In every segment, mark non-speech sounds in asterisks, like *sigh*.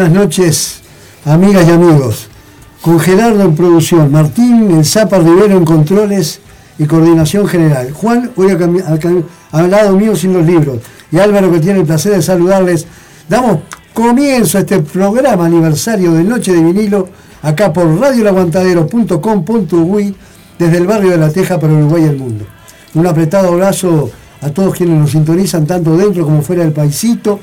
Buenas noches, amigas y amigos. Con Gerardo en producción, Martín El Zapa Rivero en controles y coordinación general. Juan, hoy al lado mío sin los libros. Y Álvaro, que tiene el placer de saludarles. Damos comienzo a este programa aniversario de Noche de Vinilo, acá por radiolaguantadero.com.uy, desde el barrio de La Teja para Uruguay y el mundo. Un apretado abrazo a todos quienes nos sintonizan, tanto dentro como fuera del paisito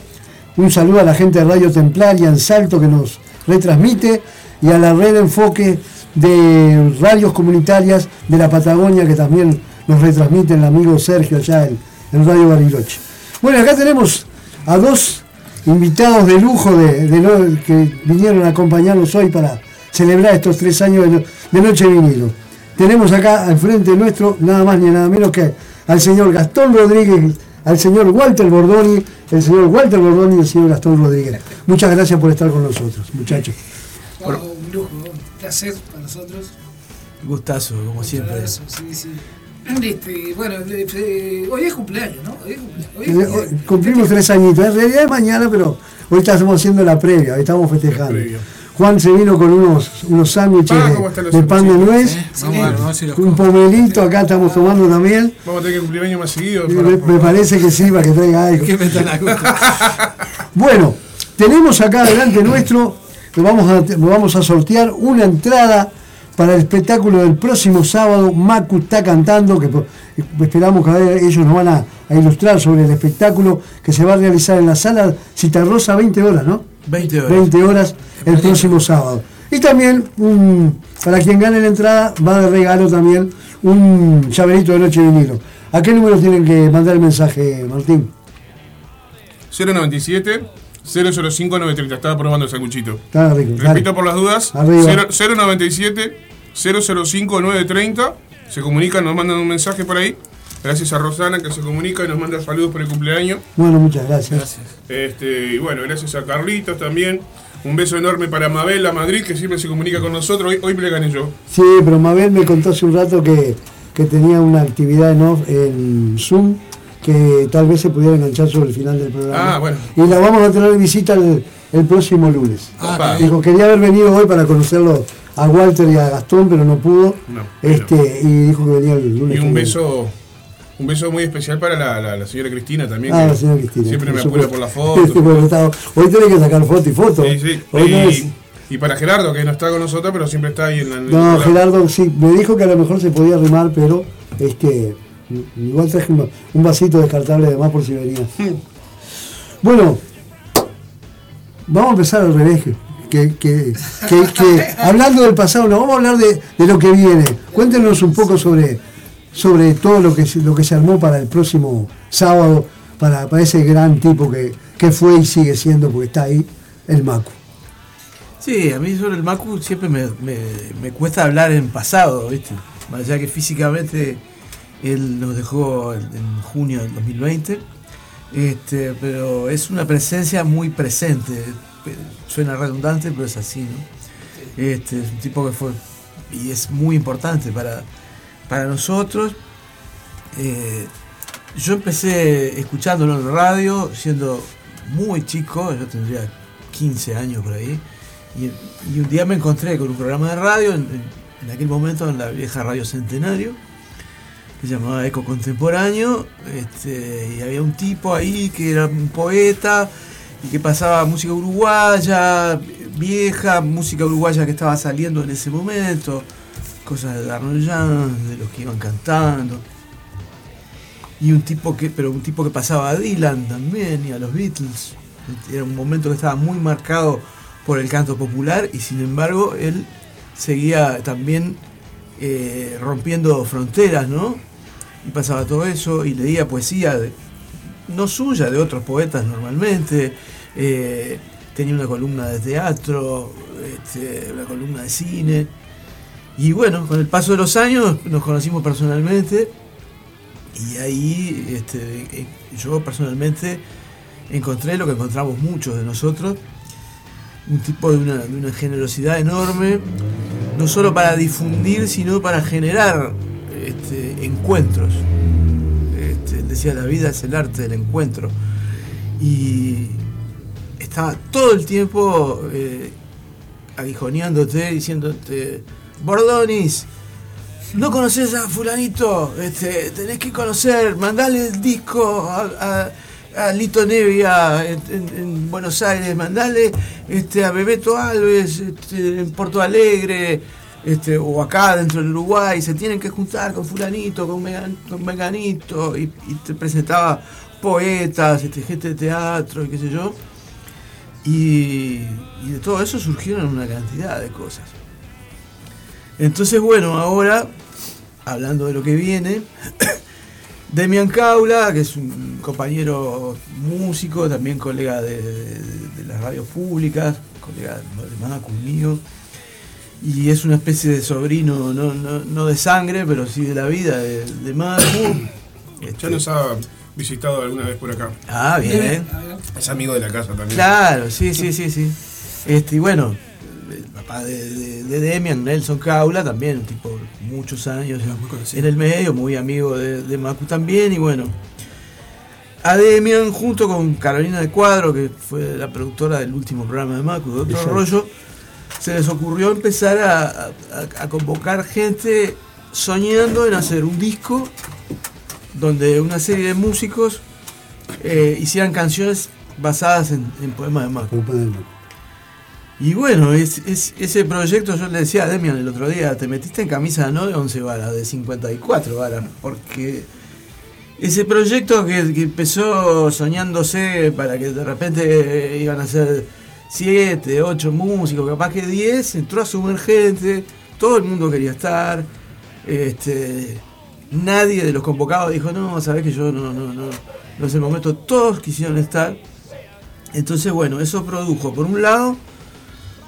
un saludo a la gente de Radio Templaria en Salto que nos retransmite y a la red enfoque de radios comunitarias de la Patagonia que también nos retransmite el amigo Sergio allá en, Radio Bariloche. Bueno, acá tenemos a dos invitados de lujo de, que vinieron a acompañarnos hoy para celebrar estos tres años de, de Noche Vinilo. Tenemos acá al frente nuestro nada más ni nada menos que al señor Gastón Rodríguez al señor Walter Bordoni, el señor Walter Bordoni y el señor Gastón Rodríguez. Muchas gracias por estar con nosotros, muchachos. un lujo, un placer para nosotros. Gustazo, como siempre. sí, sí. Este, bueno, hoy es cumpleaños, ¿no? Hoy es cumpleaños. Cumplimos tres añitos. En realidad es mañana, pero hoy estamos haciendo la previa, hoy estamos festejando. Juan se vino con unos, unos sándwiches de, pan de nuez, un pomelito, acá estamos tomando también. Vamos a tener que cumplir año más seguido. Me, parece que sí, para que traiga algo. *laughs* bueno, tenemos acá delante nuestro, vamos a, vamos a sortear una entrada para el espectáculo del próximo sábado. Macu está cantando, que esperamos que ellos nos van a, ilustrar sobre el espectáculo que se va a realizar en la sala Citarrosa 20 horas, ¿no? 20 horas. 20 horas el próximo sábado. Y también, para quien gane la entrada, va de regalo también un llaverito de noche de vinilo. ¿A qué número tienen que mandar el mensaje, Martín? 097 005 930. Estaba probando el sanguchito. Está rico. Repito por las dudas. 097 005 930. Se comunican, nos mandan un mensaje por ahí. Gracias a Rosana que se comunica y nos manda saludos por el cumpleaños. Bueno, muchas gracias. gracias. Este, y bueno, gracias a Carlitos también. Un beso enorme para Mabel, a Madrid, que siempre se comunica con nosotros. Hoy, hoy me le gané yo. Sí, pero Mabel me contó hace un rato que, tenía una actividad en, en Zoom que tal vez se pudiera enganchar sobre el final del programa. Ah, bueno. Y la vamos a tener visita el, próximo lunes. Ah, Dijo, quería haber venido hoy para conocerlo a Walter y a Gastón, pero no pudo. este, Y dijo que venía el lunes. Y un beso un beso muy especial para la, señora Cristina también. Ah, la señora Cristina. Siempre me apura por la *laughs* foto. hoy tiene que sacar foto y foto. Sí, sí. y, para Gerardo, que no está con nosotros, pero siempre está ahí en la. No, Gerardo sí, me dijo que a lo mejor se podía arrimar, pero este, igual traje un, vasito descartable de más por si venía. *laughs* bueno, vamos a empezar al revés. Que, que, que, *laughs* hablando del pasado, no, vamos a hablar de, de lo que viene. Cuéntenos un poco sobre sobre todo lo que, lo que se armó para el próximo sábado, para, para ese gran tipo que, fue y sigue siendo, porque está ahí, el Macu. Sí, a mí sobre el Macu siempre me, cuesta hablar en pasado, ¿viste? Más allá que físicamente él nos dejó en junio del 2020, este, pero es una presencia muy presente. Suena redundante, pero es así, ¿no? Este, es un tipo que fue y es muy importante para, para nosotros. Eh, yo empecé escuchándolo en radio, siendo muy chico, yo tendría 15 años por ahí, y, un día me encontré con un programa de radio, en, aquel momento en la vieja Radio Centenario, que se llamaba Eco Contemporáneo, este, y había un tipo ahí que era un poeta y que pasaba música uruguaya, vieja, música uruguaya que estaba saliendo en ese momento cosas de Arnold Young, de los que iban cantando. Y un tipo que, pero un tipo que pasaba a Dylan también y a los Beatles. Era un momento que estaba muy marcado por el canto popular y sin embargo él seguía también eh, rompiendo fronteras, ¿no? Y pasaba todo eso y leía poesía, no suya, de otros poetas normalmente. Eh, tenía una columna de teatro, este, una columna de cine y bueno, con el paso de los años nos conocimos personalmente y ahí este, eh, yo personalmente encontré lo que encontramos muchos de nosotros, un tipo de una, generosidad enorme, no solo para difundir, sino para generar este, encuentros. Este, decía, la vida es el arte del encuentro. Y estaba todo el tiempo eh, aguijoneándote, diciéndote, Bordonis, no conoces a fulanito, este, tenés que conocer, mandale el disco a, Lito Nevia en, Buenos Aires, mandale este, a Bebeto Alves este, en Porto Alegre, este, o acá dentro del Uruguay, se tienen que juntar con fulanito, con, Meganito, y, te presentaba poetas, este, gente de teatro y qué sé yo. Y de todo eso surgieron una cantidad de cosas. Entonces, bueno, ahora, hablando de lo que viene, *coughs* Demian Caula, que es un compañero músico, también colega de, las radios públicas, colega de Manacu mío, y es una especie de sobrino, no, de sangre, pero sí de la vida de, de *coughs* Ya este, nos ha visitado alguna vez por acá. Ah, bien. Es amigo de la casa también. Claro, sí, sí, sí, sí. Este, y bueno, papá de, Demian, Nelson Caula, también, tipo, muchos años en el medio, muy amigo de, de Macu también, y bueno. A Demian, junto con Carolina de Cuadro, que fue la productora del último programa de Macu, de otro rollo, se les ocurrió empezar a, convocar gente soñando en hacer un disco donde una serie de músicos eh, hicieran canciones basadas en, poemas de Macu. Y bueno, es, ese proyecto, yo le decía a Demian el otro día, te metiste en camisa no de 11 varas, de 54 varas, porque ese proyecto que, empezó soñándose para que de repente iban a ser 7, 8 músicos, capaz que 10, entró a sumar gente, todo el mundo quería estar, este, nadie de los convocados dijo, no, sabes que yo no, no, no, no es el momento, todos quisieron estar. Entonces, bueno, eso produjo, por un lado,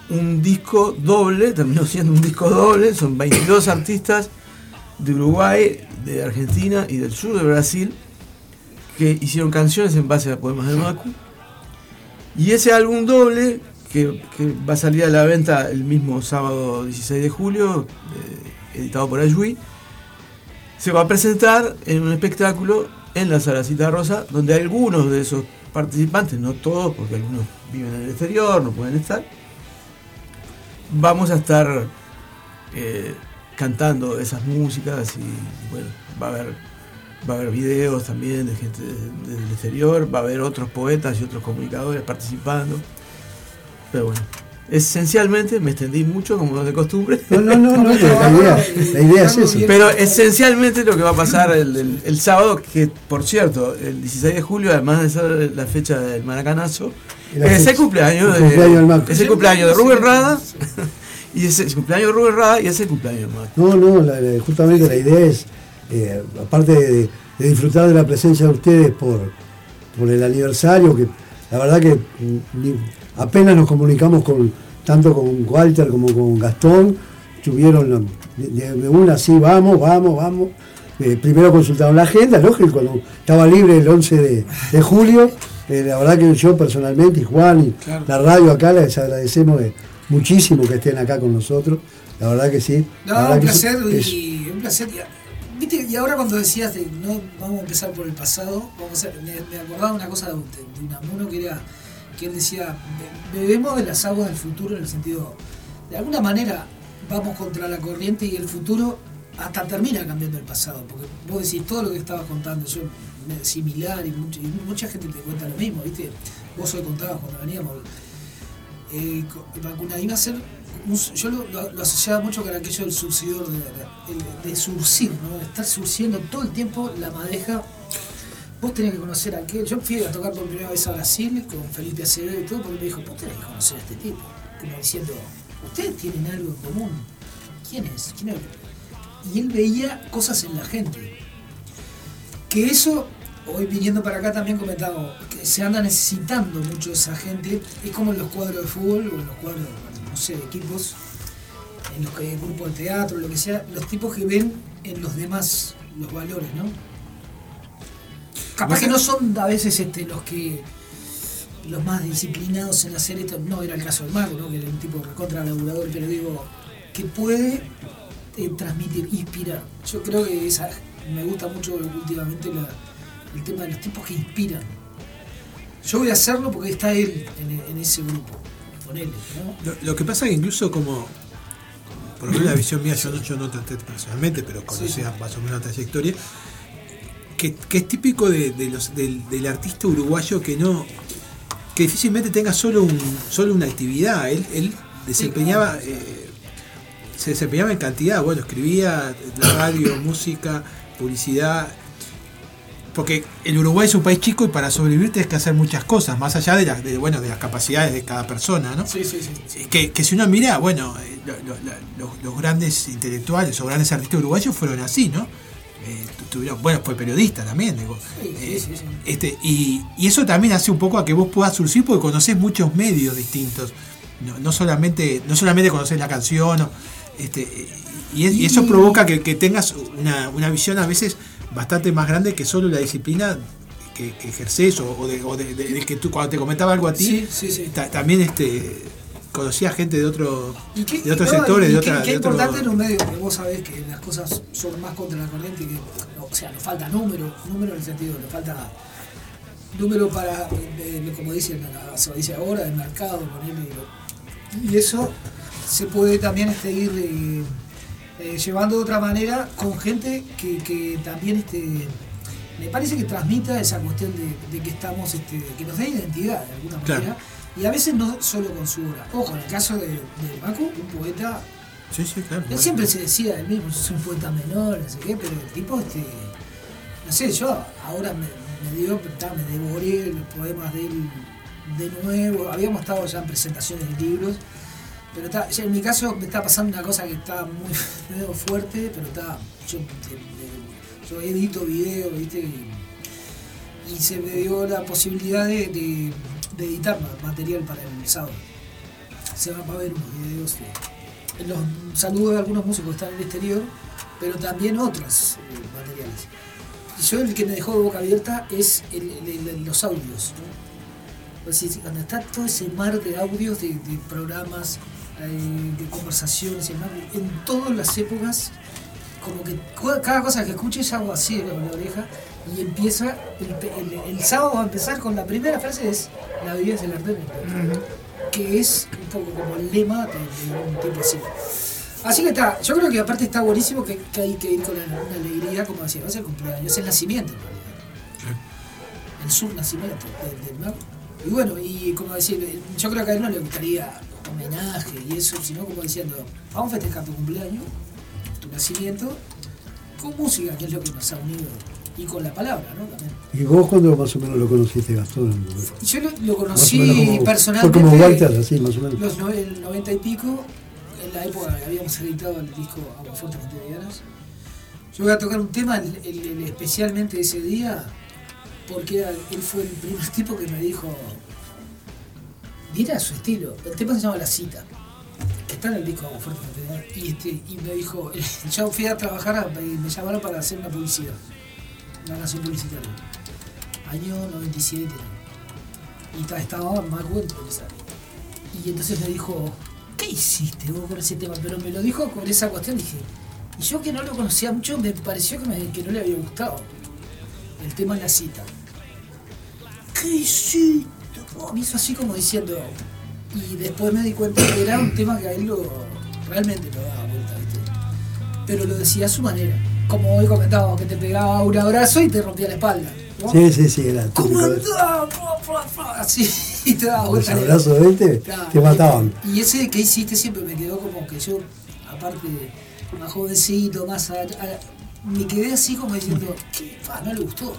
un disco doble, terminó siendo un disco doble, son 22 *coughs* artistas de Uruguay, de Argentina y del sur de Brasil que hicieron canciones en base a poemas de Macu. Y ese álbum doble, que, va a salir a la venta el mismo sábado 16 de julio, eh, editado por Ayui, se va a presentar en un espectáculo en la Salacita Rosa, donde algunos de esos participantes, no todos, porque algunos viven en el exterior, no pueden estar, vamos a estar eh, cantando esas músicas y bueno, va a haber va a haber videos también de gente del exterior, va a haber otros poetas y otros comunicadores participando. Pero bueno, esencialmente me extendí mucho como de costumbre. No, no, no, no la, idea, la idea es eso. Pero esencialmente lo que va a pasar el, sábado, que por cierto, el 16 de julio, además de ser la fecha del Maracanazo, es el cumpleaños, de, *laughs* es el cumpleaños de Rubén Rada. Y ese el cumpleaños de Rubén Rada y ese el cumpleaños de No, no, justamente la idea es, eh, aparte de, disfrutar de la presencia de ustedes por, por el aniversario, que la verdad que apenas nos comunicamos con tanto con Walter como con Gastón, tuvieron de, una así, vamos, vamos, vamos. Eh, primero consultaron la agenda, lógico, cuando estaba libre el 11 de, julio. Eh, la verdad que yo personalmente y Juan y la radio acá les agradecemos muchísimo que estén acá con nosotros. La verdad que sí. No, un placer, y, un placer. ¿Viste? Y ahora cuando decías de no vamos a empezar por el pasado, vamos a, me, me, acordaba una cosa de, de Unamuno que era que él decía, bebemos de las aguas del futuro en el sentido, de alguna manera vamos contra la corriente y el futuro hasta termina cambiando el pasado, porque vos decís todo lo que estabas contando, yo similar y, mucha gente te cuenta lo mismo, ¿viste? Vos hoy contabas cuando veníamos eh. Iba a ser, yo lo, asociaba mucho con aquello del surcidor, de, surcir, ¿no? estar surciendo todo el tiempo la madeja. Vos tenés que conocer a aquel. Yo fui a tocar por primera vez a Brasil con Felipe Acevedo y todo, porque me dijo, vos tenés que conocer a este tipo. Como diciendo, ustedes tienen algo en común. ¿Quién es? ¿Quién es? Y él veía cosas en la gente. Que eso hoy viniendo para acá también comentado que se anda necesitando mucho esa gente. Es como en los cuadros de fútbol o en los cuadros, no sé, de equipos, en los que grupos de teatro, lo que sea, los tipos que ven en los demás los valores, ¿no? Capaz que no son a veces este, los que los más disciplinados en hacer esto, no era el caso del mago, ¿no? que era un tipo recontra laburador, pero digo, que puede eh, transmitir, inspirar. Yo creo que esa, me gusta mucho últimamente la, el tema de los tipos que inspiran. yo voy a hacerlo porque está él en, ese grupo. Con él, lo, que pasa es que incluso como, por lo menos la visión mía, yo no, yo no traté personalmente, pero conocía más o menos la trayectoria, que, es típico de, los, del, artista uruguayo que no que difícilmente tenga solo un solo una actividad él, él desempeñaba eh, se desempeñaba en cantidad bueno escribía la radio *coughs* música publicidad porque el Uruguay es un país chico y para sobrevivir tienes que hacer muchas cosas, más allá de, las de, bueno, de las capacidades de cada persona, ¿no? Sí, sí, sí. Que, que si uno mira, bueno, eh, los, grandes intelectuales o grandes artistas uruguayos fueron así, ¿no? Eh, tuvieron, bueno, fue periodista también, digo. Eh, este, y, y, eso también hace un poco a que vos puedas surgir porque conocés muchos medios distintos. No, no solamente, no solamente conocés la canción, este, y, eso provoca que, que tengas una, una visión a veces bastante más grande que solo la disciplina que, ejerces o, de, que tú cuando te comentaba algo a ti, también este conocía gente de otro de otros sectores, de otra. Qué importante en un medio que vos sabés que las cosas son más contra la corriente, que, o sea, nos falta número, número en el sentido, nos falta número para, como dicen, se dice ahora, el mercado, y eso se puede también este, ir eh, eh, llevando de otra manera con gente que, también este, me parece que transmita esa cuestión de, que estamos, este, que nos dé identidad de alguna manera. Y a veces no solo con su obra. Ojo, en el caso de, de Macu, un poeta. Sí, sí, claro. Él siempre se decía él mismo, es un poeta menor, no sé qué, pero el tipo, este, no sé, yo ahora me, me dio, me devoré los poemas de él de nuevo. Habíamos estado ya en presentaciones de libros pero está, en mi caso me está pasando una cosa que está muy *laughs* fuerte, pero está. Yo, yo edito video, ¿viste? Y, se me dio la posibilidad de, editar material para el sábado. Se van a ver unos videos. Los saludos de algunos músicos que están en el exterior, pero también otros eh, materiales. Y yo el que me dejó de boca abierta es los audios. cuando está todo ese mar de audios de programas de conversaciones y demás, en todas las épocas, como que cada cosa que escuches hago así con la oreja y empieza, el, sábado va a empezar con la primera frase es la bebida es el arte que es un poco como el lema de, un tipo así. Así que está, yo creo que aparte está buenísimo que, hay que ir con una alegría, como decía, va a ser cumpleaños, es el nacimiento El subnacimiento del, del Y bueno, y como decir, yo creo que a él no le gustaría homenaje y eso, sino como diciendo, vamos a festejar tu cumpleaños, tu nacimiento, con música, que es lo que nos ha unido, y con la palabra, ¿no? También. ¿Y vos cuándo más o menos lo conociste, Gastón? Yo lo, conocí personalmente. Fue como Walter, así más o menos. Los el 90 y pico, en la época que habíamos editado el disco Agua Fuerte Dianas. Yo voy a tocar un tema especialmente ese día, porque él fue el primer tipo que me dijo, Mira su estilo. El tema se llama La Cita. está en el disco Agua Fuerte y, este, y me dijo, yo fui a trabajar y me llamaron para hacer una publicidad. Nación publicitaria. Año 97. Y estaba más bueno Y entonces me dijo, ¿qué hiciste vos con ese tema? Pero me lo dijo con esa cuestión, dije, y yo que no lo conocía mucho, me pareció que, no le había gustado. El tema de la cita. ¿Qué hiciste? me hizo así como diciendo. Y después me di cuenta que era un tema que a él lo, realmente lo daba vuelta. Pero lo decía a su manera. Como hoy comentábamos, que te pegaba un abrazo y te rompía la espalda. Sí, sí, sí, era ¿Cómo Así, *laughs* y te daba vuelta. Los abrazos, ¿viste? te mataban. Y ese que hiciste siempre me quedó como que yo, aparte, más jovencito, más. me quedé así como diciendo, que no le gustó.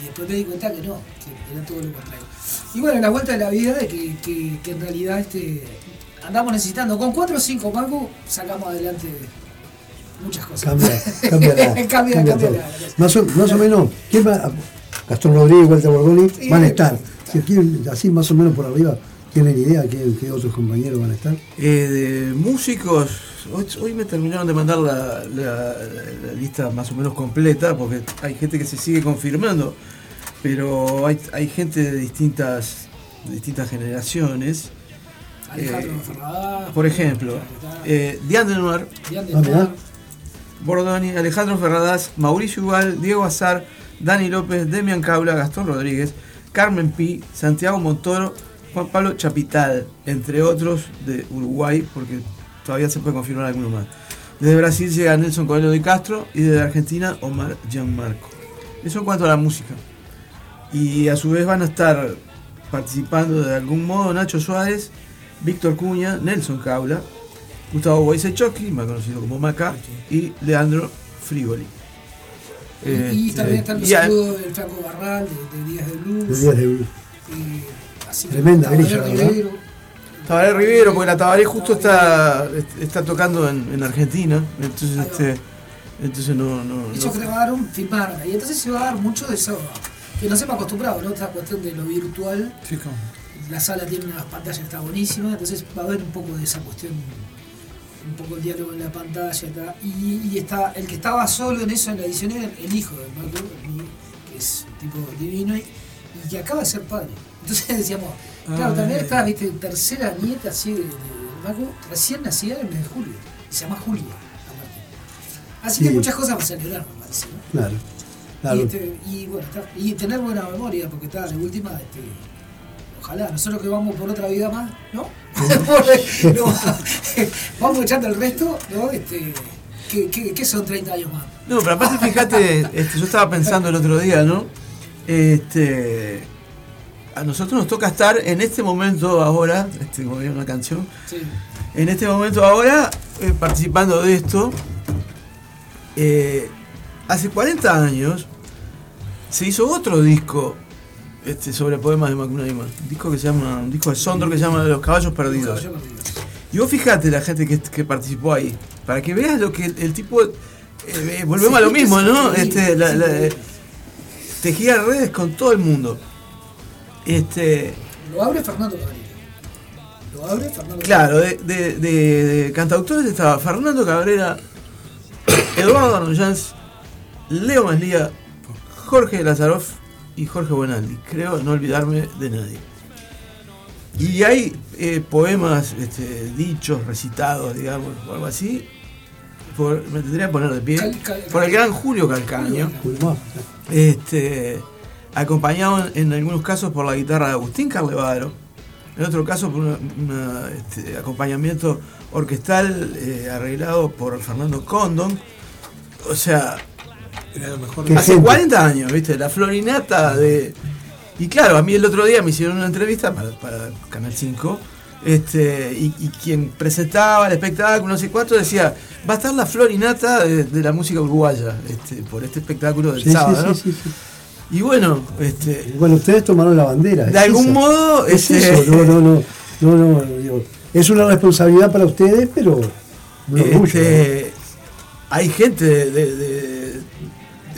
Y después me di cuenta que no, que era todo lo contrario. Y bueno, la vuelta de la vida de que, que, en realidad este, andamos necesitando. Con 4 o 5 mangos sacamos adelante muchas cosas. Cambia, *laughs* cambia, cambia, cambia, Más, o, más o menos, ¿quién va? Gastón Rodríguez, Walter Borgoni, van a estar. así más o menos por arriba, ¿tienen idea qué, qué otros compañeros van a estar? Eh, de músicos, hoy, me terminaron de mandar la, la, lista más o menos completa, porque hay gente que se sigue confirmando pero hay, hay gente de distintas, distintas generaciones. Alejandro eh, por ejemplo, eh, Diane Noir, Bordoni, Alejandro Ferradas, Mauricio Igual, Diego Azar, Dani López, Demian Cabla, Gastón Rodríguez, Carmen Pi, Santiago Montoro, Juan Pablo Chapital, entre otros de Uruguay, porque todavía se puede confirmar alguno más. Desde Brasil llega Nelson Coelho de Castro y desde Argentina Omar Gianmarco. Eso en cuanto a la música. Y a su vez van a estar participando de algún modo Nacho Suárez, Víctor Cuña, Nelson Caula, Gustavo Wojciechowski, más conocido como Maca, y Leandro Frigoli. y, este, también está el saludo del Franco Barral, de, Díaz de Blues. De Díaz de Blues. Tremenda grilla, Tabaré Rivero, porque la Tabaré justo está, está tocando en, Argentina, entonces este, entonces no, no, Ellos grabaron, filmaron, y entonces se va a dar mucho de eso, que no se me acostumbrado, ¿no? Esta cuestión de lo virtual. Sí, La sala tiene unas pantallas que está buenísima, entonces va a haber un poco de esa cuestión, un poco el diálogo en la pantalla y, y está, el que estaba solo en eso en la edición era el hijo de Marco, que es un tipo divino y, y que acaba de ser padre. Entonces *laughs* decíamos, Claro, también está, viste, tercera nieta así de, de Marco, recién nacida en el mes de julio. Y se llama Julia, aparte. Así que muchas cosas para celebrar, me parece, ¿no? Claro. claro. Y, este, y, bueno, está, y tener buena memoria, porque está de última, este, ojalá, nosotros que vamos por otra vida más, ¿no? *laughs* *laughs* no *laughs* vamos echando el resto, ¿no? Este, ¿qué, qué, qué son 30 años más? No, pero aparte fíjate, este, yo estaba pensando el otro día, ¿no? Este, a nosotros nos toca estar en este momento ahora, este, como una canción, en este momento ahora eh, participando de esto. Eh, hace 40 años se hizo otro disco este, sobre poemas de Macunaíma, un disco que se llama, un disco de Sondro que se llama Los Caballos Perdidos. Y vos fijate la gente que, participó ahí, para que veas lo que el, tipo eh, volvemos a lo mismo, ¿no? Este, tejía redes con todo el mundo. Este, lo abre Fernando Cabrera. Lo abre Fernando Claro, de, de, de, cantautores estaba Fernando Cabrera, *coughs* Eduardo Arnoyanz, Leo Maslía, Jorge Lazaroff y Jorge Buenaldi. Creo no olvidarme de nadie. Y hay eh, poemas este, dichos, recitados, digamos, o algo así. me tendría que poner de pie. por el gran Julio Calcaño. Este, acompañado en algunos casos por la guitarra de Agustín Carlevaro, en otro caso por un este, acompañamiento orquestal eh, arreglado por Fernando Condon. O sea, hace 40 años, ¿viste? La florinata de... Y claro, a mí el otro día me hicieron una entrevista para, Canal 5. Este, y, quien presentaba el espectáculo, no sé cuánto, decía, va a estar la florinata de, la música uruguaya este, por este espectáculo del sábado. ¿no? Y bueno, este. Bueno, ustedes tomaron la bandera. De algún modo. Es este, eso, no, no, no. no, no es una responsabilidad para ustedes, pero. Este, hay gente de, de,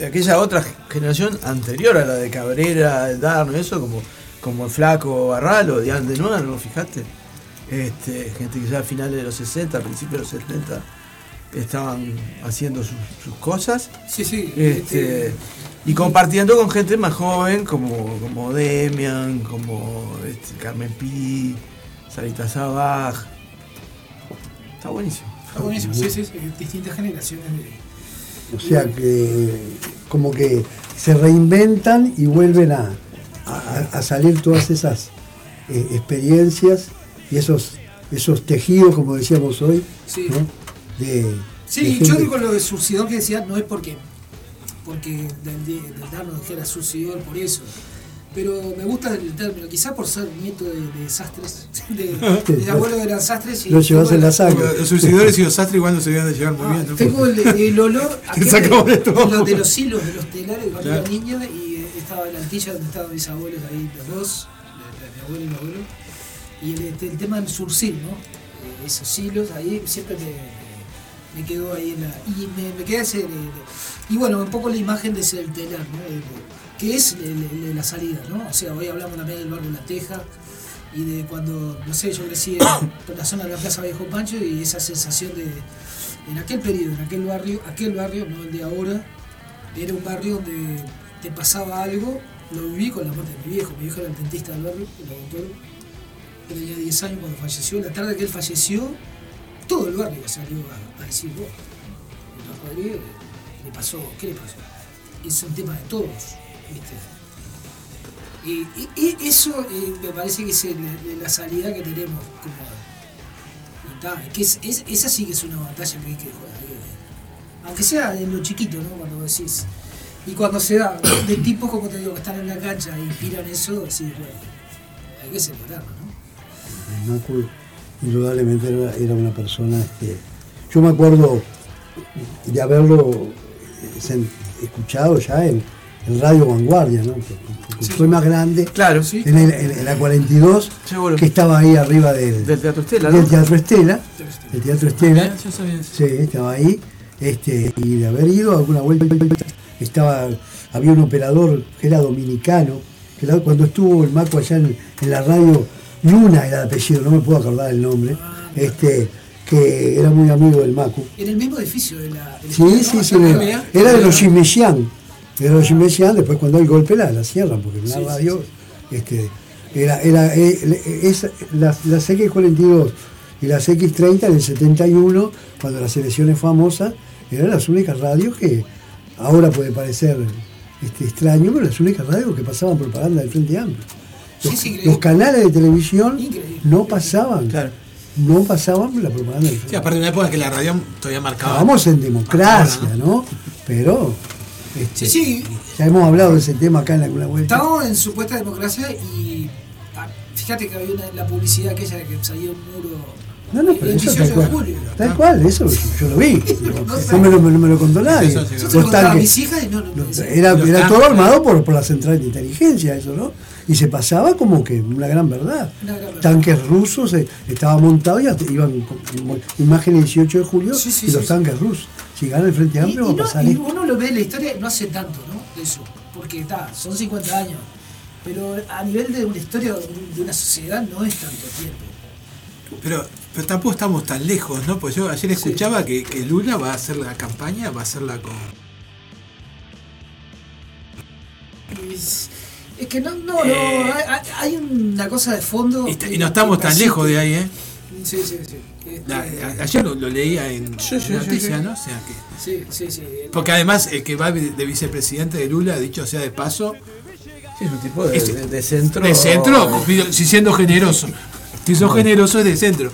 aquella otra generación anterior a la de Cabrera, el Darno, eso, como, como el Flaco Barral o Diane de Nuevo, fíjate. Este, gente que ya a finales de los 60, principios de los 70 estaban haciendo sus, cosas. Sí, sí. Este, y compartiendo con gente más joven como, como Demian, como este, Carmen Pi, Sarita Sabaj. Está buenísimo. Está buenísimo, sí, sí, sí, distintas generaciones O sea que como que se reinventan y vuelven a, a, salir todas esas eh, experiencias y esos, esos tejidos, como decíamos hoy, sí. De, sí, yo digo lo de Surcidor que decía, no es porque porque del, del darnos dijera suicidor por eso. Pero me gusta el término, quizás por ser nieto de, desastres, de, *laughs* *laughs* de, abuelo de los sastres. Y lo llevas en la sangre. Los suicidores y los sastres igual no se deben de llevar muy bien. Tengo el, el olor a *laughs* de, de, los hilos, de los telares cuando era niño y estaba en la antilla donde estaban mis abuelos ahí, los dos, mi abuelo y mi abuelo. Y el, este, el tema del surcir, ¿no? Eh, esos hilos ahí siempre me, me quedó ahí en la. Y me, me quedé ese. Y bueno, un poco la imagen de ese del telar, ¿no? Que es la salida, ¿no? O sea, hoy hablamos también del barrio La Teja y de cuando, no sé, yo crecí *coughs* en la zona de la Plaza Viejo Pancho y esa sensación de, en aquel periodo, en aquel barrio, aquel barrio, no el de ahora, era un barrio donde te pasaba algo, lo viví con la muerte de mi viejo, mi viejo era el dentista del barrio, el doctor, tenía 10 años cuando falleció, la tarde que él falleció, todo el barrio salió a, decir, vos, le pasó, ¿qué le pasó? Es un tema de todos, Y, eso eh, me parece que es la salida que tenemos como. que es, esa sí que es una batalla que hay que jugar. Aunque sea en lo chiquito, ¿no? Cuando decís. Y cuando se da *coughs* de tipos, como te digo, que están en la cancha e inspiran eso, decís, bueno, hay que celebrarlo, ¿no? Marco, indudablemente era, una persona. Este, yo me acuerdo de haberlo eh, escuchado ya en, Radio Vanguardia, ¿no? fue más grande. Claro, sí. En, la 42, que estaba ahí arriba del, Teatro Estela. Del Teatro Estela. El Teatro Estela. Sí, estaba ahí. Este, y de haber ido alguna vuelta estaba, había un operador que era dominicano, que cuando estuvo el Maco allá en, la radio, Luna era el apellido, no me puedo acordar el nombre, este, que era muy amigo del Macu. En el mismo edificio de la. sí, sí, sí, era, de los Chimesian. Era los Chimesian, después cuando hay golpe la, la cierran, porque en la radio. Este, era, era, eh, la, las X42 y las X30 en el 71, cuando la selección es famosa, eran las únicas radios que ahora puede parecer este, extraño, pero las únicas radios que pasaban propaganda del Frente Amplio. Los, canales de televisión no pasaban. No pasaban la propaganda del Frente Sí, aparte de una época que la radio todavía marcaba. Estábamos en democracia, ¿no? Pero. Este, sí, Ya hemos hablado de ese tema acá en alguna vuelta. Estamos en supuesta democracia y. Ah, fíjate que había una, la publicidad aquella que salía un muro no, no, pero eso tal cual. Tal cual, eso yo lo vi. *laughs* No me lo, no me lo contó nadie. Era, era todo armado por, por la central de inteligencia, eso, ¿no? Y se pasaba como que una gran verdad. Tanques rusos, eh, estaba montado y iban imagen 18 de julio y los tanques rusos. Si gana el Frente Amplio, va a pasar. Y uno lo ve en la historia, no hace tanto, ¿no? De eso. Porque está, son 50 años. Pero a nivel de una historia de una sociedad no es tanto tiempo. Pero, pero tampoco estamos tan lejos, ¿no? Pues yo ayer escuchaba que, que, Lula va a hacer la campaña, va a hacerla con. Es, que no, no, no, eh, hay, una cosa de fondo. Y, no estamos tan lejos de ahí, ¿eh? Sí, sí, sí. Este, ayer lo, leía en sí, noticia, ¿no? O sea que, sí, sí, sí. Porque además el que va de vicepresidente de Lula, dicho sea de paso, es un tipo de, de, centro. De centro, si siendo generoso. Si sos generoso es de centro.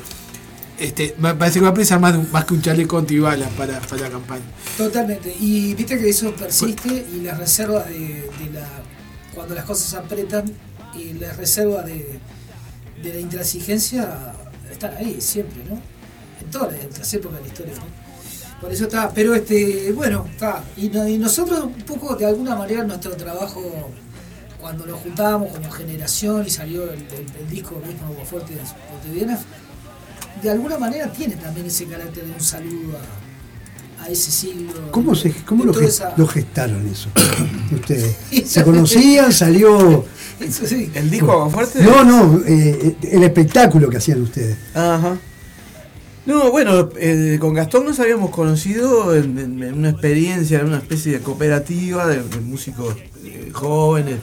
Este, parece que va a pensar más, más que un chaleco antibala para, para la campaña. Totalmente. Y viste que eso persiste y las reservas de, la. cuando las cosas apretan y las reservas de, de la intransigencia están ahí siempre, ¿no? En todas las, épocas de la historia, ¿no? Por eso está, pero este, bueno, está. Y, nosotros un poco, de alguna manera, nuestro trabajo cuando nos juntábamos como generación y salió el, disco mismo Fuerte de Cotidianas, de alguna manera tiene también ese carácter de un saludo a, ese siglo. ¿Cómo, se, cómo lo, gestaron eso? *coughs* Ustedes. ¿Se conocían? ¿Salió? ¿El disco Fuerte? No, no, eh, el espectáculo que hacían ustedes. Ajá. No, bueno, eh, con Gastón nos habíamos conocido en, una experiencia, en una especie de cooperativa de, músicos eh, jóvenes,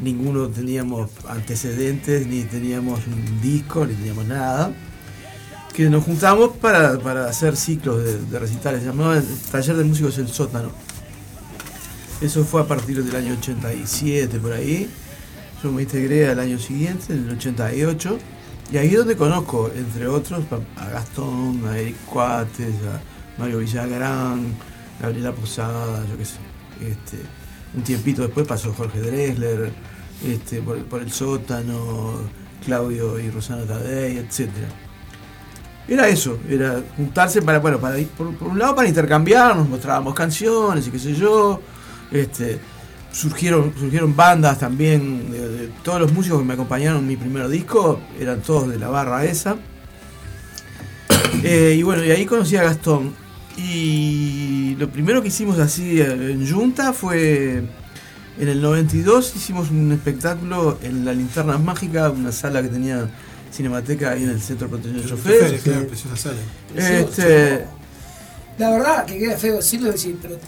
ninguno teníamos antecedentes, ni teníamos un disco, ni teníamos nada. Que nos juntamos para, hacer ciclos de, recitales, se llamaba el Taller de Músicos El Sótano. Eso fue a partir del año 87 por ahí. Yo me integré al año siguiente, en el 88. Y ahí es donde conozco, entre otros, a Gastón, a Eric Cuates, a Mario Villagrán, Gabriela Posada, yo qué sé. Este, un tiempito después pasó Jorge Dresler, este, por, el sótano, Claudio y Rosana Tadei, etc. Era eso, era juntarse para, bueno, para por, un lado para intercambiarnos, mostrábamos canciones y qué sé yo. Este, surgieron, surgieron bandas también, de, todos los músicos que me acompañaron en mi primer disco, eran todos de la barra esa. Eh, y bueno, y ahí conocí a Gastón. Y lo primero que hicimos así en Junta fue en el 92 hicimos un espectáculo en la Linterna Mágica, una sala que tenía Cinemateca ahí en el Centro de Protección de Choferes. Este, la verdad que queda feo decirlo, decir, pero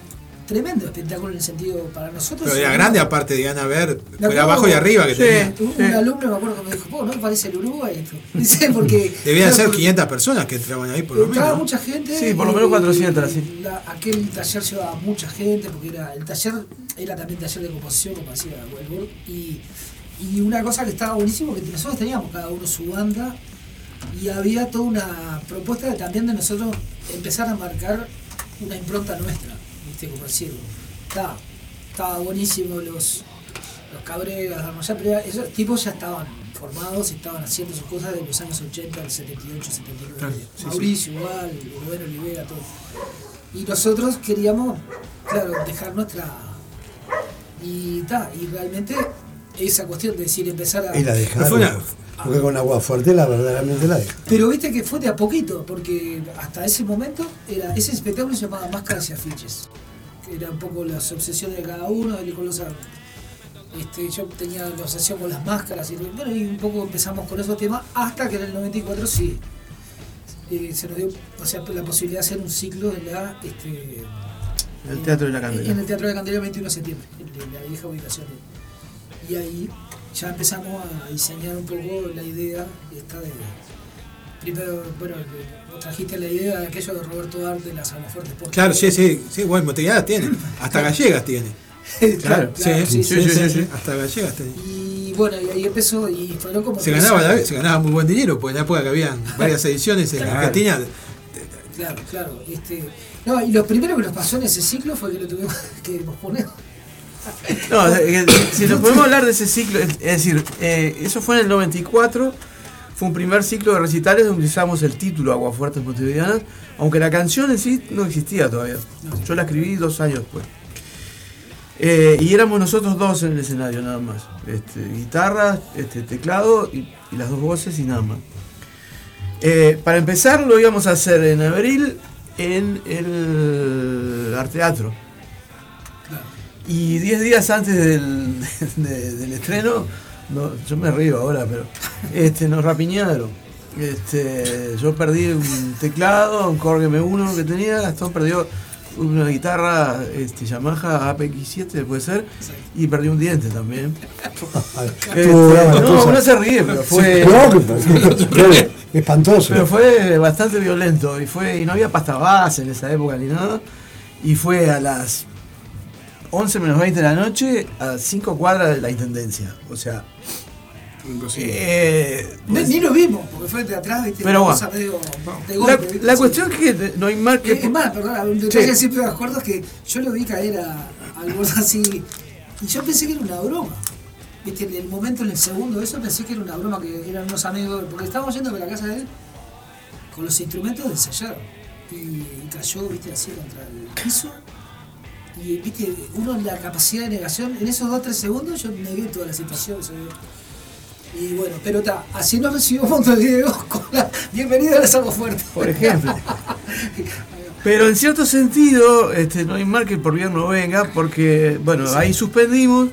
tremendo espectáculo en el sentido para nosotros. Pero era grande aparte de Ana ver, fue abajo y arriba que tenía. Un, alumno me acuerdo que me dijo, ¿no parece el Uruguay esto? *laughs* Dice, porque. Debían ser 500 personas que entraban ahí por lo menos. Entraba mucha gente. Sí, por lo menos 400 así. aquel taller llevaba mucha gente, porque era el taller era también taller de composición, como hacía Wellburg, y Y una cosa que estaba buenísimo, que nosotros teníamos cada uno su banda y había toda una propuesta de, también de nosotros empezar a marcar una impronta nuestra, ¿viste? Como decirlo. Estaba, estaba buenísimo los, los Cabreras, pero esos tipos ya estaban formados y estaban haciendo sus cosas de los años 80 al 78, 79. Mauricio igual, Rubén Olivera, todo. Y nosotros queríamos, claro, dejar nuestra... Y, ta, y realmente esa cuestión de decir, empezar a... Y la dejaron. Porque con agua fuerte la verdaderamente la deja. Pero viste que fue de a poquito, porque hasta ese momento era ese espectáculo se llamaba Máscaras y Afiches. Que era un poco las obsesiones de cada uno, con los este, yo tenía la obsesión con las máscaras y bueno, y un poco empezamos con esos temas hasta que en el 94 sí eh, se nos dio o sea, la posibilidad de hacer un ciclo en la este, el Teatro de la Candela. En el Teatro de la Candela el 21 de septiembre, en la vieja ubicación. Y ahí ya empezamos a diseñar un poco la idea esta de primero, bueno, trajiste la idea de aquello de Roberto Arte de las Almafuertes. Claro, sí, sí, sí, bueno, tiene, hasta gallegas tiene. *laughs* claro, sí, sí, sí, hasta gallegas tiene. Y bueno, y ahí empezó y fueron como... Se ganaba, se ganaba muy buen dinero, porque en la época que habían *laughs* varias ediciones en claro. Argentina. Claro, claro. Este, no, y lo primero que nos pasó en ese ciclo fue que lo tuvimos *laughs* que posponer. No, si nos podemos hablar de ese ciclo, es decir, eh, eso fue en el 94, fue un primer ciclo de recitales donde usamos el título Aguafuertes Montevideanas, aunque la canción en sí no existía todavía. Yo la escribí dos años después. Eh, y éramos nosotros dos en el escenario nada más. Este, guitarra, este, teclado y, las dos voces y nada más. Eh, para empezar lo íbamos a hacer en abril en el Arteatro y 10 días antes del, *laughs* del estreno, yo me río ahora, pero este, nos rapiñaron. Este, yo perdí un teclado, un Korg M1 que tenía, Gastón perdió una guitarra este, Yamaha APX7 puede ser y perdí un diente también. *laughs* Este, no, no se ríe pero fue espantoso. Pero fue bastante violento y fue y no había pasta base en esa época ni nada y fue a las 11 menos 20 de la noche a 5 cuadras de la intendencia. O sea. Eh, ni lo vimos, porque fue de atrás, ¿viste? Pero bueno, de golpe, la, cuestión es que no hay más que. Es, más, perdón, un detalle sí. siempre me acuerdo es que yo lo vi caer a, algo así. Y yo pensé que era una broma. ¿Viste? En el momento, en el segundo eso, pensé que era una broma, que eran unos amigos. Porque estábamos yendo a la casa de él con los instrumentos de ensayar. Y cayó, ¿viste? Así contra el piso y viste, uno la capacidad de negación, en esos 2-3 segundos yo negué toda la situación. Y bueno, pero está, así nos recibió Montevideo *laughs* con la bienvenida a las algo fuerte. Por ejemplo. *laughs* pero en cierto sentido, este, no hay mal que por bien no venga, porque, bueno, ahí suspendimos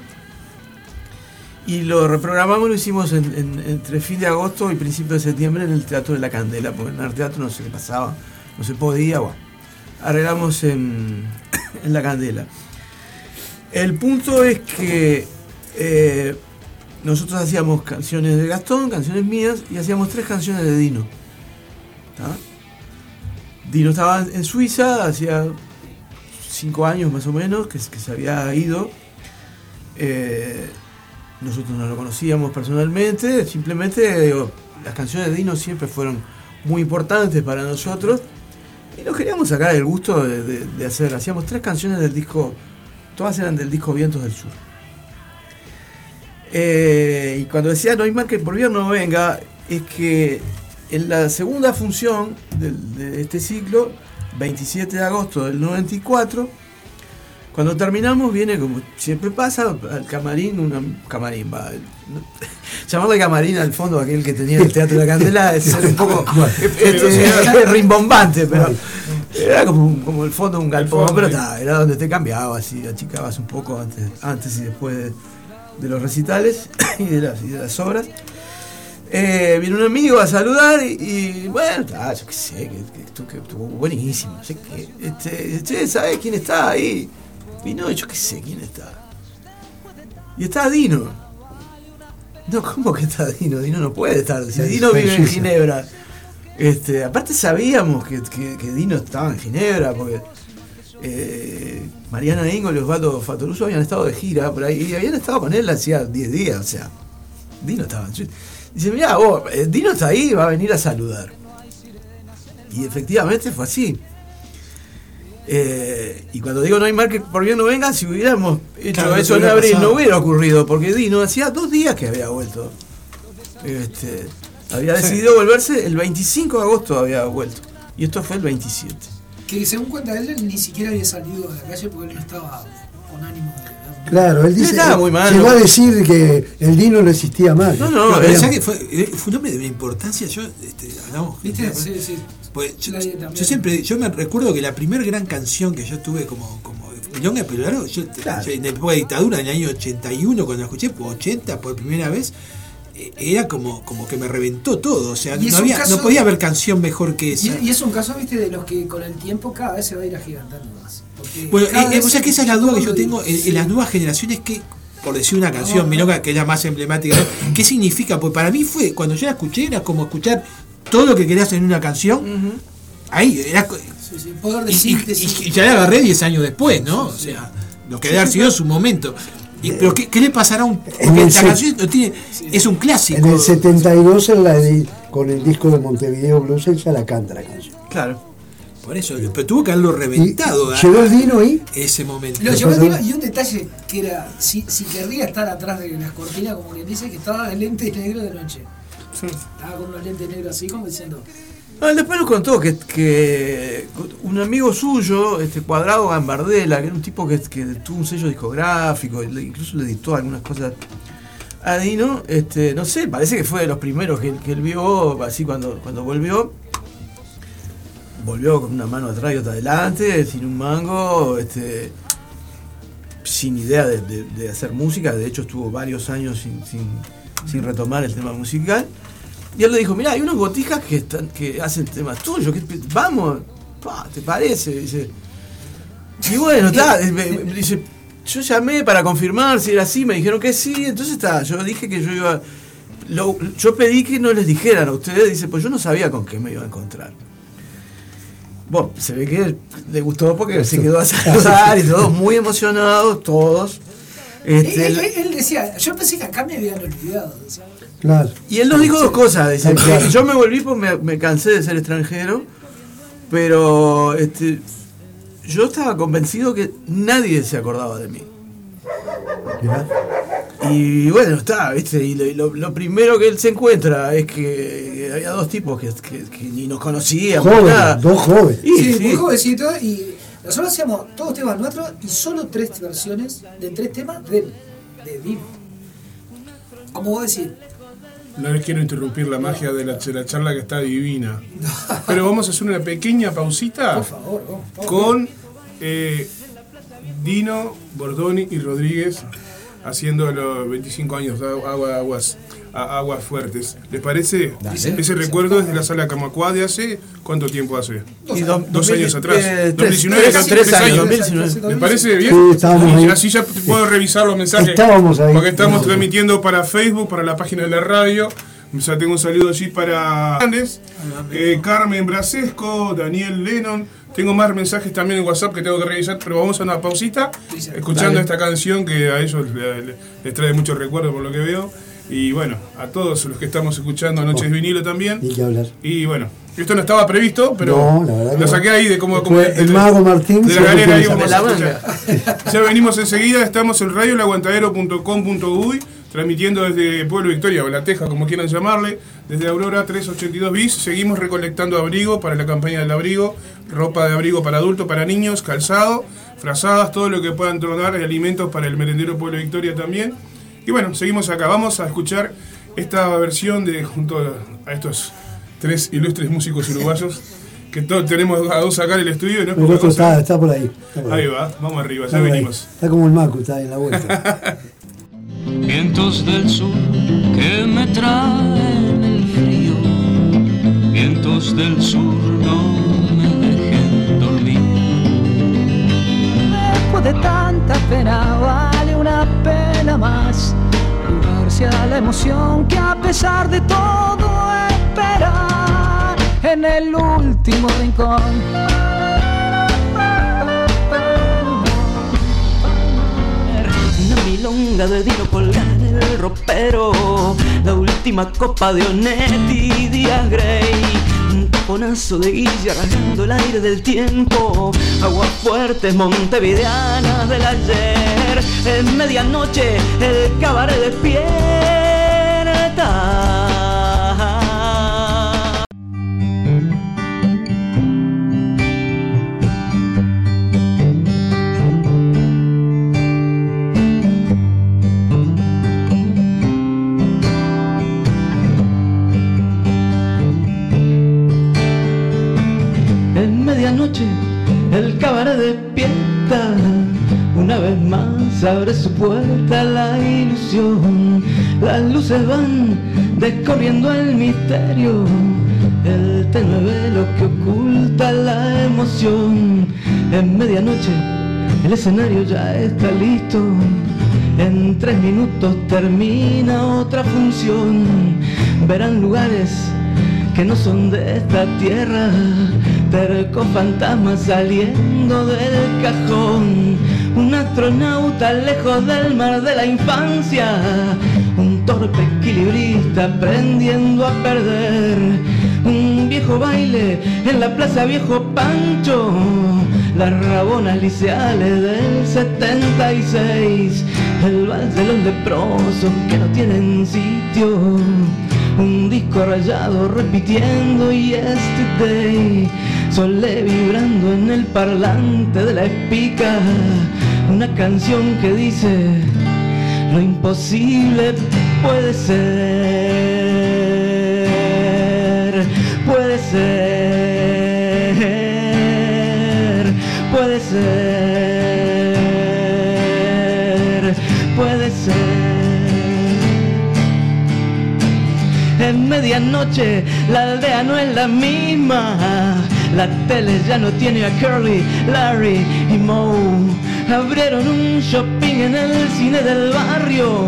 y lo reprogramamos, lo hicimos entre fin de agosto y principio de septiembre en el Teatro de la Candela, porque en el teatro no se pasaba, no se podía, bueno. Arreglamos en, la candela. El punto es que eh, nosotros hacíamos canciones de Gastón, canciones mías, y hacíamos tres canciones de Dino. Dino estaba en Suiza, hacía cinco años más o menos que, se había ido. Eh, nosotros no lo conocíamos personalmente, simplemente las canciones de Dino siempre fueron muy importantes para nosotros y nos queríamos sacar el gusto de, hacer, hacíamos tres canciones del disco, todas eran del disco Vientos del Sur. Eh, y cuando decía no hay más que por bien no venga, es que en la segunda función de, este ciclo, 27 de agosto del 94, cuando terminamos viene como siempre pasa al camarín, una camarín va. *laughs* Llamarle camarín al fondo aquel que tenía el Teatro de la Candela es un poco *laughs* *laughs* este, rimbombante, pero era como, el fondo de un galpón, pero era donde te cambiabas y achicabas un poco antes, antes y después de, los recitales *coughs* y de las, obras. Eh, vino un amigo a saludar y, bueno, yo qué sé, que, estuvo buenísimo. Sé que, este, ¿sabes quién está ahí? Y no, yo qué sé quién está. Y está Dino. No, ¿cómo que está Dino? Dino no puede estar. Si Dino vive en Ginebra. Este, aparte sabíamos que, Dino estaba en Ginebra, porque eh, Mariana Ingo y Osvaldo Fatoruso habían estado de gira por ahí y habían estado con él hacía 10 días, o sea. Dino estaba. Dice, mira, vos, eh, Dino está ahí, va a venir a saludar. Y efectivamente fue así. Eh, y cuando digo no hay mal que por bien no venga, si hubiéramos hecho eso en abril no hubiera ocurrido, porque Dino hacía dos días que había vuelto. Este, había decidido volverse el 25 de agosto había vuelto. Y esto fue el 27. Que según cuenta él, ni siquiera había salido de la calle porque él no estaba con ánimo de Claro, él dice. Estaba muy mal, llegó ¿no? a decir que el Dino no existía más. No, no, No, que fue, eh, fue un hombre de una importancia. Yo, este, hablamos. ¿Viste? Sí, sí. Pues, yo, siempre, yo me recuerdo que la primera gran canción que yo tuve como, como Milonga, pero claro, yo, Claro. yo en la época de dictadura, en el año 81, cuando la escuché, por 80 por primera vez, eh, era como, como que me reventó todo. O sea, no, había, no podía haber canción mejor que esa. y es un caso, viste, de los que con el tiempo cada vez se va a ir agigantando más. Bueno, eh, eh, o sea que esa es la duda que yo tengo en, en las nuevas generaciones que, por decir una canción, No. Milonga, que es la más emblemática, ¿no? ¿qué significa? Pues para mí fue, cuando yo la escuché, era como escuchar todo lo que querías en una canción. Ahí, era, Sí, sí, poder de y, y- síntesis. y ya la agarré 10 años después, ¿no? O sea, lo que debe haber sido su momento. Y, pero ¿qué, qué le pasará a un.? Porque En el la canción no tiene, es un clásico. En el 72, en la con el disco de Montevideo Blues, él ya la canta la canción. claro. Por eso, pero tuvo que haberlo reventado a- llegó el Dino ahí. ese momento. Lo llevó y un detalle que era, si, si querría estar atrás de las cortinas, como quien dice, que estaba de lentes negros de noche. Estaba con unos lentes negros así, como diciendo, después nos contó que, un amigo suyo, este Cuadrado Gambardella, que era un tipo que, tuvo un sello discográfico, incluso le dictó algunas cosas a Dino, este, no sé, parece que fue de los primeros que, él vio, así cuando, cuando volvió. Volvió con una mano atrás y otra adelante, sin un mango, este, sin idea de, de- de hacer música, de hecho estuvo varios años sin, sin, sin retomar el tema musical. Y él le dijo, mira, hay unos botijas que están, que hacen temas tuyos, que, vamos, pa, ¿te parece? Dice. Y bueno, está, eh, dice, yo llamé para confirmar si era así, me dijeron que sí, entonces está, yo dije que yo iba. lo- yo pedí que no les dijeran a ustedes, dice, pues yo no sabía con qué me iba a encontrar. Bueno, se ve que le gustó porque se quedó a *laughs* saludar y todos muy emocionados, todos. Este, él, él- él decía, yo pensé que acá me habían olvidado. Claro. y él nos dijo dos cosas. Dice, claro. *laughs* yo me volví porque me, me cansé de ser extranjero, pero este, yo estaba convencido que nadie se acordaba de mí. Mirá. Y bueno, está, ¿viste? Y lo, y lo- lo primero que él se encuentra es que había dos tipos que, que- que ni nos conocíamos. Jóvenes, nada. dos jóvenes. Y, sí, sí. muy jovencito y nosotros hacíamos todos temas nuestros y solo tres versiones de tres temas de, de Dino. Como vos decís, No les quiero interrumpir la magia de la, de la charla que está divina. Pero vamos a hacer una pequeña pausita por favor, con eh, Dino, Bordoni y Rodríguez haciendo los 25 años de agua, aguas, a- aguas fuertes. ¿Les parece? Ese recuerdo desde la sala Camacuá de hace ¿cuánto tiempo hace? Y Dos. Dos 2000, años atrás. eh, 2019, tres, casi tres tres años, años. 2019. ¿Les parece bien? Sí, estábamos así ya puedo revisar los mensajes. Estábamos ahí. Porque estamos Estábamos ahí. transmitiendo para Facebook, para la página de la radio. Ya tengo un saludo allí para Andes, eh, Carmen Brasesco, Daniel Lennon. Tengo más mensajes también en WhatsApp que tengo que revisar, pero vamos a una pausita, escuchando Dale. esta canción que a ellos le- le- les trae muchos recuerdos por lo que veo. Y bueno, a todos los que estamos escuchando Noches Vinilo también. Ni que hablar. Y bueno, esto no estaba previsto, pero No, la verdad lo saqué ahí de como, como el de- mago Martín de la galera ahí vamos a. *laughs* Ya venimos enseguida, estamos en radio laguantadero.com.uy, transmitiendo desde Pueblo Victoria o La Teja, como quieran llamarle, desde Aurora 382 bis. Seguimos recolectando abrigo para la campaña del abrigo, ropa de abrigo para adultos, para niños, calzado, frazadas, todo lo que puedan tronar, y alimentos para el merendero Pueblo Victoria también. Y bueno, seguimos acá, vamos a escuchar esta versión de junto a estos tres ilustres músicos uruguayos *laughs* que todos tenemos a dos acá en el estudio. No El otro está, está por ahí. Está, por Ahí va, vamos arriba, Está ya ahí. venimos. Está como el Macu, está en la vuelta. *laughs* Vientos del sur que me traen el frío, vientos del sur no me dejen dormir. Después de tanta pena vale una pena más a la emoción que a pesar de todo espera En el último rincón Una milonga de vino colgada en el ropero. La última copa de Onetti, Díaz Grey. Un taponazo de guilla rasgando el aire del tiempo. Aguas fuertes montevideanas del ayer. En medianoche el cabaret despierta. En medianoche el cabaret despierta. Una vez más abre su puerta la ilusión. Las luces van descorriendo el misterio. El tenue velo que oculta la emoción. En medianoche el escenario ya está listo. En tres minutos termina otra función. Verán lugares que no son de esta tierra, terco fantasma saliendo del cajón, un astronauta lejos del mar de la infancia, un torpe equilibrista aprendiendo a perder, un viejo baile en la plaza viejo Pancho, las rabonas liceales del 76, el vals de los leprosos que no tienen sitio un disco rayado repitiendo yesterday, Solé vibrando en el parlante de la espica, una canción que dice, lo imposible puede ser, puede ser, puede ser, puede ser. En medianoche la aldea no es la misma. La tele ya no tiene a Curly, Larry y Moe. Abrieron un shopping en el cine del barrio,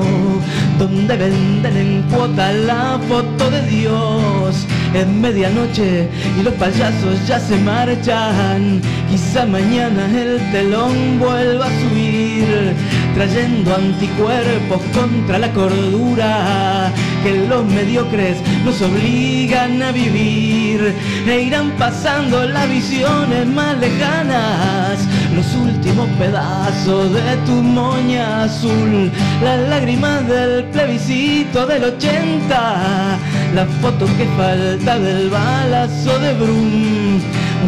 donde venden en cuota la foto de Dios. Es medianoche y los payasos ya se marchan. Quizá mañana el telón vuelva a subir, trayendo anticuerpos contra la cordura que los mediocres nos obligan a vivir. E irán pasando las visiones más lejanas, los últimos pedazos de tu moña azul, las lágrimas del plebiscito del 80, la foto que falta del balazo de Brum.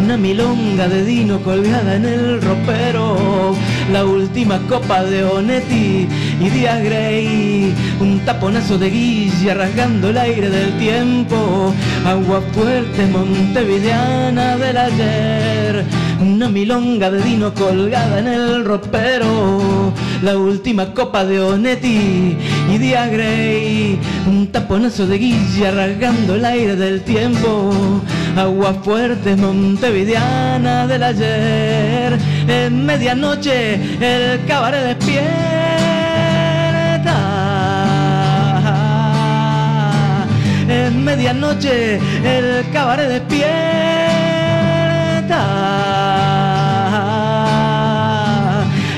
Una milonga de Dino colgada en el ropero, la última copa de Onetti y Díaz Grey, un taponazo de guilla rasgando el aire del tiempo, agua fuerte montevideana del ayer, una milonga de Dino colgada en el ropero, la última copa de Onetti y Díaz Grey, un taponazo de guilla rasgando el aire del tiempo, agua fuerte montevideana del ayer, en medianoche el cabaret despierta, en medianoche el cabaret despierta,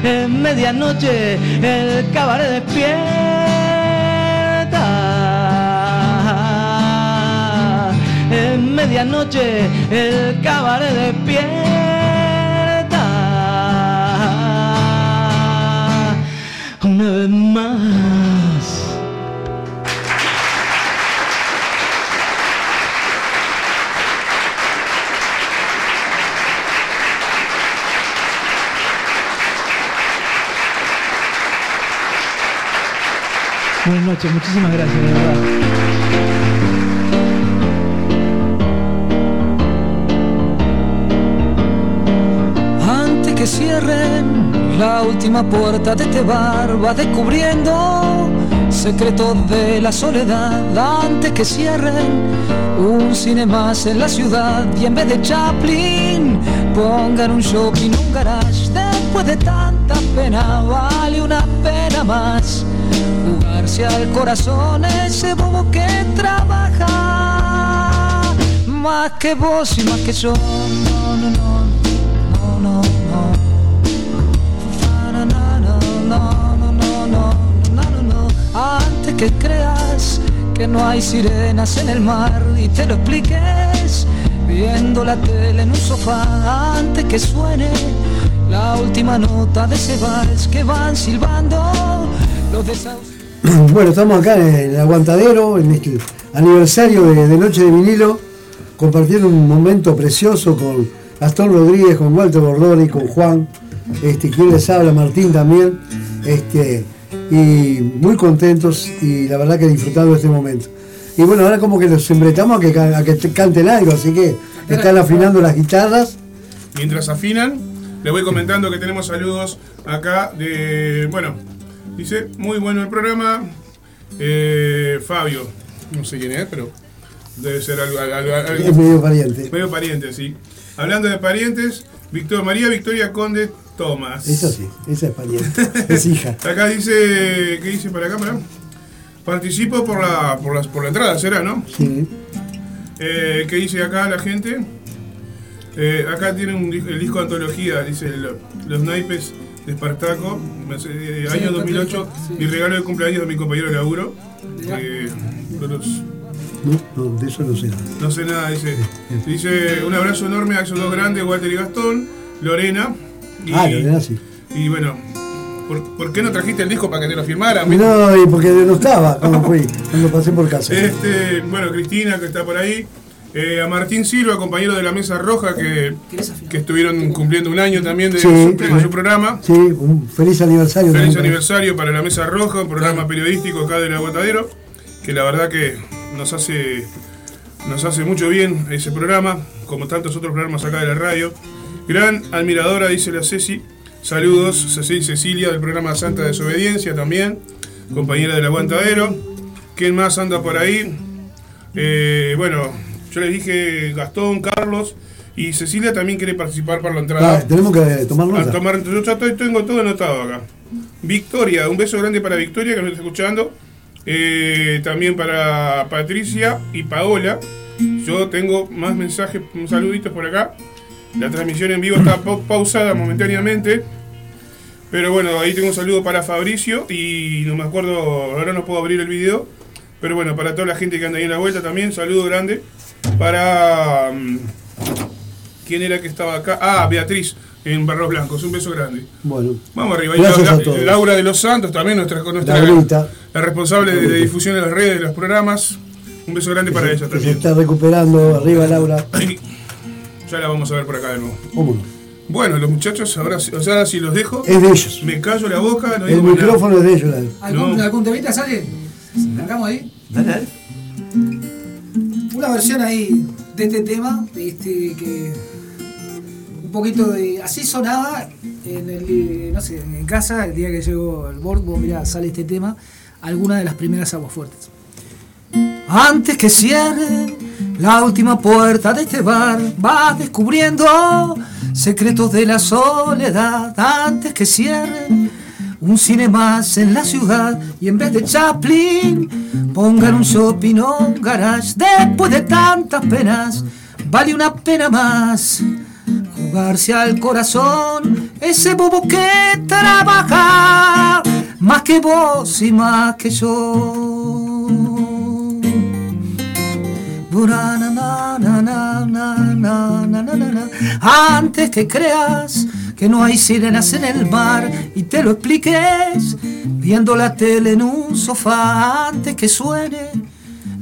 en medianoche el cabaret despierta, en medianoche el cabaret despierta. Una vez más. Buenas noches, muchísimas gracias, de verdad. Antes que cierren la última puerta de este bar, va descubriendo secretos de la soledad. Antes que cierren un cine más en la ciudad y en vez de Chaplin pongan un shopping, un garage. Después de tanta pena, vale una pena más jugarse al corazón ese bobo que trabaja más que vos y más que yo. No, no, no, no, no, no, no, no, no, no, no. Antes que creas que no hay sirenas en el mar y te lo expliques viendo la tele en un sofá antes que suene la última nota de ese vals que van silbando los desahucios. *clears throat* Bueno, estamos acá en el aguantadero, en este aniversario de, Noche de Vinilo, compartiendo un momento precioso con Gastón Rodríguez, con Walter Bordoni, con Juan, este, quien les habla, Martín también, este, y muy contentos y la verdad que disfrutando este momento. Y bueno, ahora como que nos embretamos a que, a que te canten algo, así que están afinando las guitarras. Mientras afinan, les voy comentando que tenemos saludos acá de. Bueno, dice, muy bueno el programa. Eh, Fabio, no sé quién es, pero debe ser algo. algo- algo- Es medio pariente. medio pariente, sí. Hablando de parientes, Victor, María Victoria Conde Tomás. Eso sí, esa es pariente, es hija. *laughs* Acá dice, ¿qué dice para acá? Para? Participo por la, por, las, por la entrada, será, ¿no? Sí. Eh, ¿Qué dice acá la gente? Eh, acá tiene un, el disco de antología, dice lo- Los naipes de Espartaco, eh, año 2008, sí. mi regalo de cumpleaños de mi compañero de laburo. Eh, No, no, de eso no sé nada. no sé nada, dice. Dice un abrazo enorme a esos dos grandes, Walter y Gastón, Lorena. Y, Ah, Lorena sí. y bueno, ¿por, por qué no trajiste el disco para que te lo firmaran? No, y porque no estaba cuando fui, cuando pasé por casa. Este, bueno, Cristina que está por ahí. Eh, a Martín Silva, compañero de la Mesa Roja, que, que estuvieron cumpliendo un año también de, Sí. su, de su programa. Sí, un feliz aniversario. Feliz también. aniversario para la Mesa Roja, un programa periodístico acá del Aguantadero, que la verdad que nos hace, nos hace mucho bien ese programa, como tantos otros programas acá de la radio. Gran admiradora, dice la Ceci. Saludos, Ceci Cecilia del programa Santa Desobediencia también, compañera del Aguantadero. ¿Quién más anda por ahí? Eh, bueno, yo les dije Gastón, Carlos y Cecilia también quiere participar para la entrada. Ah, tenemos que tomar A nota. tomar, yo ya estoy- tengo todo anotado acá. Victoria, un beso grande para Victoria que nos está escuchando. Eh, también para Patricia y Paola. Yo tengo más mensajes, saluditos por acá. La transmisión en vivo está pau- pausada momentáneamente. Pero bueno, ahí tengo un saludo para Fabricio y no me acuerdo, ahora no puedo abrir el video. Pero bueno, para toda la gente que anda ahí en la vuelta también, saludo grande. Para... mm, ¿Quién era que estaba acá? Ah, Beatriz, en Barros Blancos. Un beso grande. Bueno, Vamos arriba. Y Gracias la- a todos. Laura de los Santos, también nuestra, nuestra la responsable de, de difusión de las redes de los programas. Un beso grande para ella que se también. está recuperando. Arriba, Laura. Ya la vamos a ver por acá de nuevo. Bueno, los muchachos, ahora, sí- o sea, si los dejo, Es de ellos. me callo la boca, no El nada. micrófono es de ellos. ¿Algún, No. ¿Algún temita sale? ¿Sacamos ahí? Dale, dale. Una versión ahí de este tema, este, que un poquito de. Así sonaba en el, en casa el día que llegó el Borgo, mira, sale este tema, alguna de las primeras aguas fuertes. Antes que cierre la última puerta de este bar, vas descubriendo secretos de la soledad. Antes que cierre un cine más en la ciudad y en vez de Chaplin pongan un shopping o un garage. Después de tantas penas, vale una pena más jugarse al corazón ese bobo que trabaja más que vos y más que yo. Antes que creas que no hay sirenas en el mar y te lo expliques viendo la tele en un sofá antes que suene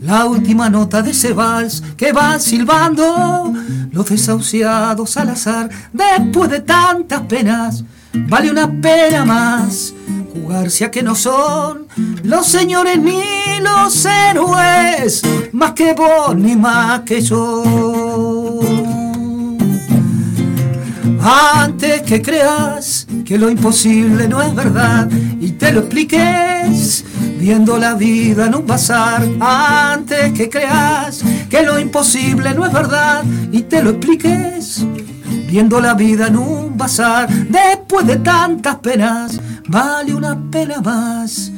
la última nota de ese vals que van silbando los desahuciados al azar después de tantas penas vale una pena más jugarse a que no son los señores ni los héroes más que vos ni más que yo antes que creas que lo imposible no es verdad y te lo expliques viendo la vida en un bazar. Antes que creas que lo imposible no es verdad y te lo expliques viendo la vida en un bazar. Después de tantas penas, vale una pena más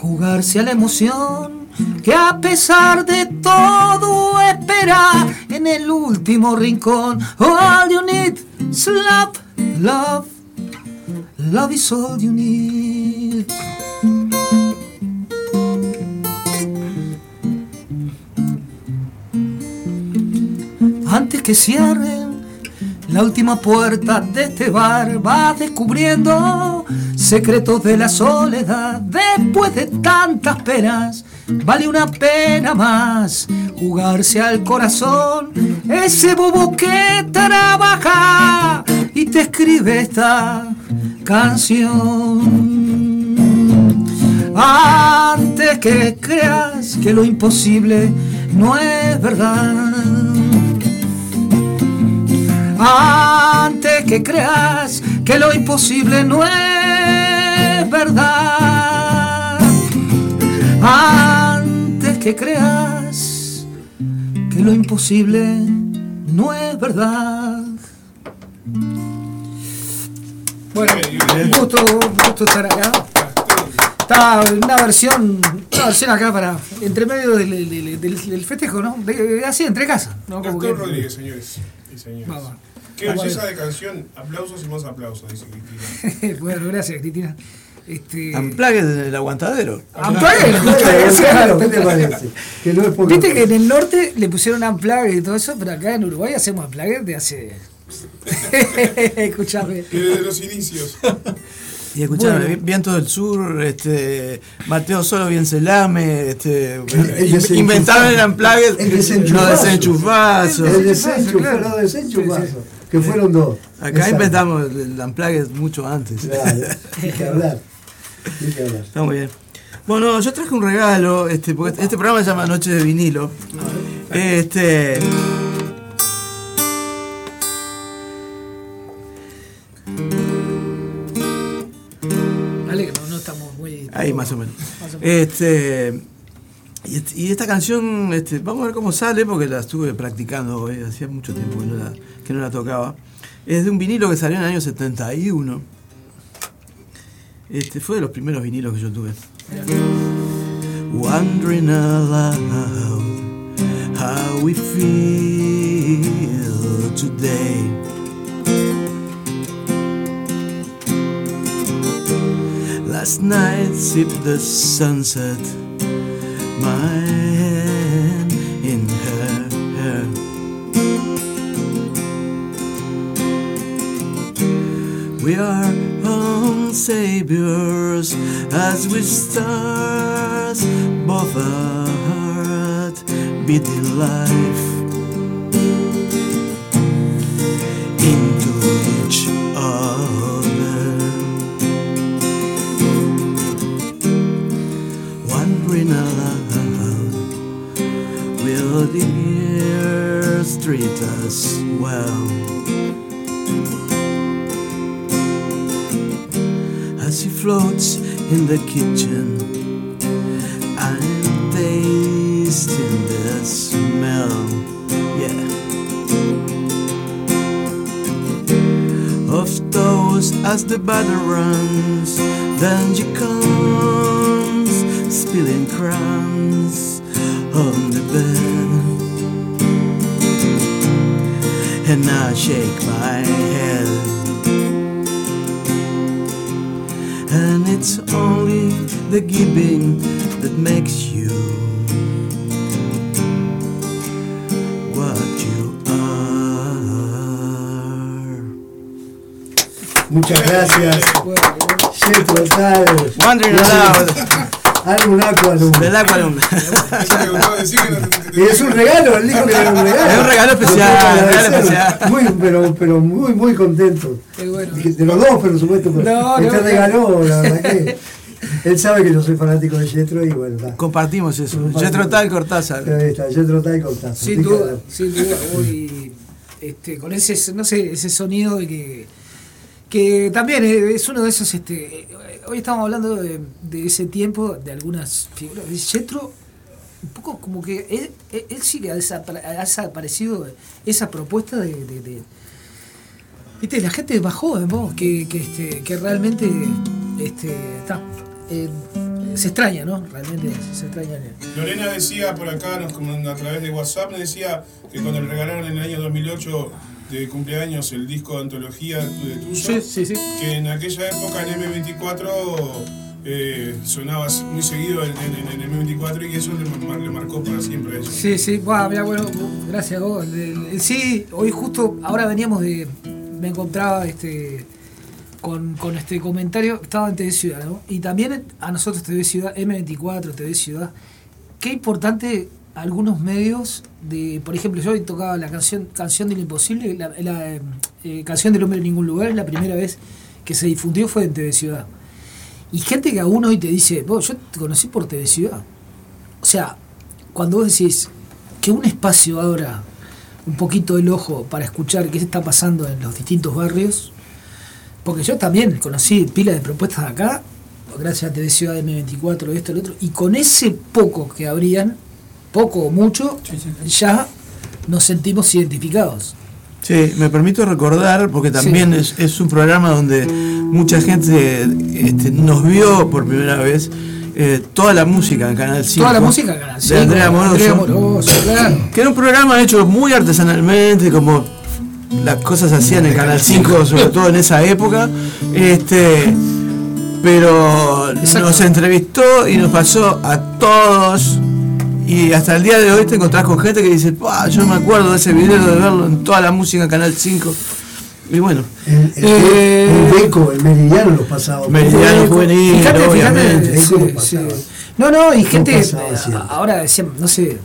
jugarse a la emoción que a pesar de todo espera en el último rincón. All you need So love, love, love is all you need. Antes que cierren la última puerta de este bar, va descubriendo secretos de la soledad. Después de tantas penas, vale una pena más jugarse al corazón. Ese bobo que trabaja y te escribe esta canción. Antes que creas que lo imposible no es verdad. Antes que creas que lo imposible no es verdad. Antes que creas que lo imposible no es verdad. Bueno, un gusto, gusto estar acá. Está una versión, una versión acá para entre medio del, del- del- del festejo, ¿no? De- así, entre casa. ¿no? Como Gastón que- Rodríguez, señores y señores. Qué belleza de canción. Aplausos y más aplausos, dice Cristina. *laughs* bueno, gracias, Cristina. Este, Amplague del aguantadero. Poco. Viste que en el norte le pusieron Unplugged y todo eso, pero acá en Uruguay hacemos Unplugged de hace. *laughs* Escuchame. Desde los inicios. Y escuchame, Bueno. Vi- Viento del Sur, este, Mateo Solo bien Celame, este, el inventaron el Unplugged, el los desenchufazo. desenchufazos. El desenchufazo, claro. los desenchufazos, Sí, que fueron dos. Acá Exacto. inventamos el Unplugged mucho antes. Claro, hay que hablar. *laughs* Está muy bien. Bueno, yo traje un regalo, este, porque este programa se llama Noche de Vinilo. Este. Dale, que no, no estamos muy. Ahí más o menos. Más o menos. Este. Y, est- y esta canción, este, vamos a ver cómo sale, porque la estuve practicando hoy, hacía mucho tiempo que no, la, que no la tocaba. Es de un vinilo que salió en el año 71. Este, fue de los primeros vinilos que yo tuve. Wondering aloud how we feel today. Last night sipped the sunset, my hand in her hair. We are saviors as we stars, both a heart beating life into each other. Wandering aloud, will the years treat us well? As he floats in the kitchen, I'm tasting the smell, yeah, of toast as the butter runs. Then she comes, spilling crumbs on the bed, and I shake my head. And it's only the giving that makes you what you are. Muchas gracias. Jetro Tal. ¿eh? Wandering aloud, *laughs* Álbum Aqualum. del te- Y es un regalo, él dijo que era un regalo. Es un regalo especial, que regalo especial. Muy, pero, pero muy, muy contento. Qué bueno. De los dos, por supuesto. Pero No, este no, no. regaló, la verdad que. Él sabe que yo soy fanático de Jetro y bueno, está. Compartimos eso. Jetro Tal Cortázar. Ahí está, Jetro Tal y Cortázar. Sin duda, sin duda. Hoy, este, con ese, no sé, ese sonido de que, que también es uno de esos. Este, hoy estamos hablando de, ese tiempo, de algunas figuras. De Jetro, un poco como que él, él- sí que ha desapare- ha desaparecido esa propuesta de. Viste, la gente más joven, vos, que, que, este, que realmente este, está, eh, se extraña, ¿no? Realmente se extraña. Lorena decía por acá, nos, a través de WhatsApp, me decía que cuando le regalaron en el año 2008 de cumpleaños el disco de antología de tuyo, Sí, sí, sí. que en aquella época en M24 eh, sonabas muy seguido en, en- en el M24 y eso le, mar- le marcó para siempre a ellos. Sí, sí, Buah, mira, bueno, gracias vos. El- el- sí, hoy justo, ahora veníamos de. Me encontraba este con, con este comentario, estaba en TV Ciudad, ¿no? Y también a nosotros TV Ciudad, M24, TV Ciudad. Qué importante algunos medios de, por ejemplo, yo hoy tocaba la canción Canción de lo Imposible, la, eh, eh, Canción del Hombre en Ningún Lugar, la primera vez que se difundió fue en TV Ciudad. Y gente que aún hoy te dice, vos, yo te conocí por TV Ciudad. O sea, cuando vos decís que un espacio abra un poquito el ojo para escuchar qué se está pasando en los distintos barrios, porque yo también conocí pila de propuestas acá, gracias a TV Ciudad M24, esto, lo otro, y con ese poco que abrían, poco o mucho, ya nos sentimos identificados. Sí, me permito recordar, porque también es, es un programa donde mucha gente este, nos vio por primera vez eh, toda la música en Canal 5. Toda la música en Canal de 5, Andrea Moroso. Andrea Moroso, claro. Que era un programa hecho muy artesanalmente, como las cosas se hacían en Canal 5, sobre todo en esa época. Este, pero nos entrevistó y nos pasó a todos. Y hasta el día de hoy te encontrás con gente que dice, "Pah, yo me acuerdo de ese video, de verlo en toda la música en Canal 5. Y bueno, El, el, Eh, el Deco, el Meridiano los pasaba. Meridiano Juvenil, Fíjate, sí, lo sí. No, no, y Lo gente, pasaba eh, ahora decían, no sé,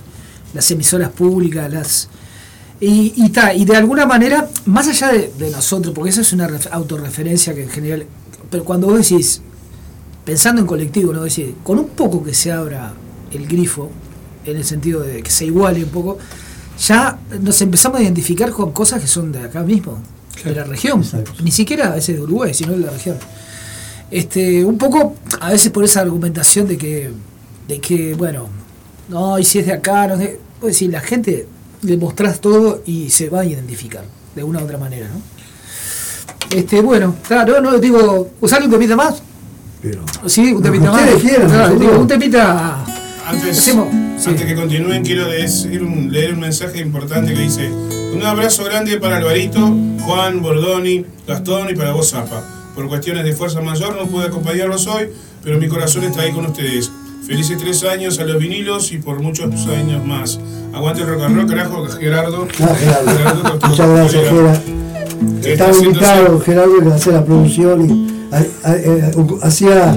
las emisoras públicas, las... Y, y, ta, y de alguna manera, más allá de, de nosotros, porque eso es una ref- autorreferencia que en general, pero cuando vos decís, pensando en colectivo, ¿no? Decís, con un poco que se abra el grifo, en el sentido de que se iguale un poco, ya nos empezamos a identificar con cosas que son de acá mismo, de la región, Exacto. ni siquiera a veces de Uruguay, sino de la región. Este, un poco, a veces por esa argumentación de que, de que bueno, no, y si es de acá, no es de. Pues decir, la gente le mostrás todo y se va a identificar, de una u otra manera, ¿no? Este, bueno, claro, no, digo, usarle un temita más. Pero, Sí, un temita más. Claro, digo, un temita. Antes, Hacemos, sí. antes que continúen, quiero decir un- leer un mensaje importante que dice: Un abrazo grande para Alvarito, Juan, Bordoni, Gastón y para vos, Zapa. Por cuestiones de fuerza mayor no pude acompañarlos hoy, pero mi corazón está ahí con ustedes. Felices tres años a los vinilos y por muchos años más. Aguante el rock and roll, carajo, Gerardo. Ah, Gerardo. Gerardo, muchas gracias, colega, Gera. que Estaba invitado Gerardo que hacía la producción y eh, hacía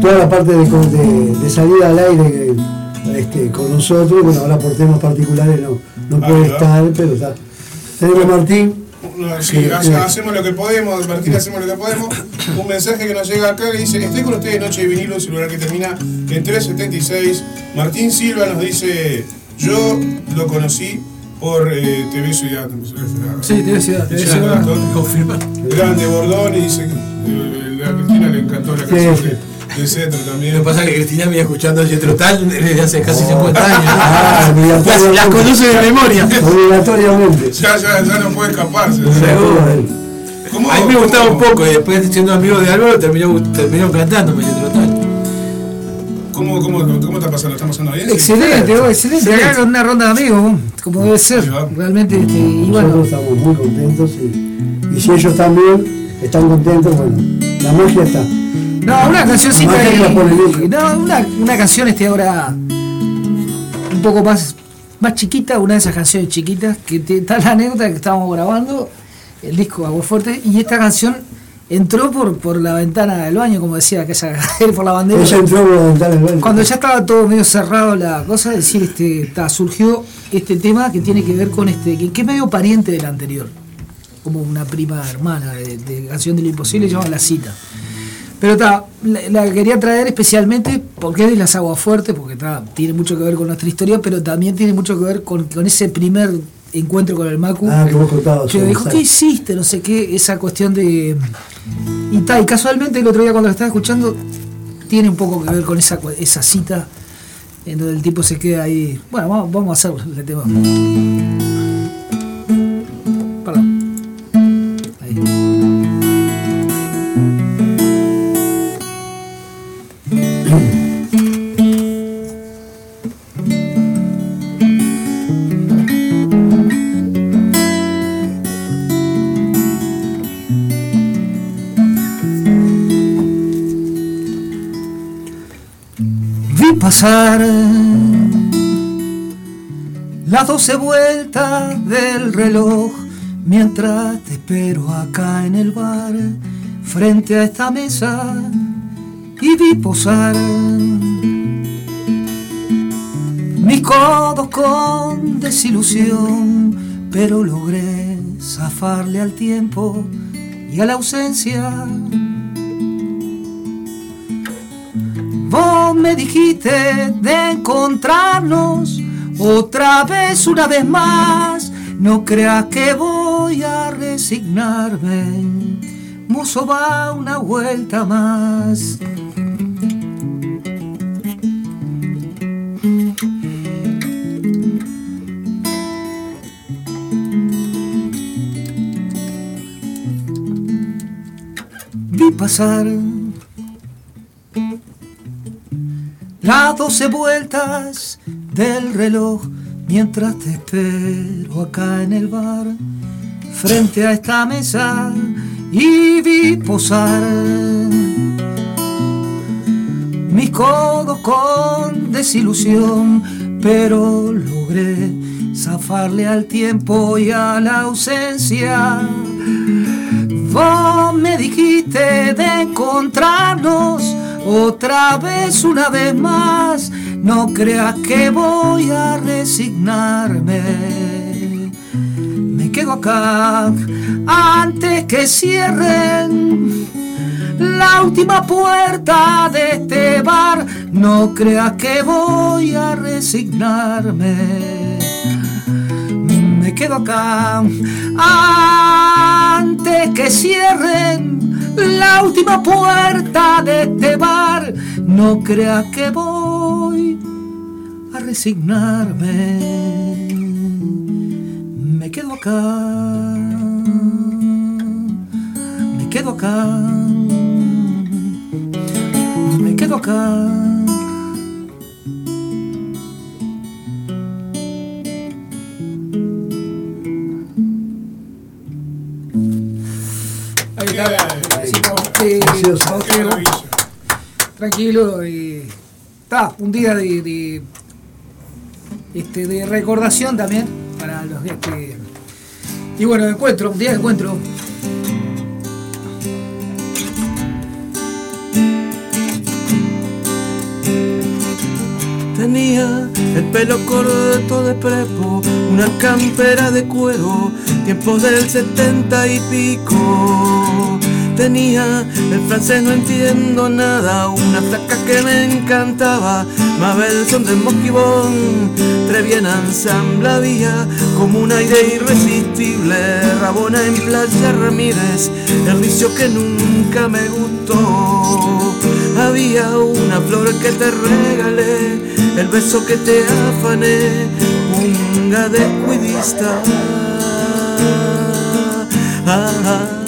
toda la parte de, de- de salida al aire este, con nosotros. Bueno, ahora por temas particulares no, no Ah, puede estar, pero está. Tenemos Martín. Sí, Sí, hace- sí. hacemos lo que podemos, Martín, hacemos lo que podemos. Un mensaje que nos llega acá que dice, estoy con ustedes Noche de Vinilo, celular que termina en 376. Martín Silva nos dice, yo lo conocí por eh, TV Ciudad. Sí, TV Ciudad, TV Ciudad, Ciudad. Gastón. Confirma. Grande Bordón y dice que eh, a Cristina le encantó la Sí, canción sí. de, de Cetro Lo también. que pasa es que Cristina viene escuchando Jetro Tal desde hace casi 50 años. Ah, ¿no? las, conoce de memoria. Obligatoriamente. Ya, ya, ya no puede escaparse. ¿Cómo- A mí me gustaba un poco y después siendo amigo de Álvaro terminó, terminó cantándome Jetro Tal. ¿Cómo, cómo, cómo está pasando? ¿Está pasando bien? Excelente, oh, excelente. Acá con una ronda de amigos, como debe ser. Realmente, este, y Nosotros bueno, estamos muy contentos y, y si ellos también están contentos, bueno, la magia está. No, una cancioncita pone vieja. No, una, una canción este ahora un poco más, más chiquita, una de esas canciones chiquitas, que te- está la anécdota que estábamos grabando, el disco Agua Fuerte, y esta canción entró por, por la ventana del baño, como decía aquella *laughs* por la bandera. Ella entró por la ventana del baño. Cuando ya estaba todo medio cerrado la cosa, es decir, este, ta, surgió este tema que tiene que ver con este, que, que es medio pariente del anterior, como una prima hermana de, de Canción de lo Imposible, se llama La Cita. Pero ta, la, la quería traer especialmente porque es de las aguas fuertes, porque ta, tiene mucho que ver con nuestra historia, pero también tiene mucho que ver con, con ese primer encuentro con el Macu. Ah, que vos contabas. Que dijo, ¿qué hiciste? No sé qué, esa cuestión de. Y tal, y casualmente el otro día cuando lo estaba escuchando, tiene un poco que ver con esa, esa cita en donde el tipo se queda ahí. Bueno, vamos, vamos a hacerlo, el tema. Las doce vueltas del reloj mientras te espero acá en el bar frente a esta mesa y vi posar mis codos con desilusión, pero logré zafarle al tiempo y a la ausencia. Vos me dijiste de encontrarnos otra vez, una vez más. No creas que voy a resignarme. Mozo va una vuelta más. Vi pasar doce vueltas del reloj mientras te espero acá en el bar frente a esta mesa y vi posar mis codos con desilusión, pero logré zafarle al tiempo y a la ausencia. Vos me dijiste de encontrarnos otra vez, una vez más. No creas que voy a resignarme. Me quedo acá antes que cierren la última puerta de este bar. No creas que voy a resignarme. Me quedo acá antes que cierren la última puerta de este bar. No creas que voy a resignarme. Me quedo acá. Me quedo acá. Me quedo acá. Ahí tranquilo y está un día de, de, este de recordación también para los días que y bueno de encuentro un día de encuentro. Tenía el pelo corto de prepo, una campera de cuero, tiempos del setenta y pico. Tenía el francés, no entiendo nada, una flaca que me encantaba, Mabel son del mosquibón, Treviena ensambla vía, como un aire irresistible, Rabona en Playa Ramírez, el vicio que nunca me gustó. Había una flor que te regalé, el beso que te afané, punga de cuidista. Ah, ah,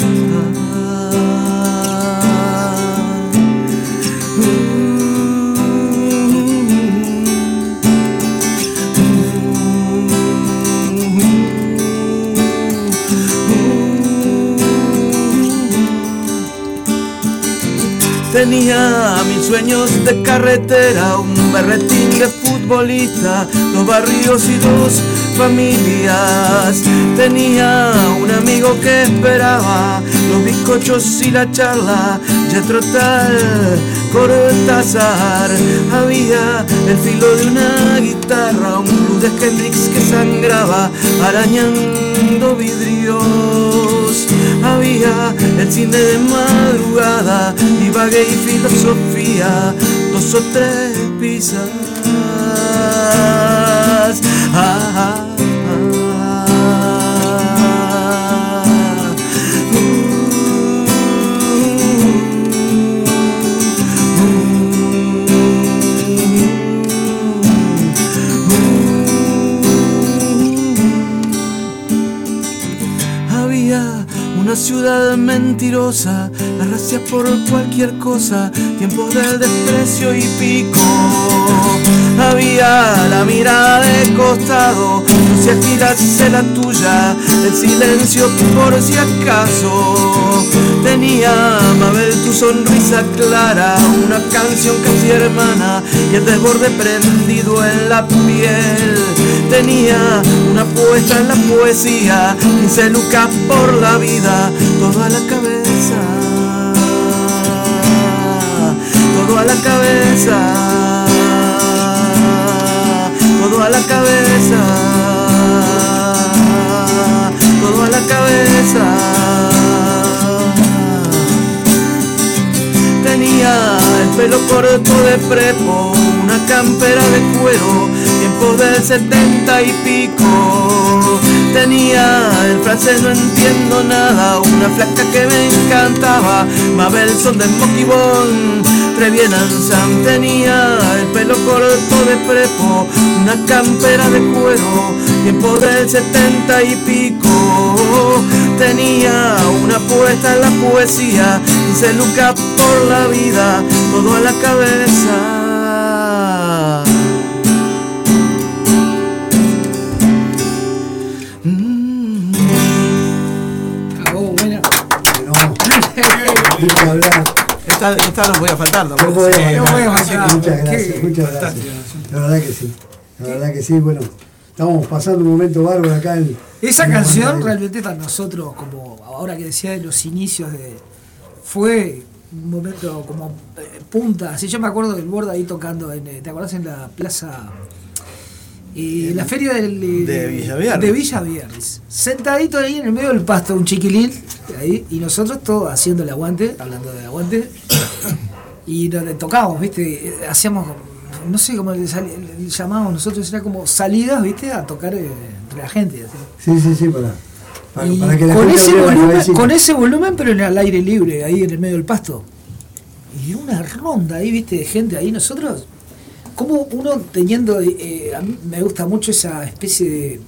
Tenía mis sueños de carretera, un berretín de futbolista, dos barrios y dos familias. Tenía un amigo que esperaba los bizcochos y la charla, Jetro tal, Cortázar. Había el filo de una guitarra, un blues de Hendrix que sangraba, arañando vidrios. Había el cine de madrugada, Ibagué y filosofía, dos o tres pizzas. Una ciudad mentirosa, la gracia por cualquier cosa, tiempos del desprecio y pico. Había la mirada de costado, los si agitase la tuya, el silencio por si acaso. Tenía Mabel tu sonrisa clara, una canción casi hermana y el desborde prendido en la piel. Tenía una puesta en la poesía, 15 lucas por la vida, todo a la cabeza, todo a la cabeza, todo a la cabeza, todo a la cabeza. Tenía el pelo corto de prepo, una campera de cuero, tiempo del setenta y pico. Tenía el francés, no entiendo nada, una flaca que me encantaba, Mabel son de Moquibón, Trevienan Sam. Tenía el pelo corto de prepo, una campera de cuero, tiempo del setenta y pico. Tenía una puesta en la poesía, dice Luca por la vida, todo a la cabeza. Esta, esta no voy a faltar, ¿no? No podía Sí, faltar. podía. Muchas gracias, muchas gracias. La verdad que sí. La verdad que sí, bueno. Estamos pasando un momento bárbaro acá en. Esa en canción realmente para nosotros, como ahora que decía de los inicios de. fue un momento como eh, punta. Así yo me acuerdo del borde ahí tocando, en, eh, ¿te acordás en la plaza? Eh, la feria del, De Villa Viernes. De Villa Viernes. Sentadito ahí en el medio del pasto, un chiquilín, ahí, y nosotros todos haciendo el aguante, hablando de aguante, *coughs* y nos tocábamos, ¿viste? Hacíamos, no sé cómo le, le llamábamos nosotros, era como salidas, ¿viste? A tocar eh, entre la gente. así. Sí, sí, sí, para. Para, Y para que la con, gente ese volumen, con ese volumen, pero en el aire libre, ahí en el medio del pasto. Y una ronda ahí, viste, de gente ahí. Nosotros, como uno teniendo, eh, a mí me gusta mucho esa especie de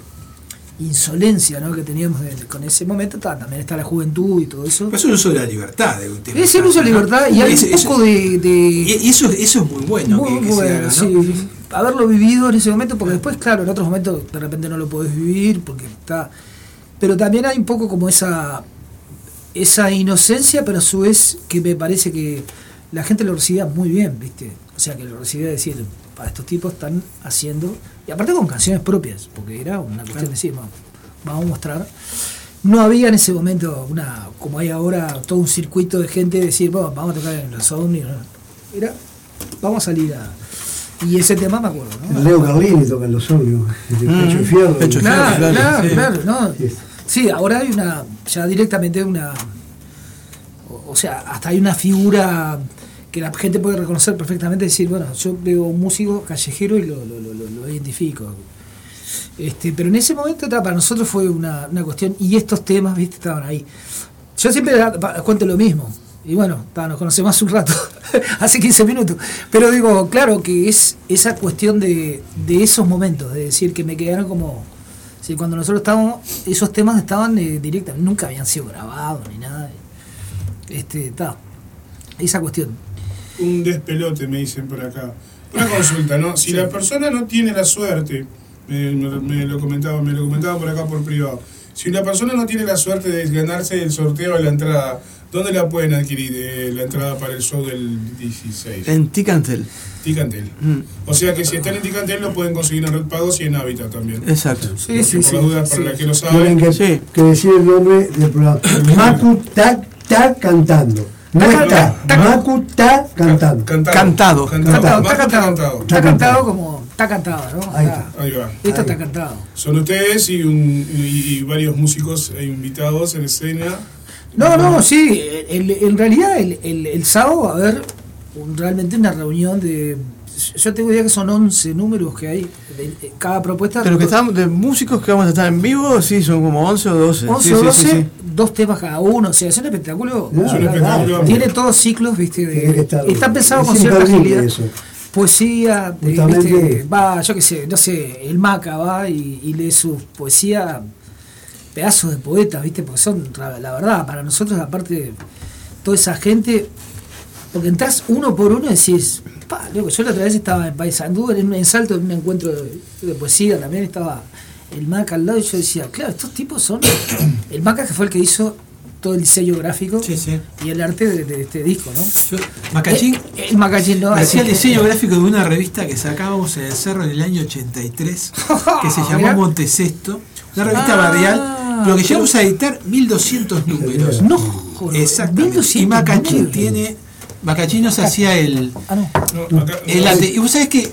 insolencia ¿no? que teníamos de- con ese momento, ta, también está la juventud y todo eso. Pero es un uso de la libertad. De, Es el uso de libertad y hay un eso- poco de... de Y eso, eso es muy bueno. muy que, que se bueno, haga, ¿no? sí. Haberlo vivido en ese momento, porque después, claro, en otros momentos de repente no lo podés vivir, porque está. Pero también hay un poco como esa esa inocencia, pero a su vez que me parece que la gente lo recibía muy bien, ¿viste? O sea, que lo recibía decir, para estos tipos están haciendo, y aparte con canciones propias, porque era una cuestión de decir, vamos, vamos a mostrar. No había en ese momento una, como hay ahora, todo un circuito de gente de decir, bueno, vamos a tocar en los. ¿no? Era, vamos a salir a. Y ese tema me acuerdo, ¿no? Leo Carlini toca en los ómnibus, *laughs* el de Pecho. Mm, Pecho Claro, Claro, claro, sí. claro, ¿no? Sí. Sí, ahora hay una, ya directamente una, o, o sea, hasta hay una figura que la gente puede reconocer perfectamente, decir, bueno, yo veo un músico callejero y lo, lo, lo- identifico. Este, pero en ese momento para nosotros fue una, una cuestión, y estos temas, viste, estaban ahí. Yo siempre pa- cuento lo mismo, y bueno, ta, nos conocemos hace un rato, *laughs* hace 15 minutos, pero digo, claro que es esa cuestión de, de esos momentos, de decir que me quedaron como, sí, cuando nosotros estábamos, esos temas estaban eh, directamente, nunca habían sido grabados ni nada, este, ta, esa cuestión. Un despelote, me dicen por acá. Una consulta, ¿no? Si la persona no tiene la suerte, me, me- me lo comentaba, me lo comentaba por acá por privado. Si una persona no tiene la suerte de ganarse el sorteo de la entrada, ¿dónde la pueden adquirir eh, la entrada para el show del 16? En Ticantel. Ticantel. Mm, O sea que si están en Ticantel lo pueden conseguir en Red Pagos y en Hábitat también. Exacto. Sí, sí, por sí. dudas, para sí. la que lo Tienen saben, que, Sí. que decir el nombre del programa. *coughs* Macu está cantando. No Está. Macu está cantado. Cantado. Cantado, está cantado, está cantado como, está cantado, ¿no? Ahí Está-. Ahí va. Esto Ahí. está cantado. Son ustedes y, un, y, y varios músicos e invitados en escena. No, no, sí, el- en realidad el, el, el sábado va a haber un- realmente una reunión de... Yo tengo idea que son 11 números que hay, de, de cada propuesta. Los que estamos, de músicos que vamos a estar en vivo, sí, son como 11 o 12. 11 Sí, o sí, 12, sí, sí. dos temas cada uno, o sea, es un espectáculo. No. Tiene todos ciclos, viste, de- estar- está pensado es con cierta agilidad. eso. Poesía, Justamente- viste, va, yo qué sé, no sé, el Maca va y, y lee su poesía, pedazos de poetas, viste, porque son, la la verdad, para nosotros, aparte, toda esa gente, porque entras uno por uno y decís, pa, loco, yo la otra vez estaba en Paysandú, en un ensalto, en un encuentro de, de poesía también, estaba el Maca al lado y yo decía, claro, estos tipos son. *coughs* El Maca que fue el que hizo todo el diseño gráfico Sí, sí. y el arte de, de este disco, ¿no? Yo- Macachín Eh, el Macachín no hacía el así- diseño gráfico de una revista que sacábamos en el cerro en el año 83, *laughs* que se llamó. Montecesto, una revista Ah, barrial, pero que llegamos a editar 1200 números. No, joder, Exactamente. 1200 Y Macachín números. tiene. Macachín nos hacía el. Ah, no. No, acá- el ate- y vos sabés que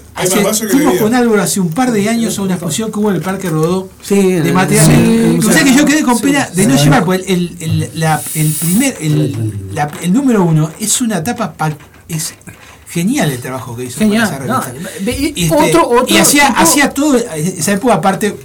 fuimos con Álvaro hace un par de años a una exposición que hubo en el Parque Rodó Sí, de material. sí, y vos sí. sabés que yo quedé con Sí, pena de no llevar, porque el, el, la- el primer, el, la- el número uno es una tapa, pa- es genial el trabajo que hizo con Genial. esa No, revista. y este, otro, otro y hacía, tipo- hacía todo, esa época aparte,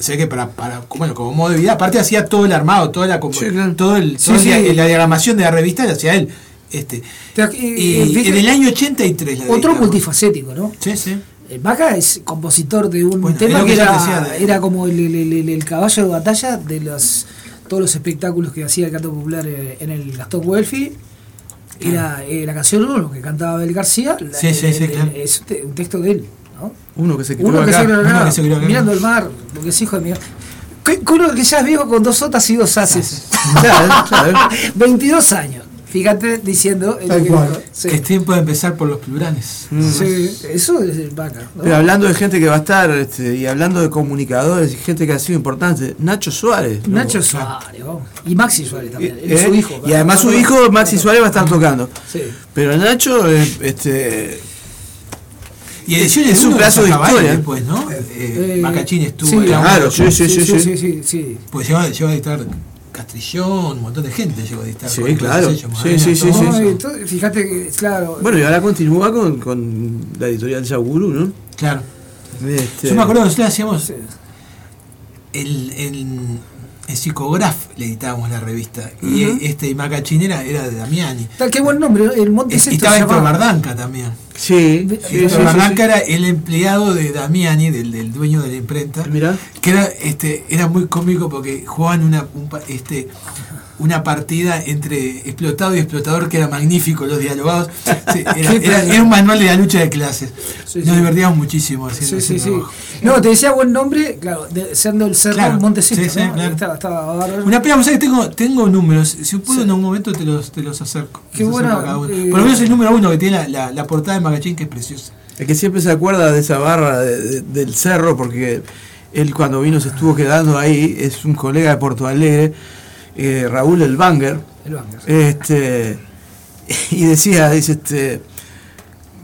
sé que para, para bueno, como modo de vida, aparte hacía todo el armado, toda la, Sí, claro. todo el, Sí, toda sí. la, la diagramación de la revista la hacía él. Este, viste- en el año 83 la Otro multifacético, ¿no? Sí, sí. El Maca es compositor de un Bueno, tema que, era, decía era como el, el- el- el caballo de batalla de los todos los espectáculos que hacía el canto popular eh, en el Gastón Welfi. Era eh, la canción 1 que cantaba Abel García. la- Sí, sí, el- sí, el- claro. Es un te- un texto de él. ¿no? Uno que se crió Uno que acá. se crió uno acá, que se crió acá. mirando el mar, porque es hijo de mi. Uno que ya es viejo con dos sotas y dos haces. Claro. 22 *laughs* años. Fíjate diciendo. el que- cual. sí. Que es tiempo de empezar por los plurales. Sí, eso es. ¿no? Pero hablando de gente que va a estar, este, y hablando de comunicadores y gente que ha sido importante, Nacho Suárez. Nacho Suárez, vamos. Y Maxi Suárez también. Eh, su hijo. Y además su hijo, Maxi Suárez, va a estar tocando. Sí. Pero Nacho, eh, este, Y ediciones Es un pedazo de historia. después, ¿no? Eh, Eh, Macachín estuvo sí, ahí. claro, sí, sí, sí, sí. sí, sí, sí. Pues llegó, llegó a editar Castrillón, un montón de gente llegó a editar. Sí, con claro. sellos, Sí, Madena, sí, sí, sí, todo- fíjate que, claro. bueno, y ahora continúa con, con la editorial Yaguru, ¿no? Claro. Este, Yo me acuerdo que nosotros hacíamos el, el, Psicograph le editábamos la revista. Y este y Macachín era, era de Damiani. Tal, qué buen nombre, ¿no? el Monte Y Sexto estaba Héctor. Bardanca también. Sí, sí, sí, Héctor sí, Bardanca sí. era el empleado de Damiani, del, del dueño de la imprenta. Mirá. que era este era muy cómico porque jugaban una un este una partida entre explotado y explotador que era magnífico los dialogados Sí, *laughs* era, era- era un manual de la lucha de clases Sí, nos sí. divertíamos muchísimo haciendo Sí, sí, ese sí. trabajo. No, te decía buen nombre, claro, de, siendo el cerro Claro, Monte Sexto, sí, sí, ¿no? claro. Estaba, estaba una pena, vos sabés que tengo, tengo números, si puedo Sí. en algún momento te los, te los acerco. Qué Los acerco bueno, a cada uno. eh, Por lo menos el número uno que tiene la, la, la portada de Magachín que es preciosa. El que siempre se acuerda de esa barra de- de- del cerro, porque él cuando vino se estuvo quedando ahí, es un colega de Porto Alegre, eh, Raúl El Banger, El Banger. este, y decía, dice, este,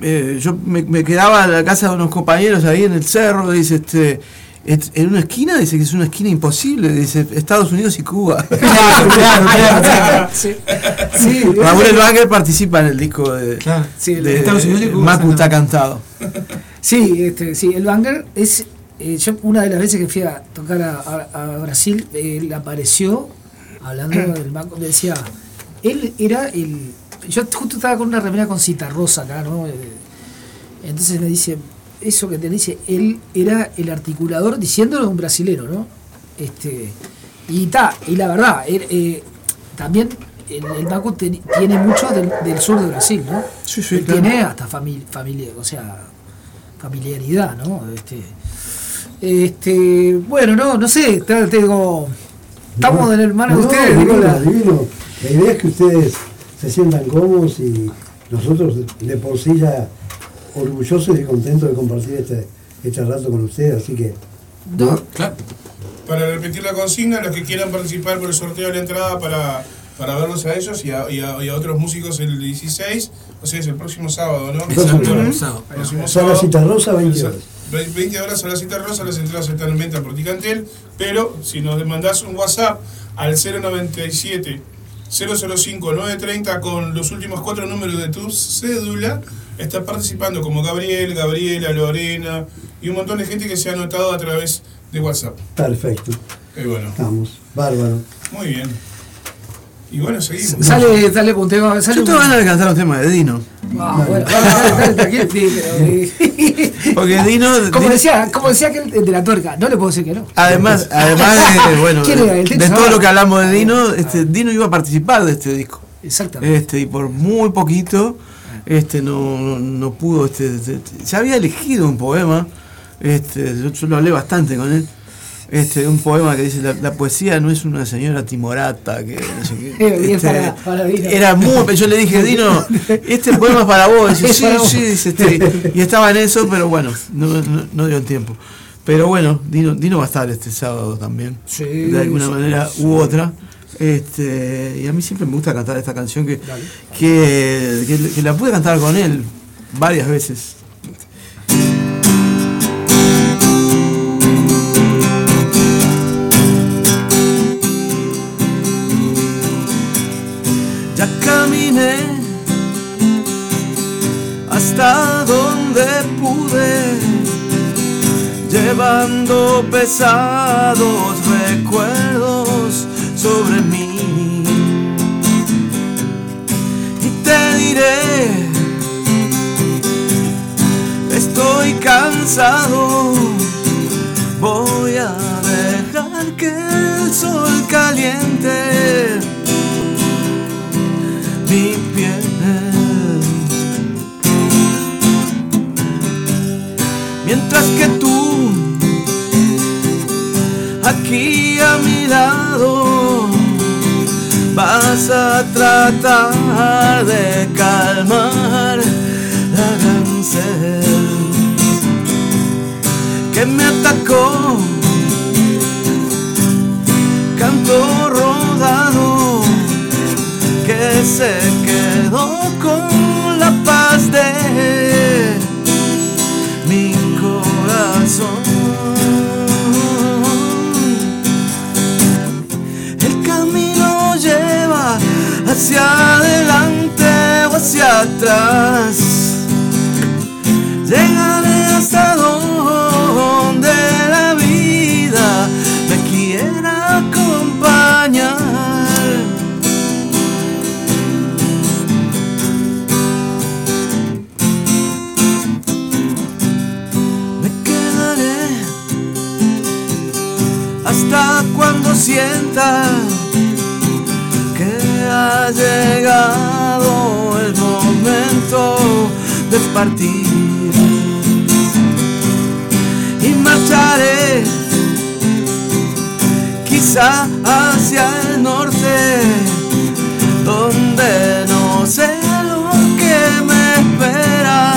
eh, yo me, me quedaba en la casa de unos compañeros ahí en el cerro, dice, este, en una esquina, dice que es una esquina imposible, dice, Estados Unidos y Cuba. *laughs* Claro, claro, claro, claro. Sí. Sí, Raúl El Banger participa en el disco de, Claro. Sí, de Estados Unidos y Cuba, Macu está cantado. Sí, este, sí, el Banger es. eh, yo una de las veces que fui a tocar a, a- a Brasil, él apareció hablando *clears throat* del banco, decía, él era el. Yo justo estaba con una remera con cita rosa acá, ¿no? Eh, Entonces me dice, eso que te dice, él era el articulador, diciéndolo a un brasilero, ¿no? Este, y ta, y la verdad, él, eh, también el, el banco te- tiene mucho del, del sur de Brasil, ¿no? Sí, sí, Él claro. Tiene hasta familia, familia, o sea, familiaridad, ¿no? Este, este, bueno, no, no sé, te- tengo, estamos en el mano de ustedes, la- divino. La idea es que ustedes se sientan cómodos y nosotros de por sí ya orgullosos y contentos de compartir este, este rato con ustedes, así que no, Claro. Para repetir la consigna, los que quieran participar por el sorteo de la entrada para, para verlos a ellos y a, y a- y a otros músicos el 16, o sea, es el próximo sábado, ¿no? Exacto, Próximo- el sábado. próximo Sala sábado. Cita Rosa, 20 horas. 20 horas a la cita rosa, las entradas están en venta por Ticantel, pero si nos mandás un WhatsApp al 097 005 930 con los últimos cuatro números de tu cédula, estás participando como Gabriel, Gabriela, Lorena y un montón de gente que se ha anotado a través de WhatsApp. perfecto, Y bueno, estamos, bárbaro. muy bien. Y bueno, seguimos. sale, sale con un tema, sale Yo un- tengo ganas de cantar un tema de Dino. Ah, bueno, dale, dale, pero, *laughs* Porque Dino. eh, como Dino- decía, como decía aquel de la tuerca, no le puedo decir que no. Además, además de, *laughs* bueno, ¿Quién era? ¿El de, todo lo que hablamos de Dino, este, Dino iba a participar de este disco. Exactamente. Este, y por muy poquito, este, no, no, no pudo, este, este, se había elegido un poema, este, yo, yo lo hablé bastante con él, Este, un poema que dice la, la poesía no es una señora timorata que no sé qué. *laughs* Este, para- para Dino. era muy yo le dije *laughs* Dino este poema es para vos *laughs* Dice, Es sí para vos. sí dice, este, y estaba en eso pero bueno no, no, no dio el tiempo pero bueno Dino, Dino va a estar este sábado también Sí, de alguna sí, manera sí. u otra este y a mí siempre me gusta cantar esta canción que, que, que, que la pude cantar con él varias veces Ya caminé hasta donde pude, llevando pesados recuerdos sobre mí. Y te diré, estoy cansado, voy a dejar que el sol caliente mi piel. Mientras que tú, aquí a mi lado, vas a tratar de calmar la gran sed que me atacó. Canto rodado se quedó con la paz de mi corazón. El camino lleva hacia adelante o hacia atrás. Sienta que ha llegado el momento de partir. Y marcharé quizá hacia el norte donde no sé lo que me espera.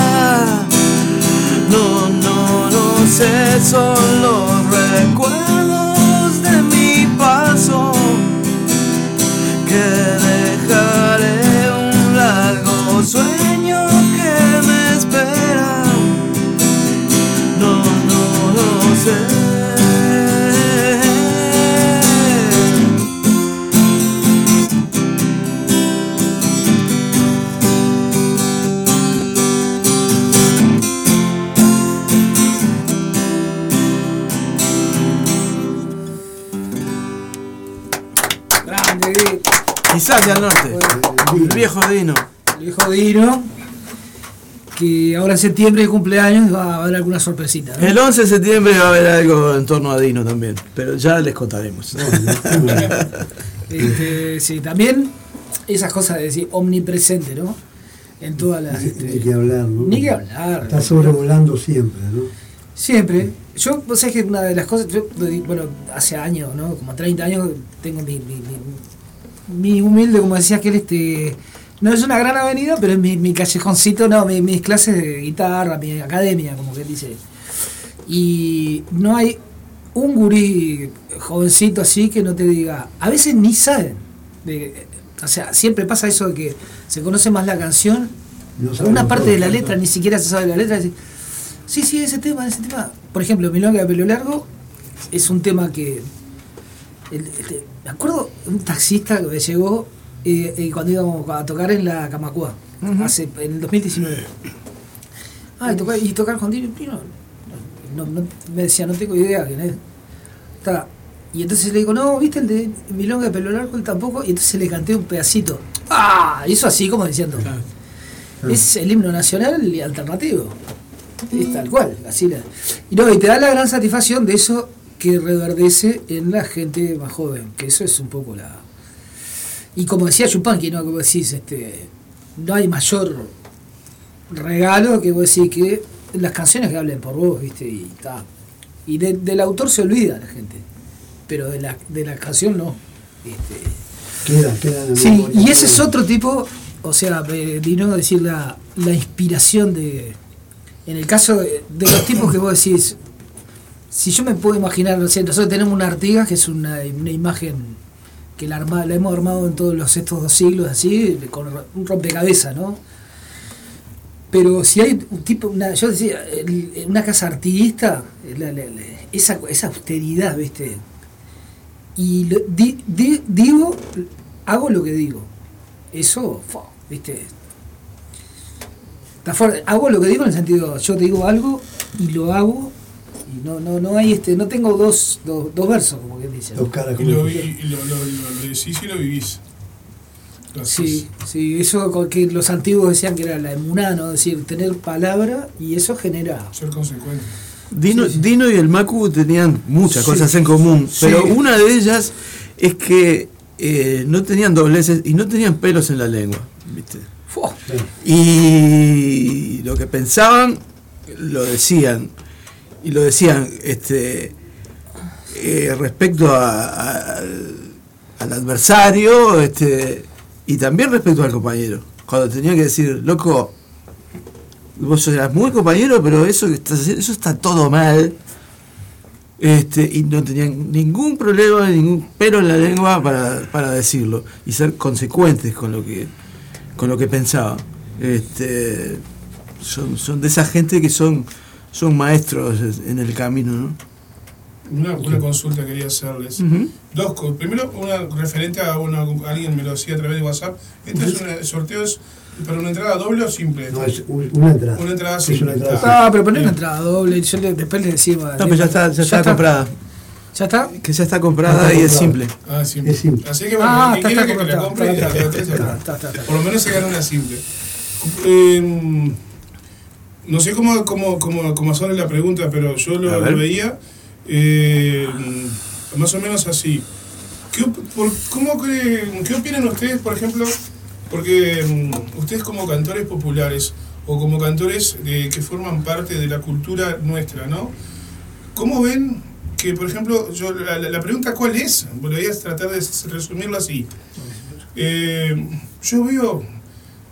No, no, no sé, son los hacia el norte. El viejo Dino. El viejo Dino, que ahora en septiembre de cumpleaños va a haber alguna sorpresita. ¿no? El 11 de septiembre va a haber algo en torno a Dino también, pero ya les contaremos. *laughs* Este, sí, también esas cosas de decir omnipresente, ¿no? En todas las. este, Ni que hablar, ¿no? Ni que hablar. Está sobrevolando siempre, ¿no? Siempre. Yo, vos sabés que una de las cosas, yo, bueno, hace años, ¿no? Como 30 años, tengo mi, mi, mi, mi humilde, como decía aquel, este. No es una gran avenida, pero es mi, mi callejoncito, no, mi- mis clases de guitarra, mi academia, como que él dice. Y no hay un gurí jovencito así que no te diga. A veces ni saben. De, o sea, siempre pasa eso de que se conoce más la canción, No una parte de la letra ni siquiera se sabe la letra. decís, Sí, sí, ese tema, ese tema. Por ejemplo, Milonga de pelo largo es un tema que. el- el- me acuerdo un taxista que me llegó eh, eh, cuando íbamos a tocar en la Camacúa, hace, en el 2019. Ah, y tocar, y tocar con Dino. No, no- me decía, no tengo idea quién es. Está. Y entonces le digo, no, ¿viste el de Milonga de pelo largo? Él tampoco. Y entonces le canté un pedacito. ¡Ah! Hizo así como diciendo. Es el himno nacional y alternativo. Es tal cual. Así la- y no, y te da la gran satisfacción de eso que reverdece en la gente más joven. Que eso es un poco la. Y como decía Chupanqui, ¿no? Como decís, este. No hay mayor regalo que vos decís que las canciones que hablen por vos, ¿viste? Y está. Y de- del autor se olvida la gente, pero de la, de la canción no. Este, Queda, queda en Sí, y ese es otro tipo, o sea, de, de no decir la, la inspiración de. En el caso de, de los tipos que vos decís, si yo me puedo imaginar, no nosotros tenemos una Artigas que es una, una imagen que la, arma- la hemos armado en todos los, estos dos siglos, así, con un rompecabezas, ¿no? Pero si hay un tipo, una, yo decía, una casa artiguista, esa, esa austeridad, ¿viste? Y lo- di- di- digo, hago lo que digo. Eso, ¿viste? Está fuerte. Hago lo que digo en el sentido, yo te digo algo y lo hago. No, no, no hay este, no tengo dos, dos, dos versos, como que dicen. Dos caras Y lo, lo, lo, lo- lo decís y lo vivís. Sí, sí, eso que los antiguos decían que era la emuná, ¿no? Es decir, tener palabra y eso genera. Ser consecuente. Dino, Dino y el Macu tenían muchas Sí. cosas en común, Sí. pero una de ellas es que eh, no tenían dobleces y no tenían pelos en la lengua. ¿viste? Y lo que pensaban lo decían. Y lo decían este, eh, respecto al, adversario este, y también respecto al compañero. Cuando tenían que decir, loco, vos eras muy compañero, pero eso que estás haciendo, eso está todo mal. Este, y no tenían ningún problema, ningún pelo en la lengua para, para decirlo y ser consecuentes con lo que, con lo que pensaban. Este, son, son de esa gente que son, son maestros en el camino, ¿no? Una, una consulta quería hacerles. Dos cosas. Primero, una referente a una, alguien me lo hacía a través de WhatsApp. ¿Este es un sorteo es para una entrada doble o simple? No, es un- una entrada. Una entrada Es simple. una entrada Ah. Ah, pero poner una entrada doble, yo le- después le decía. No, pero ya está, ya está comprada. ¿Ya está? Que ya está comprada está y es simple. Ah, simple. Es simple. Así que bueno, Ah, está, quiera que me la compre y está, la está, otra está, se la- está, está, está. Por lo menos se gana una simple. Eh, no sé cómo, cómo, cómo, cómo hacerle la pregunta, pero yo lo, lo veía eh, más o menos así. ¿Qué, por- cómo creen- ¿Qué opinan ustedes, por ejemplo? Porque mm, ustedes como cantores populares o como cantores de- que forman parte de la cultura nuestra, ¿no? ¿Cómo ven que, por ejemplo, yo la, la- la pregunta cuál es? Voy a tratar de resumirlo así. Eh, yo veo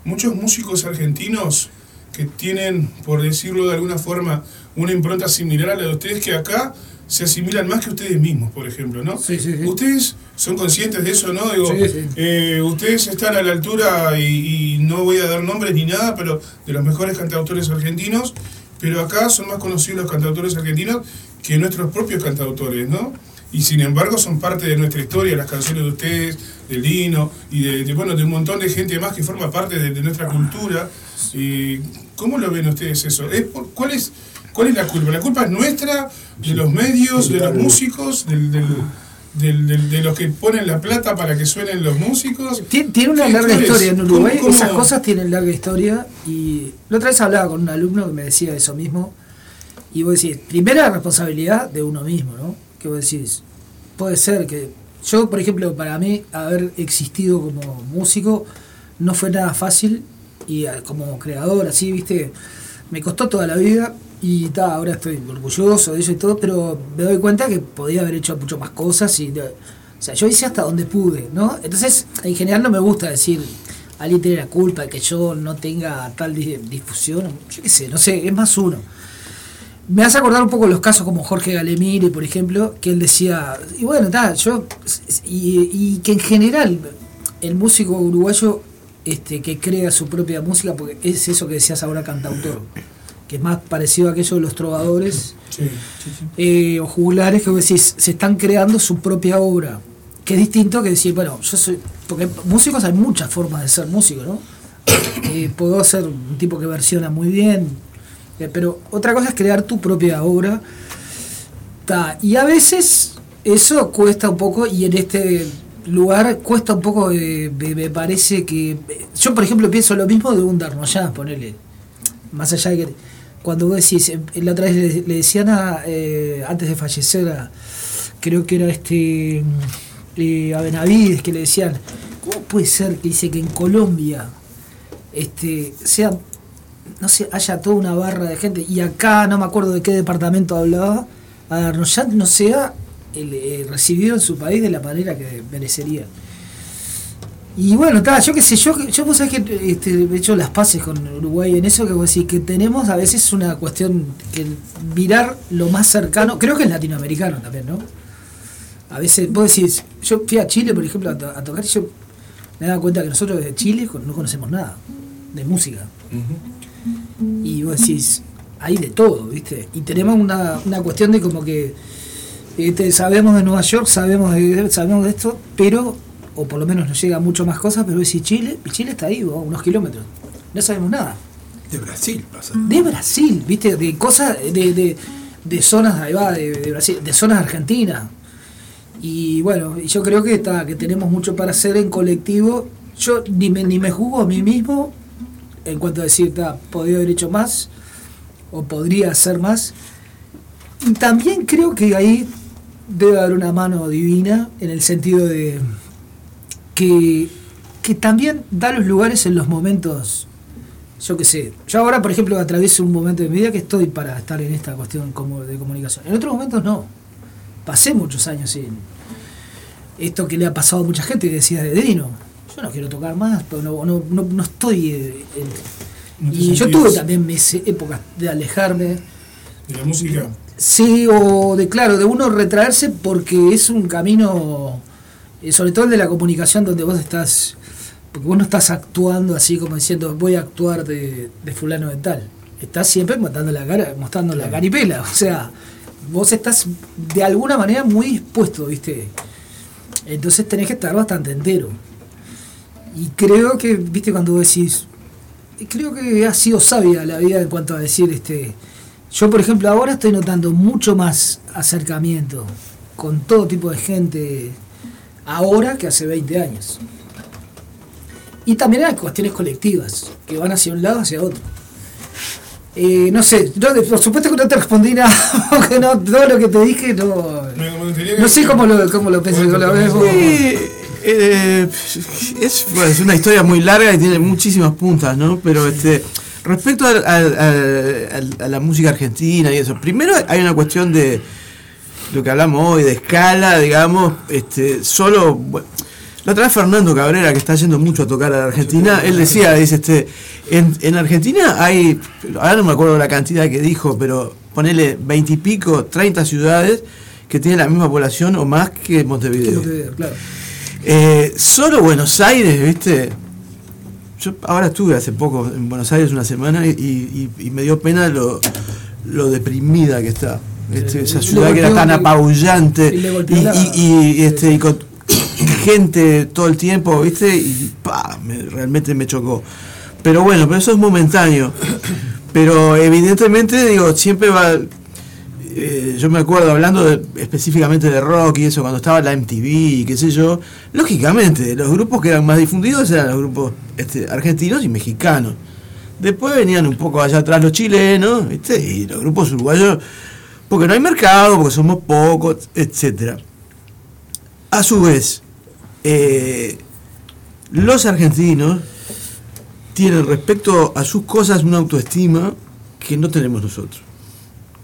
muchos músicos argentinos que tienen, por decirlo de alguna forma, una impronta similar a la de ustedes, que acá se asimilan más que ustedes mismos, por ejemplo, ¿no? Sí, sí, sí. Ustedes son conscientes de eso, ¿no? Digo, Sí, sí. eh, ustedes están a la altura, y, y no voy a dar nombres ni nada, pero de los mejores cantautores argentinos, pero acá son más conocidos los cantautores argentinos que nuestros propios cantautores, ¿no? Y sin embargo son parte de nuestra historia, las canciones de ustedes, de Lino, y de, de, bueno, de un montón de gente más que forma parte de, de nuestra cultura. Y, ¿Cómo lo ven ustedes eso? ¿Es por- cuál, es, ¿Cuál es la culpa? ¿La culpa es nuestra, de los medios, de los músicos, del, del, del- del- de los que ponen la plata para que suenen los músicos? Tien- Tiene una ¿Qué- larga historia en ¿Cómo- Uruguay, cómo- esas cosas tienen larga historia y la otra vez hablaba con un alumno que me decía eso mismo y vos decís, primera responsabilidad de uno mismo, ¿no? Que vos decís, puede ser que yo, por ejemplo, para mí haber existido como músico no fue nada fácil y como creador, así, viste, me costó toda la vida y ta, ahora estoy orgulloso de eso y todo, pero me doy cuenta que podía haber hecho mucho más cosas y... o sea, yo hice hasta donde pude, ¿no? Entonces, en general no me gusta decir, alguien tiene la culpa de que yo no tenga tal di- difusión, yo qué sé, no sé, es más uno. Me hace acordar un poco los casos como Jorge Galemire, por ejemplo, que él decía, y bueno, tal, yo, y, y que en general el músico uruguayo este, que crea su propia música, porque es eso que decías ahora cantautor, que es más parecido a aquello de los trovadores Sí, sí, sí. eh, o jugulares que vos decís, se están creando su propia obra. Que es distinto que decir, bueno, yo soy. Porque músicos hay muchas formas de ser músico, ¿no? Eh, puedo ser un tipo que versiona muy bien, eh, pero otra cosa es crear tu propia obra. Ta, y a veces eso cuesta un poco, y en este lugar cuesta un poco, eh, me, parece que. Yo, por ejemplo, pienso lo mismo de un Darnoyaz, ponele. Más allá de que. Cuando vos decís, eh, la otra vez le, decían a, eh, antes de fallecer, a- creo que era este. eh, a Benavides, que le decían, ¿cómo puede ser que dice que en Colombia este sea no sé, haya toda una barra de gente y acá no me acuerdo de qué departamento hablaba, a Rosat no sea el, eh, recibido en su país de la manera que merecería. Y bueno, está, yo qué sé, yo, yo vos sabés que este, he hecho las paces con Uruguay en eso que vos decís, que tenemos a veces una cuestión que mirar lo más cercano, creo que es latinoamericano también, ¿no? A veces vos decís, yo fui a Chile, por ejemplo, a, to- a tocar y yo me he dado cuenta que nosotros de Chile no conocemos nada de música. Y vos decís, hay de todo, ¿viste? Y tenemos una, una cuestión de como que este, sabemos de Nueva York, sabemos de, sabemos de esto, pero, o por lo menos nos llega mucho más cosas, pero vos decís Chile, y Chile está ahí, a unos kilómetros. No sabemos nada. De Brasil pasa. De Brasil, ¿viste? De cosas, de, de, de zonas, ahí va, de, de Brasil, de zonas argentinas. Y bueno, yo creo que está, que tenemos mucho para hacer en colectivo. Yo ni me, ni me juzgo a mí mismo en cuanto a decir, está, podría haber hecho más o podría hacer más. Y también creo que ahí debe haber una mano divina en el sentido de que, que también da los lugares en los momentos, yo qué sé. Yo ahora, por ejemplo, atravieso un momento de mi vida que estoy para estar en esta cuestión como de comunicación. En otros momentos no. Pasé muchos años en esto que le ha pasado a mucha gente que decía de Dino. Yo no quiero tocar más, pero no, no, no, no estoy... en- y yo tuve también mis épocas de alejarme. De la música. Sí, o de claro, de uno retraerse porque es un camino, eh, sobre todo el de la comunicación, donde vos estás, porque vos no estás actuando así como diciendo voy a actuar de, de fulano de tal. Estás siempre mostrando la cara, mostrando la caripela. *laughs* O sea, vos estás de alguna manera muy dispuesto, ¿viste? Entonces tenés que estar bastante entero. Y creo que, viste, cuando decís, creo que ha sido sabia la vida en cuanto a decir, este, yo por ejemplo ahora estoy notando mucho más acercamiento con todo tipo de gente ahora que hace 20 años. Y también hay cuestiones colectivas que van hacia un lado hacia otro. Eh, no sé, de- por supuesto que no te respondí nada, *laughs* porque no, todo lo que te dije no, Me- no sé cómo lo, cómo lo pensé. Lo ves vos. Sí, eh, es, bueno, es una historia muy larga y tiene muchísimas puntas, ¿no? Pero este, respecto a la música argentina y eso, primero hay una cuestión de lo que hablamos hoy, de escala, digamos, este, solo... bueno, la otra vez Fernando Cabrera, que está yendo mucho a tocar a la Argentina, él decía, dice, este, en, en Argentina hay, ahora no me acuerdo la cantidad que dijo, pero ponele veintipico, treinta ciudades que tienen la misma población o más que Montevideo. Claro. Eh, solo Buenos Aires, ¿viste? Yo ahora estuve hace poco en Buenos Aires una semana y, y- y me dio pena lo, lo deprimida que está. Este, esa ciudad que era tan apabullante y este, con *coughs* gente todo el tiempo, ¿viste? Y pa, me- realmente me chocó. Pero bueno, pero eso es momentáneo. Pero evidentemente, digo, siempre va. Eh, yo me acuerdo hablando específicamente de rock y eso, cuando estaba la MTV y qué sé yo, lógicamente los grupos que eran más difundidos eran los grupos este, argentinos y mexicanos. Después venían un poco allá atrás los chilenos, ¿viste? y los grupos uruguayos, porque no hay mercado, porque somos pocos, etcétera. A su vez, eh, los argentinos tienen respecto a sus cosas una autoestima que no tenemos nosotros.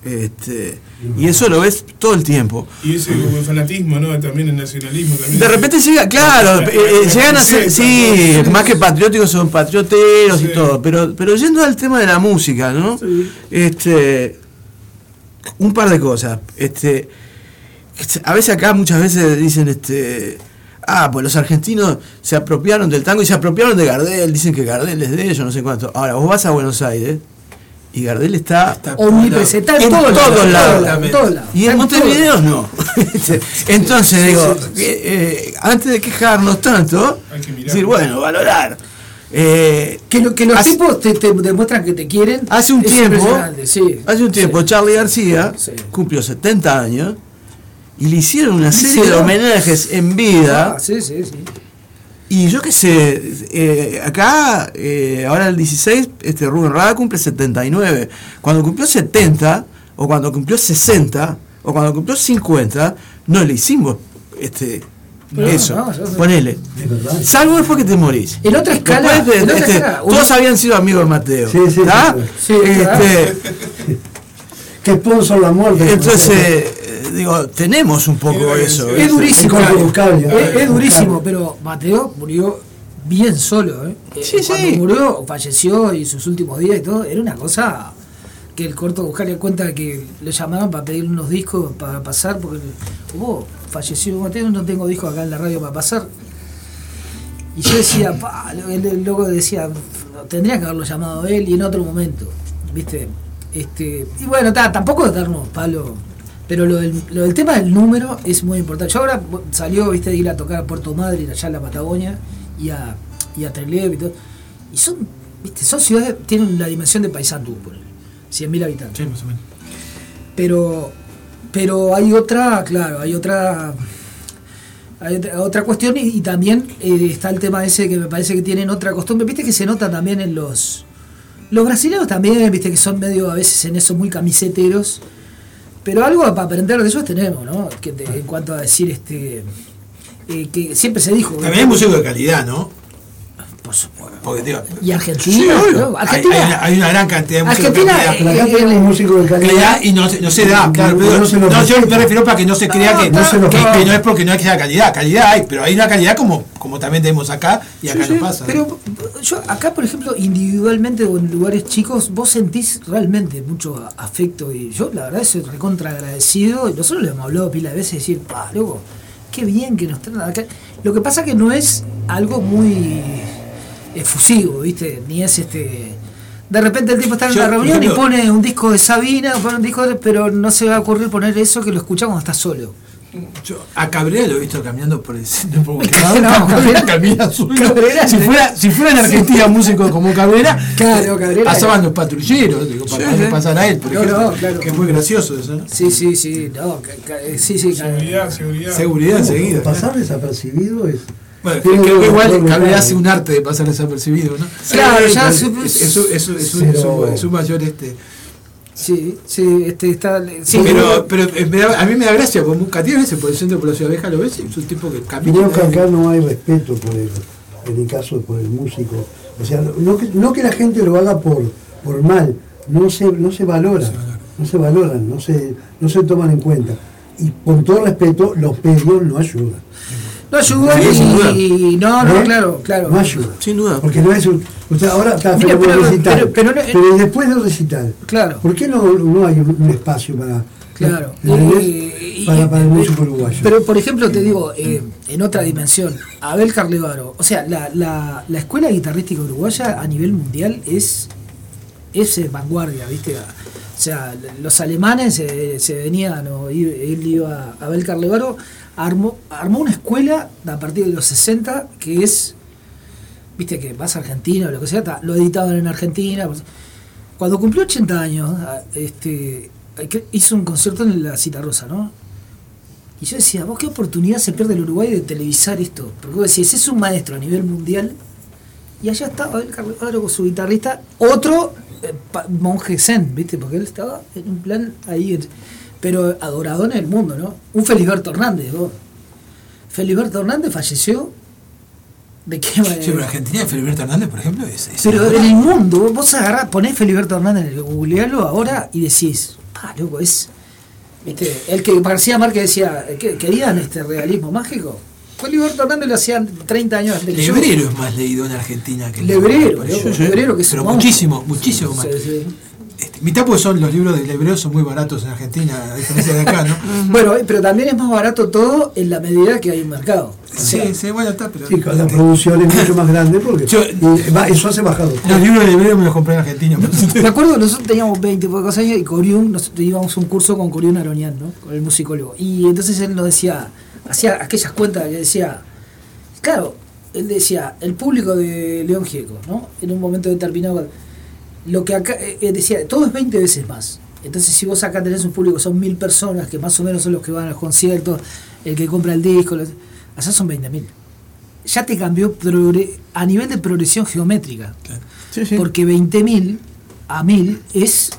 Este, y eso lo ves todo el tiempo. Y ese el fanatismo, ¿no? También el nacionalismo. También De repente llega, claro, La- la- eh, eh, la llegan a ser, sí, ¿no? más que patrióticos son patrioteros Sí. y todo, pero, pero yendo al tema de la música, ¿no? Este, un par de cosas. Este, a veces acá muchas veces dicen, este, ah, pues los argentinos se apropiaron del tango y se apropiaron de Gardel, dicen que Gardel es de ellos, no sé cuánto. Ahora, vos vas a Buenos Aires y Gardel está Omnipresente en en todos lados, lados. en todos lados. Y en En Montevideo no. *laughs* Entonces digo, eh, eh, antes de quejarnos tanto, Hay que mirar. decir, bueno, valorar. Eh, Que, lo- que los hace, tipos te, te demuestran que te quieren. hace un tiempo, hace un tiempo, Sí. Charlie García Sí. cumplió 70 años y le hicieron una serie de homenajes en vida. Ah, sí, sí, sí. Y yo qué sé, eh, acá, eh, ahora el 16, este Rubén Rada cumple 79. Cuando cumplió 70, o cuando cumplió 60, o cuando cumplió 50, no le hicimos este, No, eso. no, sé. Ponele. Es. Salvo después que te morís. En otra escala, de- en otra este, escala, uno- todos habían sido amigos de Mateo. Sí, sí, sí, sí. Sí, claro. *laughs* Este, que sponsor la muerte. Entonces, digo, tenemos un poco eso. Es eso. durísimo. Es, es durísimo, pero Mateo murió bien solo. ¿eh? Sí, Eh, Cuando sí. murió, falleció y sus últimos días y todo, era una cosa que el corto buscarle cuenta que le llamaban para pedir unos discos para pasar, porque oh, falleció Mateo, no tengo discos acá en la radio para pasar. Y yo decía, pa, el, el loco decía, tendría que haberlo llamado él y en otro momento, ¿viste? Este, y bueno, ta, tampoco de darnos palo, pero lo del, lo del tema del número es muy importante. Yo ahora salió, ¿viste? de ir a tocar a Puerto Madryn, allá en la Patagonia, y a, y a Trelew y todo. Y son, ¿viste? Son ciudades, tienen la dimensión de Paysandú, por 100.000 habitantes. Sí, más o menos. Pero, pero hay otra, claro, hay otra, hay otra, otra cuestión y, y también eh, está el tema ese que me parece que tienen otra costumbre. Viste que se nota también en los, los brasileños también, viste que son medio a veces en eso muy camiseteros. Pero algo para aprender de ellos tenemos, ¿no? Que te- en cuanto a decir este eh, que siempre se dijo. También hay músico de calidad, ¿no? Por supuesto. Digo, Y Argentina, Sí. ¿no? Hay, Argentina, hay una, hay una gran cantidad de músicos Argentina, calidad. Pero acá tenemos músicos de calidad. y no, no se da, claro, No, pero no se no, yo me refiero para que no se crea que, no se lo que, respeta. que no es porque no hay que sea calidad, calidad hay, pero hay una calidad como, como también tenemos acá y acá no pasa. Pero yo acá, por ejemplo, individualmente o en lugares chicos, vos sentís realmente mucho afecto y yo la verdad soy recontra agradecido y nosotros le hemos hablado pila de veces y decir, pa, loco, qué bien que nos traen acá. Lo que pasa que no es algo muy efusivo, ¿viste? Ni es este... De repente el tipo está en por reunión y pone un disco de Sabina, pone un disco de... Pero no se va a ocurrir poner eso que lo escucha cuando está solo. Yo a Cabrera lo he visto caminando por el centro por *laughs* No, Cabrera- *laughs* camina solo. Cabrera- si fuera, si fuera en Argentina músico como Cabrera, Claro, Cabrera- pasaban los patrulleros, digo, para Sí, que sí. pasar a él, por No, ejemplo, no, claro. que es muy gracioso eso, ¿no? Sí, sí, sí, no, ca- sí, sí, Seguridad, seguridad. Seguridad enseguida. Pasar desapercibido es. Bueno, creo que igual Cabrera hace un arte de pasar desapercibido, ¿no? Claro, ya es, su- mayor este. Sí, sí, este está. Sí, pero pero eh, me da- a mí me da gracia, porque cantidad de veces por el centro por la ciudad vieja lo ves y es un tipo que camina. Creo que acá no hay respeto por el, en el caso por el músico. O sea, no que, no que la gente lo haga por, por mal, no se, no se valora, no se valoran, no se, no se toman en cuenta. Y con todo respeto, los medios no ayudan. No ayuda Sí, sin duda. y, y no, no, ¿Eh? claro, claro. No ayuda. Sin duda. Porque no es un. Usted ahora está Mira, pero- un recital. pero- Pero, después del recital, Claro. ¿por qué no, no hay un, un espacio para, Claro. ¿entendés? Y- y- para, para el músico uruguayo? Pero, por ejemplo, te digo, eh, en otra dimensión, Abel Carlevaro, o sea, la, la, la escuela guitarrística uruguaya a nivel mundial es, es eh, vanguardia, ¿viste? O sea, los alemanes eh, se venían, o él iba, Abel Carlevaro armó, armó una escuela a partir de los 60 que es, viste, que vas a Argentina o lo que sea, ta, lo editaban en Argentina. pues, Cuando cumplió 80 años, este, hizo un concierto en la Cita Rosa, ¿no? Y yo decía, vos qué oportunidad se pierde el Uruguay de televisar esto. Porque vos decís, es un maestro a nivel mundial. Y allá estaba el Carlos con su guitarrista, otro eh, monje zen, ¿viste? Porque él estaba en un plan ahí, en- pero adorado en el mundo, ¿no? Un Feliberto Hernández, vos. Feliberto Hernández falleció. ¿De qué Sí, manera? pero Argentina, Feliberto Hernández, por ejemplo, es. es Pero en el mundo, vos agarrás, ponés Feliberto Hernández en el googlealo ahora y decís, ah, loco, es. ¿Viste? El que García Márquez decía, ¿qué- ¿querían este realismo mágico? Feliberto Hernández lo hacían 30 años antes que yo. Lebrero es más leído en Argentina que el Lebrero, eso. Lebrero que es Pero muchísimo, muchísimo más. Sí, sí. Este, mitad porque son los libros de Lebrero son muy baratos en Argentina, a diferencia de acá, ¿no? *laughs* Bueno, pero también es más barato todo en la medida que hay un mercado. O sea, Sí, sí, bueno, está, pero. Sí, la producción es mucho más grande porque Yo- eso hace bajar los libros de Lebrero me los compré en Argentina. Me acuerdo que nosotros teníamos 20 pocos años y Coriún, nosotros íbamos a un curso con Coriún Aronian, ¿no? Con el musicólogo. Y entonces él nos decía, hacía aquellas cuentas que decía, claro, él decía, el público de León Gieco, ¿no? En un momento determinado, lo que acá, eh, eh, decía, todo es 20 veces más. Entonces si vos acá tenés un público, son mil personas, que más o menos son los que van a los conciertos, el que compra el disco, los- allá son 20 mil. Ya te cambió progre- a nivel de progresión geométrica. Sí, sí. Porque 20.000 a 1000 es.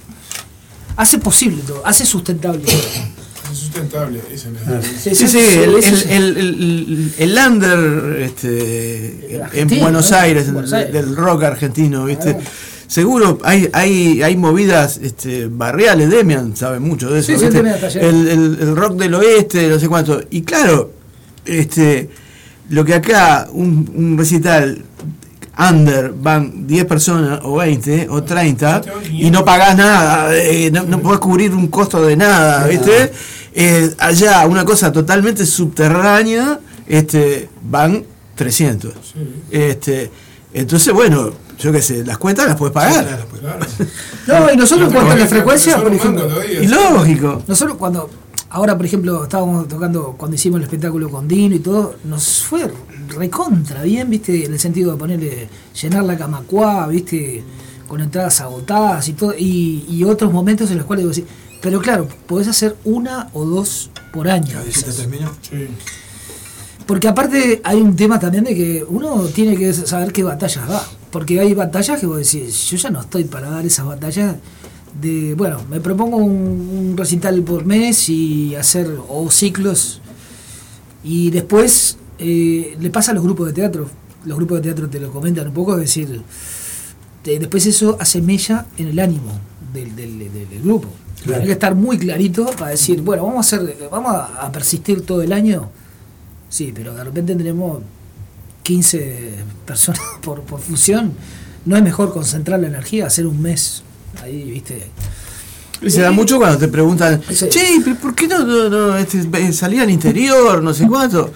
hace posible todo, hace sustentable todo. *coughs* Sustentable, es la Sí, sí, el, el, el, el, el under este, en Buenos Aires. del rock argentino, ¿viste? Seguro hay, hay, hay movidas este, barriales, Demian sabe mucho de eso. El- el rock del oeste, no sé cuánto. Y claro, este lo que acá un, un recital under van 10 personas o 20 o 30 y no pagás nada, eh, no, no podés cubrir un costo de nada, ¿viste? Eh, allá una cosa totalmente subterránea, este van 300. Este, entonces, bueno, yo qué sé, las cuentas las puedes pagar. *laughs* No, y nosotros en cuanto a la frecuencia, por ejemplo. Y lógico. nosotros cuando, ahora por ejemplo, estábamos tocando, cuando hicimos el espectáculo con Dino y todo, nos fue recontra bien, viste, en el sentido de ponerle, llenar la camacuá, viste, con entradas agotadas y todo, y, y otros momentos en los cuales digo, sí, pero claro, podés hacer una o dos por año. Te terminó. Sí. Porque aparte hay un tema también de que uno tiene que saber qué batallas va. Porque hay batallas que vos decís, yo ya no estoy para dar esas batallas de, bueno, me propongo un, un recital por mes y hacer, o ciclos, y después eh, le pasa a los grupos de teatro. Los grupos de teatro te lo comentan un poco, es decir, te- después eso hace mella en el ánimo del, del- del- del grupo. Claro. Hay que estar muy clarito para decir, bueno, vamos a hacer, vamos a, a persistir todo el año. Sí, pero de repente tenemos 15 personas *laughs* por, por función. ¿No es mejor concentrar la energía, hacer un mes? Ahí, viste. Y se da mucho cuando te preguntan, Sí. che, pero ¿por qué no, no, no, este, eh, salí al interior, no sé cuánto?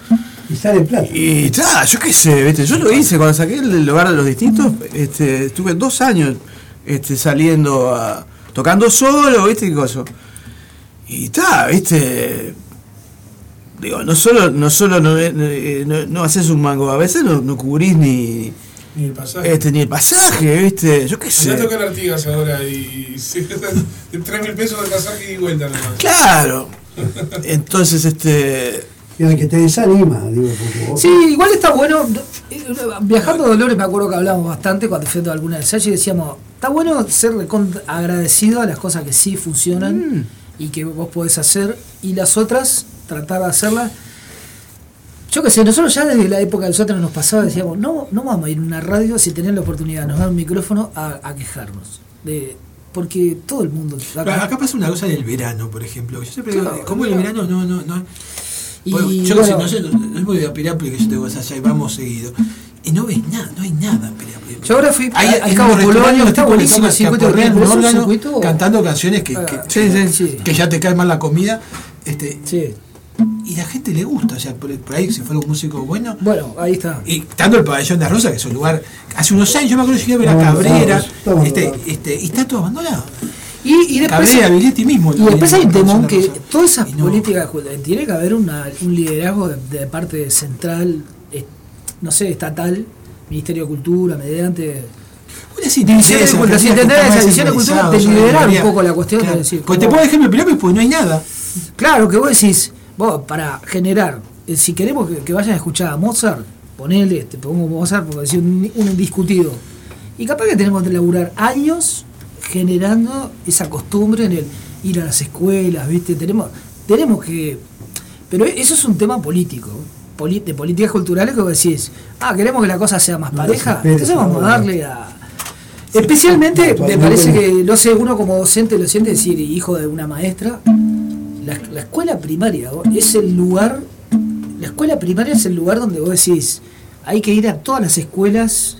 Y sale plata. Y está, yo qué sé, ¿viste? yo lo hice cuando saqué el hogar de los distintos, este, estuve dos años este, saliendo a, tocando solo, ¿viste? qué cosa. Y está, ¿viste? Digo, no solo, no solo no, eh, no, no haces un mango, a veces no, no cubrís ni, Ni el pasaje. este, ni el pasaje, ¿viste? Yo qué sé. tocar Artigas ahora y *laughs* 3 mil pesos de pasaje y vuelta nada más. Claro. *laughs* Entonces, este. Y al que te desanima, digo, porque vos- Sí, igual está bueno. eh, Viajando a Dolores me acuerdo que hablábamos bastante cuando fui a alguna ensayo y decíamos, está bueno ser agradecido a las cosas que sí funcionan y que vos podés hacer y las otras tratar de hacerlas. Yo qué sé, nosotros ya desde la época del sótano nos pasaba, decíamos, no, no vamos a ir a una radio si tenían la oportunidad, nos dan un micrófono a, a quejarnos. De, porque todo el mundo... Pero acá pasa una cosa en el verano, por ejemplo. Yo siempre digo, Claro, ¿cómo el claro. verano no, no, no? Y yo qué sé, bueno. no sé, no, no es muy de Pirápolis que yo tengo allá y vamos seguido. Y no ves nada, no hay nada en Pirápolis. Yo ahora fui Hay, al Cabo Polonio, está que buenísimo el circuito que circuito- cantando canciones que, Ah, que, sí, sí. que ya te cae mal la comida. Este, Sí. Y la gente le gusta, o sea, por, por ahí si fuera un músico bueno. Bueno, ahí está. Y tanto el pabellón de Rosa, que es un lugar. Hace unos años, yo me acuerdo que llegué a ver a Cabrera, este, este, y está todo abandonado. Y, y después, Cabrera, Viglietti mismo. y después hay un temón que todas esas no- políticas tiene que haber una, un liderazgo de, de parte central, eh, no sé, estatal, Ministerio de Cultura, mediante. Una División de esa división de cultura, yo liderar un poco la cuestión, Claro. de decir, Pues te pongo ejemplo de Pirápolis, pues no hay nada. Claro, que vos decís, vos, para generar, eh, si queremos que, que vayan a escuchar a Mozart, ponele, te pongo Mozart porque es un, un indiscutido. Y capaz que tenemos que laburar años generando esa costumbre en el ir a las escuelas, ¿viste? Tenemos, tenemos que. Pero eso es un tema político, de políticas culturales que vos decís, ah, queremos que la cosa sea más pareja, entonces vamos a darle a. Especialmente, me parece que, no sé, uno como docente lo siente decir, hijo de una maestra, la, la escuela primaria es el lugar, la escuela primaria es el lugar donde vos decís, hay que ir a todas las escuelas.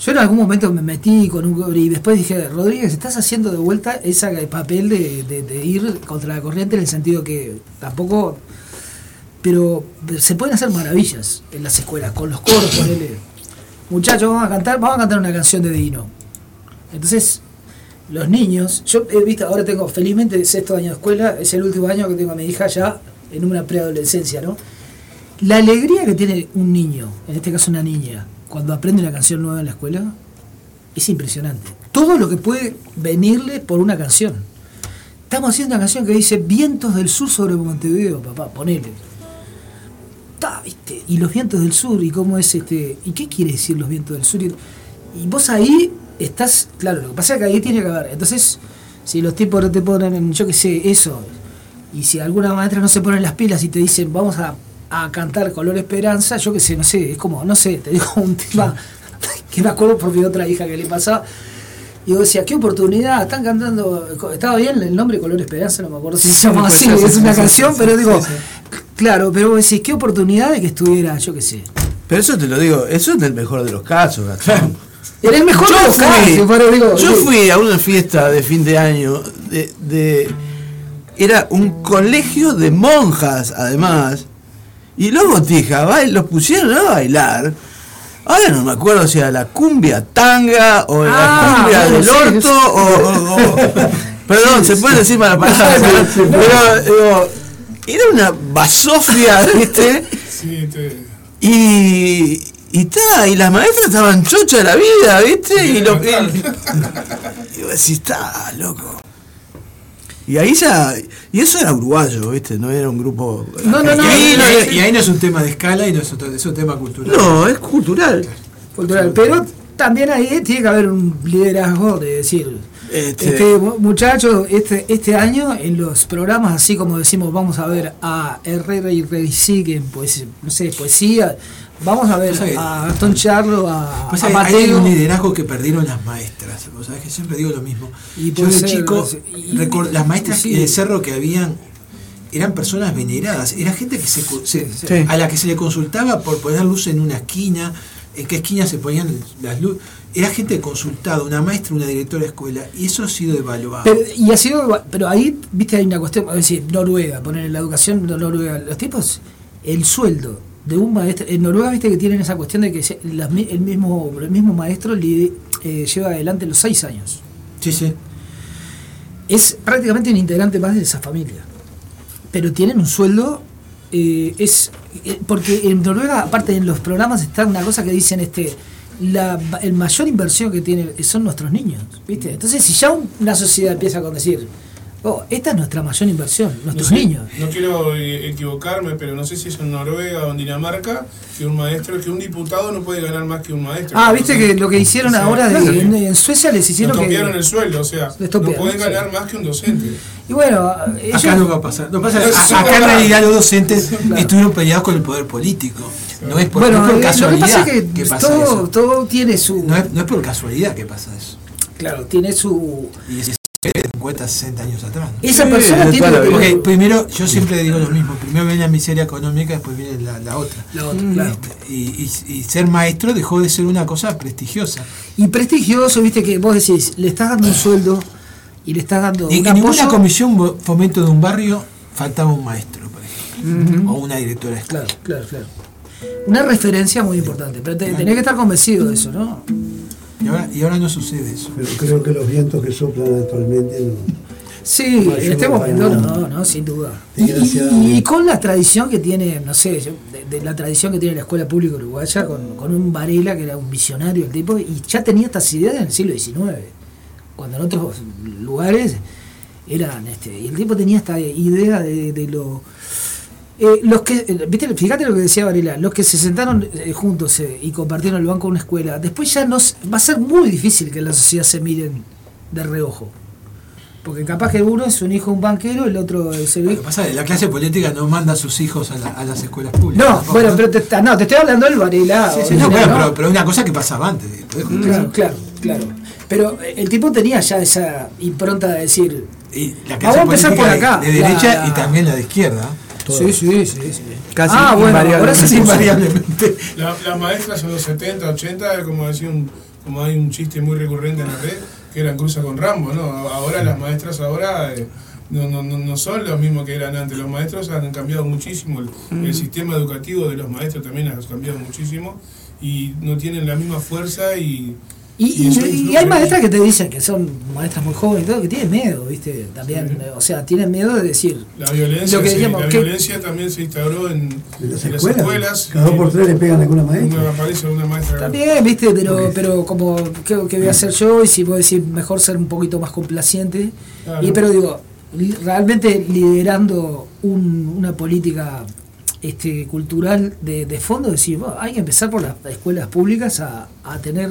Yo en algún momento me metí con un y después dije, Rodríguez, estás haciendo de vuelta ese papel de, de- de ir contra la corriente en el sentido que tampoco, pero se pueden hacer maravillas en las escuelas, con los coros, ponele. Muchachos, vamos a cantar, vamos a cantar una canción de Dino. Entonces, los niños, yo he visto, ahora tengo felizmente sexto año de escuela, es el último año que tengo a mi hija ya en una preadolescencia, ¿no? La alegría que tiene un niño, en este caso una niña, cuando aprende una canción nueva en la escuela, es impresionante. Todo lo que puede venirle por una canción. Estamos haciendo una canción que dice Vientos del Sur sobre Montevideo, papá, ponele. Ta, ¿viste? Y los vientos del sur, y cómo es este. ¿Y qué quiere decir los vientos del sur? Y, y vos ahí estás. Claro, lo que pasa es que ahí tiene que haber. Entonces, si los tipos no te ponen en, yo qué sé, eso, y si alguna maestra no se pone las pilas y te dicen, vamos a, a cantar Color Esperanza, yo qué sé, no sé, es como, no sé, te digo un tema *laughs* que me acuerdo por mi otra hija que le pasaba. Y yo decía, qué oportunidad, están cantando, estaba bien el nombre Color Esperanza, no me acuerdo si se llama así, es una canción, pero digo, claro, pero vos decís, qué oportunidad de que estuviera, yo qué sé. Pero eso te lo digo, eso es el mejor de los casos, Gastón. *laughs* Era el mejor Yo de los fui, casos, pero digo, yo fui a una fiesta de fin de año de, de- era un colegio de monjas además y los botijas los pusieron a bailar. Ahora no me acuerdo si era la cumbia tanga o la Ah, cumbia del sí, orto sí. o, o- o- *laughs* perdón se puede decir mala palabra pero, pero, digo, era una basofia viste Sí, te- y, y ta, y las maestras estaban chochas de la vida, ¿viste? Y, lo, y, *laughs* y vos decís, está, loco. Y ahí ya. Y eso era uruguayo, ¿viste? No era un grupo. No, no, no. y, ahí, no, y ahí no es un tema de escala y no es, otro- es un tema cultural. No, es cultural. cultural, pero también ahí tiene que haber un liderazgo de decir, Este- este, mu- muchachos, este, este año en los programas así como decimos, vamos a ver a Herrera y Reisigue en poesía, no sé, poesía, vamos a ver a Gastón Charlo, a, Pues a hay, un liderazgo que perdieron las maestras. Vos sabés que siempre digo lo mismo. Y Yo de chico, y- las maestras sí. de cerro que habían eran personas veneradas. Era gente que se, co- se- sí. a la que se le consultaba por poner luz en una esquina, en qué esquina se ponían las luces. Era gente consultada, una maestra, una directora de escuela, y eso ha sido evaluado. Pero, y ha sido, pero ahí, viste, hay una cuestión, es decir, Noruega, poner la educación Noruega, los tipos, el sueldo de un maestro, en Noruega, viste que tienen esa cuestión de que el, mismo, el mismo maestro eh, lleva adelante los seis años. sí, sí. Es prácticamente un integrante más de esa familia. Pero tienen un sueldo, eh, es eh, porque en Noruega, aparte en los programas está una cosa que dicen, este la el mayor inversión que tiene son nuestros niños, ¿viste? Entonces, si ya un- una sociedad empieza con decir, oh, esta es nuestra mayor inversión, No, nuestros sé, niños. no quiero eh, equivocarme, pero no sé si es en Noruega o en Dinamarca que un maestro, que un diputado no puede ganar más que un maestro. Ah, viste que lo que hicieron O sea, ahora de- claro. en, en Suecia les hicieron que... topearon el sueldo, o sea, Les no pueden sí. ganar más que un docente. Y bueno, ellos... Acá no va a pasar. No pasa, a- acá en realidad los docentes *laughs* estuvieron peleados con el poder político. No es por, bueno, no es por eh, lo que casualidad pasa es que, que pasa todo, eso. todo tiene su... No es, no es por casualidad que pasa eso. Claro, tiene su... Y es 50, 60 años atrás. ¿no? Esa Sí, persona de tiene que-. Porque primero, yo siempre digo lo mismo, primero viene la miseria económica, después viene la, la otra. La otra, claro. Y, y- y ser maestro dejó de ser una cosa prestigiosa. Y prestigioso, viste que vos decís, le estás dando un sueldo y le estás dando Y un en ninguna comisión fomento de un barrio faltaba un maestro, por ejemplo, o una directora. Claro, claro, claro. Una referencia muy importante, pero te- tenés que estar convencido de eso, ¿no? Y ahora, y ahora no sucede eso. Pero creo que los vientos que soplan actualmente no. Sí, No este momento nada. no, no, sin duda. Y, y- con la tradición que tiene, no sé, yo- de, de la tradición que tiene la escuela pública uruguaya, con, con un Varela que era un visionario el tipo, y ya tenía estas ideas en el siglo XIX, cuando en otros lugares eran, este, y el tipo tenía esta idea de, de lo... eh, los que, eh, ¿viste? fíjate lo que decía Varela, los que se sentaron eh, juntos eh, y compartieron el banco de una escuela, después ya no, s- va a ser muy difícil que en la sociedad se miren de reojo. Porque capaz que uno es un hijo un banquero, el otro es el Lo que pasa es que la clase política no manda a sus hijos a, la- a las escuelas públicas. No, tampoco, bueno, ¿no? pero te, está- no, te estoy hablando del Varela. Sí, no, ¿no? pero, pero una cosa que pasaba antes. ¿podés contar Claro, claro, claro. Pero el tipo tenía ya esa impronta de decir. Y la Vamos clase a empezar por acá. De, de derecha La- y también la de izquierda. Sí, sí, sí, sí. Casi ah, bueno, ahora invariablemente. sí, Invariablemente. La- las maestras en los 70, 80, como decía un, como hay un chiste muy recurrente en la red, que eran cruza con Rambo, ¿no? Ahora las maestras ahora eh, no, no, no, no son los mismos que eran antes. Los maestros han cambiado muchísimo, el, el sistema educativo de los maestros también ha cambiado muchísimo y no tienen la misma fuerza y... Y, y- hay maestras que te dicen que son maestras muy jóvenes y todo, que tienen miedo, ¿viste? También, o sea, tienen miedo de decir. La violencia, Lo que sí, decíamos, la que- violencia también se instauró en, En las en escuelas. Cada dos por tres le pegan a alguna maestra. Una, aparece una maestra. También, ¿viste? Pero, pero como, ¿qué, qué voy a hacer yo? Y si vos decís, mejor ser un poquito más complaciente. Claro. Y pero digo, realmente liderando un- una política este, cultural de, de fondo, decir, "Bueno, hay que empezar por las escuelas públicas a, a tener.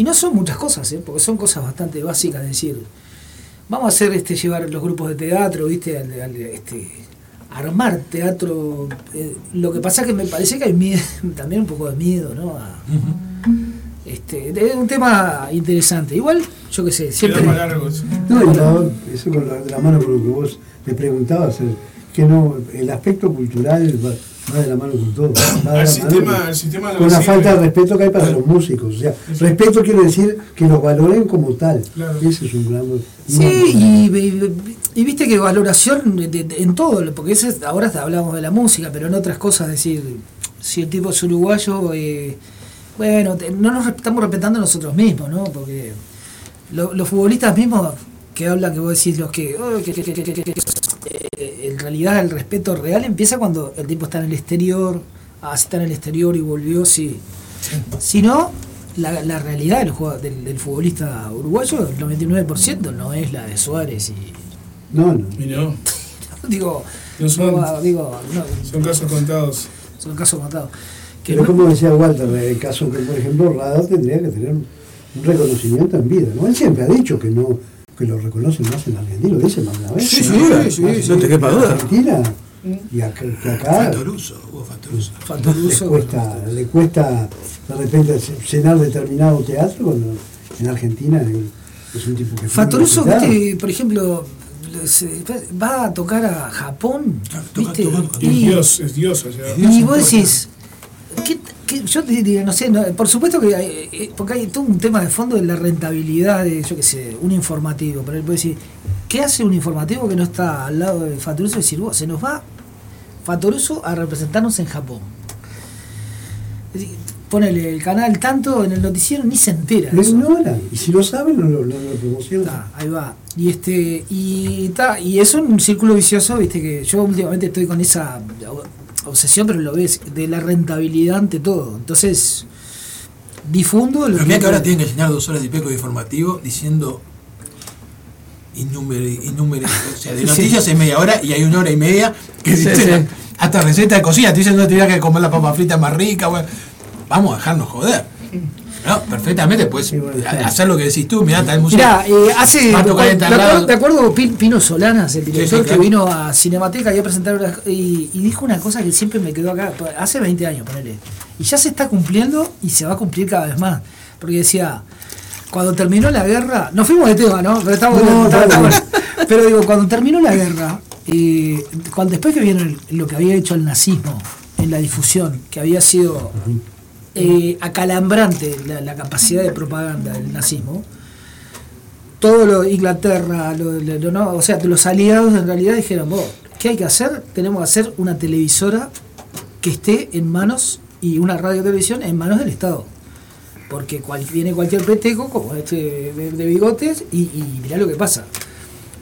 Y no son muchas cosas, ¿eh? porque son cosas bastante básicas, es decir, vamos a hacer este llevar los grupos de teatro, ¿viste? Al- al- este, armar teatro. eh, lo que pasa es que me parece que hay miedo, *laughs* también un poco de miedo, ¿no? A- este, Este, es un tema interesante. Igual, yo qué sé, siempre. No, y la- eso con la, mano con lo que vos me preguntabas, que no, el aspecto cultural va, de la mano con todo. va de la El mano sistema, con- el sistema de la con la vecina- falta de respeto que hay para los músicos. O sea, respeto quiere decir que los valoren como tal. Claro. Ese es un gran. Sí, y, y- y viste que valoración de- de- en todo, porque ese es- ahora hablamos de la música, pero en otras cosas, decir, si el tipo es uruguayo, eh, bueno, te- no nos estamos respetando nosotros mismos, ¿no? Porque lo- los futbolistas mismos que hablan, que vos decís, los que, oh, que- que- que- que- que- que- eh, en realidad el respeto real empieza cuando el tipo está en el exterior, ah, está en el exterior y volvió, sí. Si no, la, la realidad del, juego- del, del futbolista uruguayo, el 99% no es la de Suárez y No, no. Y no, *laughs* digo, No son- no, digo, no, son casos contados. son casos matados. Que Pero no- como decía Walter, el caso que, por ejemplo, Radar tendría que tener un un reconocimiento en vida. ¿no? Él siempre ha dicho que no que lo reconocen más en Argentina, lo dice más de una vez. Sí, sí, sí, Más sí, no te en quepa duda. Argentina y acá, que acá Fatoruso, hubo Fatoruso. le Fatoruso, cuesta, le cuesta de repente llenar determinado teatro cuando en Argentina es un tipo que fue Fatoruso, respetado. viste, por ejemplo, se- va a tocar a Japón, Claro, toca- ¿viste? toca- Y es Dios, es Dios allá. Dios Y vos decís, ¿qué, yo te diría, no sé, no, por supuesto que hay, eh, porque hay todo un tema de fondo de la rentabilidad de, yo qué sé, un informativo. Pero él puede decir, ¿qué hace un informativo que no está al lado de Fatoruso? Decir, vos, se nos va Fatoruso a representarnos en Japón. Es decir, Ponele el canal tanto en el noticiero ni se entera. Lo eso. ignoran, y si lo saben, no lo, no. Ta, ahí va. Y este y ta, y es un círculo vicioso, viste que yo últimamente estoy con esa obsesión, pero lo ves de la rentabilidad ante todo. Entonces difundo lo Pero mira que ahora tienen que llenar dos horas y pico de informativo diciendo innúmeros, innúmeros, o sea, de *laughs* noticias en media hora y hay una hora y media que Sí, dicen sí. hasta receta de cocina, te dicen no tendría que comer la papa frita más rica, bueno, vamos a dejarnos joder. No, perfectamente puedes bueno, hacer lo que decís tú, mirá, el museo. Mirá, eh, hace. ¿Te acuerdas Pin- Pino Solanas, el director sí, claro. que vino a Cinemateca y a presentar una- y, y dijo una cosa que siempre me quedó acá, hace 20 años, ponele. Y ya se está cumpliendo y se va a cumplir cada vez más. Porque decía, cuando terminó la guerra, nos fuimos de tema, ¿no? Pero bueno, No. Pero digo, cuando terminó la guerra, eh, cuando después que vieron el- lo que había hecho el nazismo en la difusión, que había sido eh, acalambrante la, la capacidad de propaganda del nazismo, todo lo Inglaterra, lo, lo- no, o sea, los aliados en realidad dijeron, vos, ¿qué hay que hacer? Tenemos que hacer una televisora que esté en manos y una radio televisión en manos del Estado. Porque cual- viene cualquier peteco como este de, de bigotes y, y mirá lo que pasa.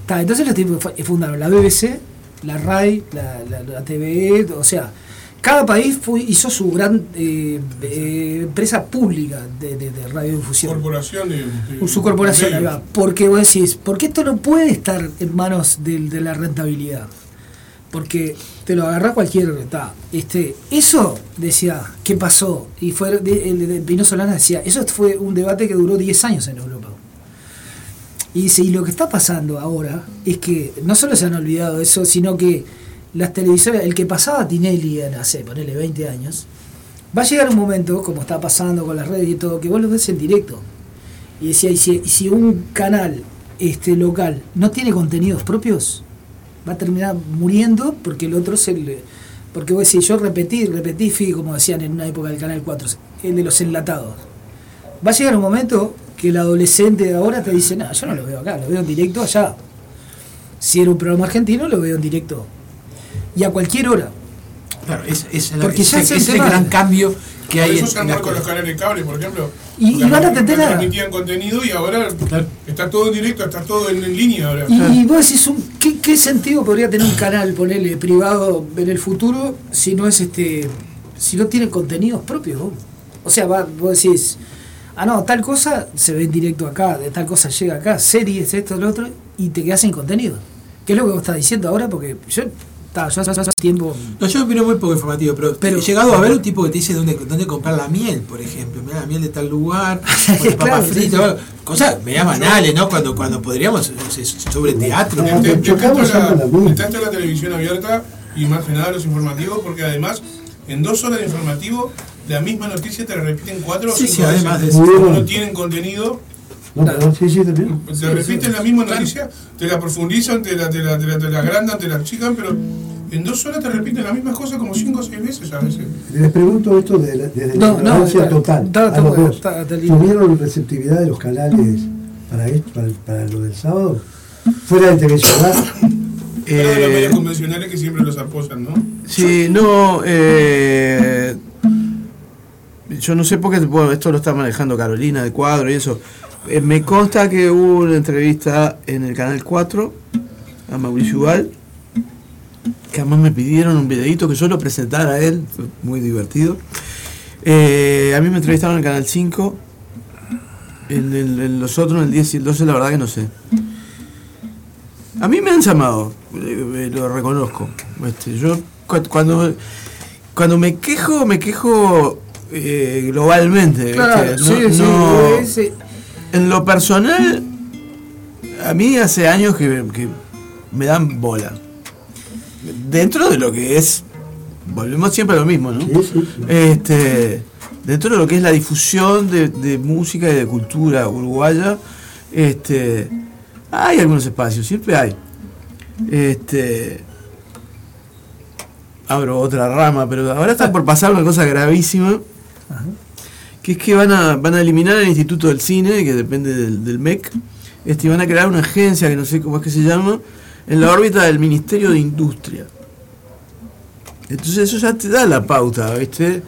Ta, entonces los tipos fu- fundaron la BBC, la RAI, la, la, la TVE, o sea, cada país fue- hizo su gran eh, eh, empresa pública de, de, de radiodifusión. Corporación de, Su corporación, ahí va. Porque vos decís, ¿por qué esto no puede estar en manos de, la rentabilidad? Porque te lo agarra cualquier. ta, este, eso decía, ¿qué pasó? Y fue de- el de Pino Solana decía, eso fue un debate que duró 10 años en Europa. Y dice, y lo que está pasando ahora es que no solo se han olvidado eso, sino que las televisoras, el que pasaba Tinelli en hace, ponele 20 años, va a llegar un momento, como está pasando con las redes y todo, que vos lo ves en directo. Y decía, y si, y si un canal este local no tiene contenidos propios, va a terminar muriendo porque el otro es el... Porque vos decís, yo repetí, repetí, fui como decían en una época del Canal 4, el de los enlatados. Va a llegar un momento que el adolescente de ahora te dice, no, yo no lo veo acá, lo veo en directo allá. Si era un programa argentino, lo veo en directo. Y a cualquier hora. Claro, es, es, Porque ya ese- es el gran cambio que Por hay eso en, en han las muerto con los cosas. canales de cable, por ejemplo. Y- van a atender a- transmitían contenido y ahora Claro. está todo en directo, está todo en, en línea ahora. Y, y vos decís, un, ¿qué, ¿qué sentido podría tener un canal, ponerle privado en el futuro, si no es este, si no tiene contenidos propios? vos? O sea, va- vos decís, ah no, tal cosa se ve en directo acá, de tal cosa llega acá, series, esto, lo otro, y te quedas sin contenido. ¿Qué es lo que vos estás diciendo ahora? Porque yo, ta, yo hace hace tiempo. No, yo opino muy poco informativo, pero, Pero- he llegado a ver un tipo que te dice dónde, dónde comprar la miel, por ejemplo. Mira la miel de tal lugar, *laughs* con la papa Claro, sí, frita, sí. bueno, cosas media banales, ¿no? Cuando, cuando podríamos, no sé, sobre teatro. Está esto la televisión abierta y más que nada los informativos, porque además en dos horas de informativo la misma noticia te la repiten cuatro o Sí, cinco sí, además veces. de eso. No tienen contenido, No, perdón, sí, sí, también. te repiten la misma noticia, te la profundizan, te la, te la, te la, te la agrandan, te la achican, pero en dos horas te repiten las mismas cosas como cinco o seis veces a veces. Les pregunto esto de la, desde No, la no, ignorancia está- total. está- a está los bueno, dos. está- está lindo. ¿Tuvieron receptividad de los canales para esto, para, para lo del sábado? Fuera de Ciudad. Pero de los Eh, medios convencionales que siempre los apoyan, ¿no? Sí, no. Eh, yo no sé por qué bueno, esto lo está manejando Carolina de Cuadro y eso. Eh, me consta que hubo una entrevista en el canal 4 a Mauricio Ubal, que además me pidieron un videito que yo lo presentara a él, fue muy divertido. Eh, a mí me entrevistaron en el canal 5, en, el- en los otros, en el 10 y el 12, la verdad que no sé. A mí me han llamado, eh, lo reconozco. Este, yo cu- cuando, cuando me quejo, me quejo eh, globalmente. Claro, sí, No- sí, no- sí. En lo personal, a mí hace años que, que me dan bola. Dentro de lo que es, volvemos siempre a lo mismo, ¿no? Sí, sí, sí. Este, dentro de lo que es la difusión de, de música y de cultura uruguaya, este, hay algunos espacios, siempre hay. Este, abro otra rama, pero ahora está por pasar una cosa gravísima, que es que van a, van a eliminar el Instituto del Cine, que depende del, MEC, este, van a crear una agencia, que no sé cómo es que se llama, en la órbita del Ministerio de Industria. Entonces eso ya te da la pauta, ¿viste?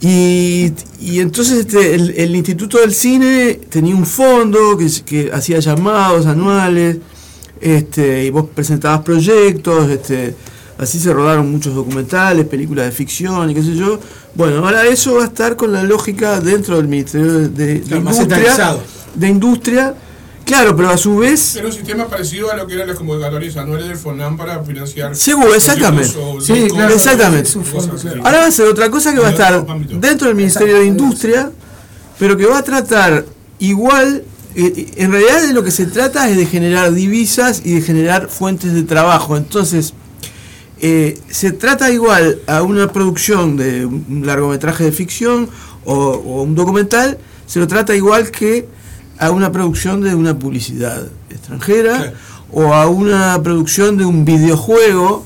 Y, y entonces este, el, el Instituto del Cine tenía un fondo que, que hacía llamados anuales, este, y vos presentabas proyectos, este, así se rodaron muchos documentales, películas de ficción y qué sé yo. Bueno, ahora eso va a estar con la lógica dentro del Ministerio de, de- de Claro, más Industria. De Industria, claro, pero a su vez... Era un sistema parecido a lo que eran las convocatorias anuales del FONAM para financiar. Seguro, exactamente. Sí, claro, exactamente. fondo. Ahora va a ser otra cosa que va a estar dentro del Ministerio de Industria, pero que va a tratar igual, eh, en realidad de lo que se trata es de generar divisas y de generar fuentes de trabajo. Entonces, eh, se trata igual a una producción de un largometraje de ficción o, o un documental, se lo trata igual que a una producción de una publicidad extranjera o a una producción de un videojuego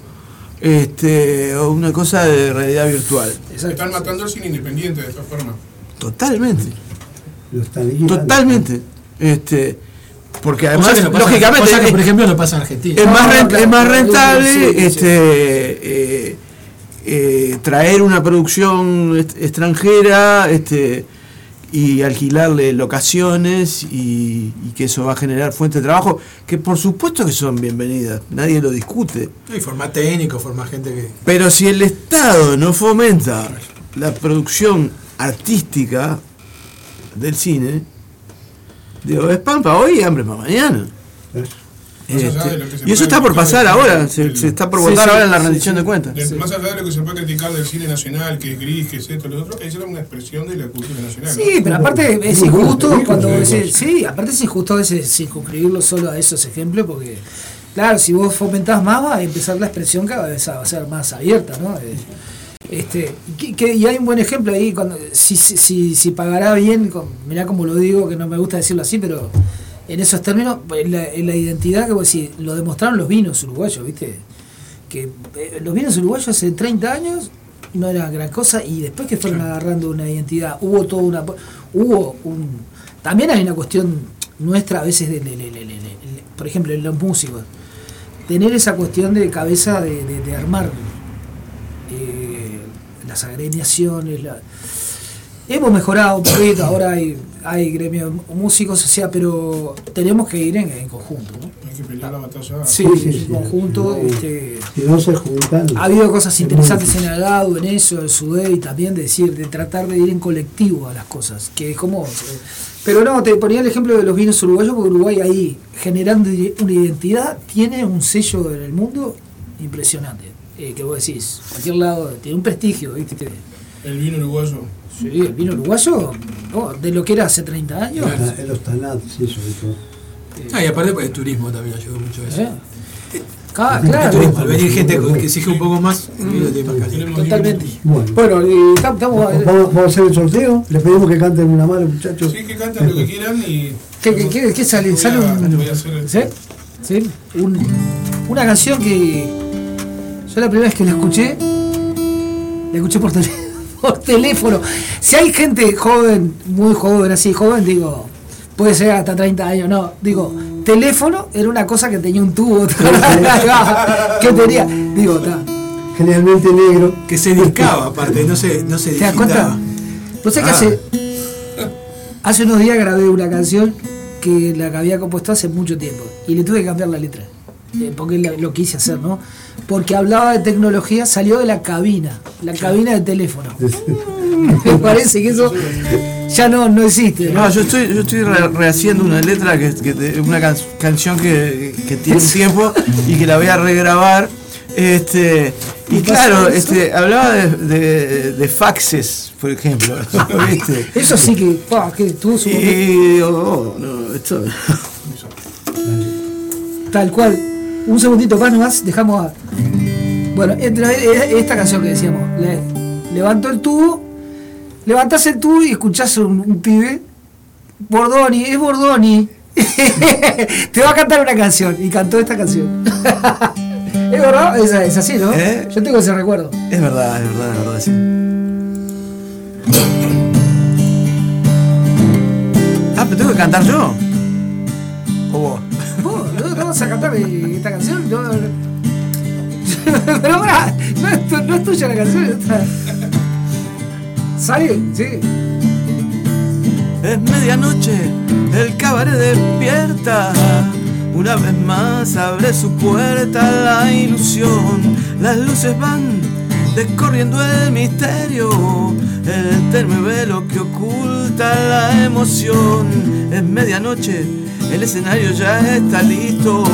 este, o una cosa de realidad virtual. Exacto. Están matando al cine independiente de esta forma. Totalmente, Lo están liquidando. totalmente. Este, porque además, pasa- lógicamente, que, por ejemplo, no pasa en Argentina. es No, más, no, rent- claro, es más claro, rentable sí, sí. este, eh, eh, traer una producción extranjera este, y alquilarle locaciones y, y que eso va a generar fuentes de trabajo que por supuesto que son bienvenidas, nadie lo discute. Hay forma técnico, forma gente que. Pero si el Estado no fomenta la producción artística del cine, digo, es pan para hoy y hambre para mañana. Allá Este, y eso está por pasar ahora, se, se está por votar sí, ahora en la rendición sí. de cuentas. de- Más allá de lo que se puede criticar del cine nacional, que es gris, que es esto, lo otro, eso era una expresión de la cultura nacional. ¿no? Sí, pero aparte es injusto cuando decís- sí, aparte es injusto a veces circunscribirlo solo a esos ejemplos porque claro, si vos fomentás más va a empezar la expresión cada vez va a ser más abierta, ¿no? Eh, Este, y que- que- y hay un buen ejemplo ahí cuando si, si, si, pagará bien, con, mirá como lo digo, que no me gusta decirlo así, pero en esos términos, en la, en la identidad que vos decís, lo demostraron los vinos uruguayos, ¿viste? Que eh, los vinos uruguayos hace 30 años no era gran cosa y después que fueron agarrando una identidad, hubo toda una hubo un también hay una cuestión nuestra a veces de, por ejemplo en los músicos tener esa cuestión de cabeza de armar eh, las agremiaciones la- hemos mejorado un poquito ahora hay hay gremios músicos o sea pero tenemos que ir en, en conjunto ¿no? Hay que pelear la batalla. sí, Sí, sí, en sí. conjunto No. este, Si no se juntan. ha habido cosas es interesantes en el GAU, en eso, en Sudey también, de decir, de tratar de ir en colectivo a las cosas, que es como... eh, Pero no, te ponía el ejemplo de los vinos uruguayos, porque Uruguay ahí, generando una identidad, tiene un sello en el mundo impresionante. Eh, que vos decís, cualquier lado, tiene un prestigio, ¿viste? El vino uruguayo. Sí, el vino uruguayo, no, de lo que era hace 30 años. En los tanatos, sí, sobre todo. Ah, y aparte, pues, el turismo también ayudó mucho a eso. ¿eh? Ah, claro. al venir gente que exige un poco más, el vino tiene más calidad. Totalmente. Bueno. Bueno, y estamos. Vamos, a hacer el sorteo. Les pedimos que canten una mano, muchachos. Sí, que canten lo que quieran y. ¿Qué, qué, qué, qué sale? Sale un. ¿Sí? ¿Sí? Un- una canción que. Yo la primera vez que la escuché. La escuché por, tele- *laughs* por teléfono. Si hay gente joven, muy joven, así, joven, digo. Puede ser hasta 30 años, no. Digo, teléfono era una cosa que tenía un tubo. *laughs* que tenía. Digo, está. Generalmente negro. Que se discaba, aparte, no se, no se ¿Te das cuenta? No sé qué Ah. hace. Hace unos días grabé una canción que la que había compuesto hace mucho tiempo y le tuve que cambiar la letra. eh, porque lo quise hacer, ¿no? Porque hablaba de tecnología, salió de la cabina, la cabina de teléfono. *laughs* Me parece que eso ya no, no existe, ¿no? No, yo estoy, yo estoy re- rehaciendo una letra, que, que una can- canción que, que tiene un tiempo y que la voy a regrabar. Este, y ¿Qué claro, este, hablaba de, de- de faxes, por ejemplo. *laughs* ¿viste? Eso sí que, pa, que tuvo su. Y oh, no, esto. Tal cual. Un segundito más nomás, dejamos a. Bueno, entra e- esta canción que decíamos. Le, levantó el tubo, levantás el tubo y escuchás un, un pibe. Bordoni, es Bordoni. *laughs* Te va a cantar una canción. Y cantó esta canción. *laughs* es verdad, es, es así, ¿no? ¿Eh? Yo tengo ese recuerdo. Es verdad, es verdad, es verdad, sí. Ah, pero tengo que cantar yo. ¿O vos? ¿Vos no, no vas a cantar esta canción? *laughs* No. Pero no no es tuya la canción. esta. ¿Sale? Sí. Es medianoche, el cabaret despierta. Una vez más abre su puerta la ilusión. Las luces van descorriendo el misterio. El tenue velo que oculta la emoción. Es medianoche, el escenario ya está listo.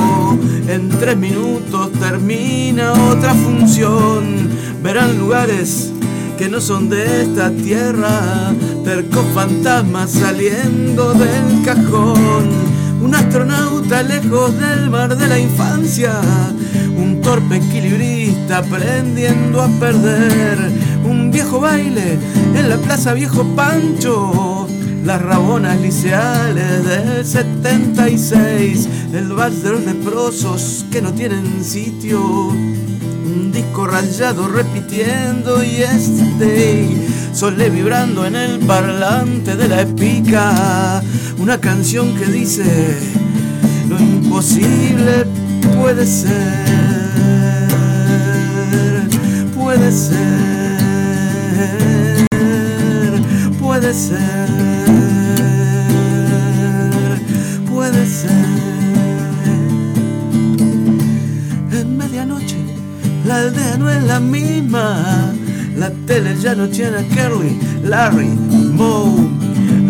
En tres minutos termina otra función. Verán lugares que no son de esta tierra, tercos fantasmas saliendo del cajón. Un astronauta lejos del mar de la infancia, un torpe equilibrista aprendiendo a perder, un viejo baile en la plaza Viejo Pancho, las rabonas liceales del 76, el vals de los leprosos que no tienen sitio. Un disco rayado repitiendo yesterday, Solé vibrando en el parlante de la espica, una canción que dice lo imposible puede ser, puede ser, puede ser, La tele ya no tiene Curly, Larry, Moe.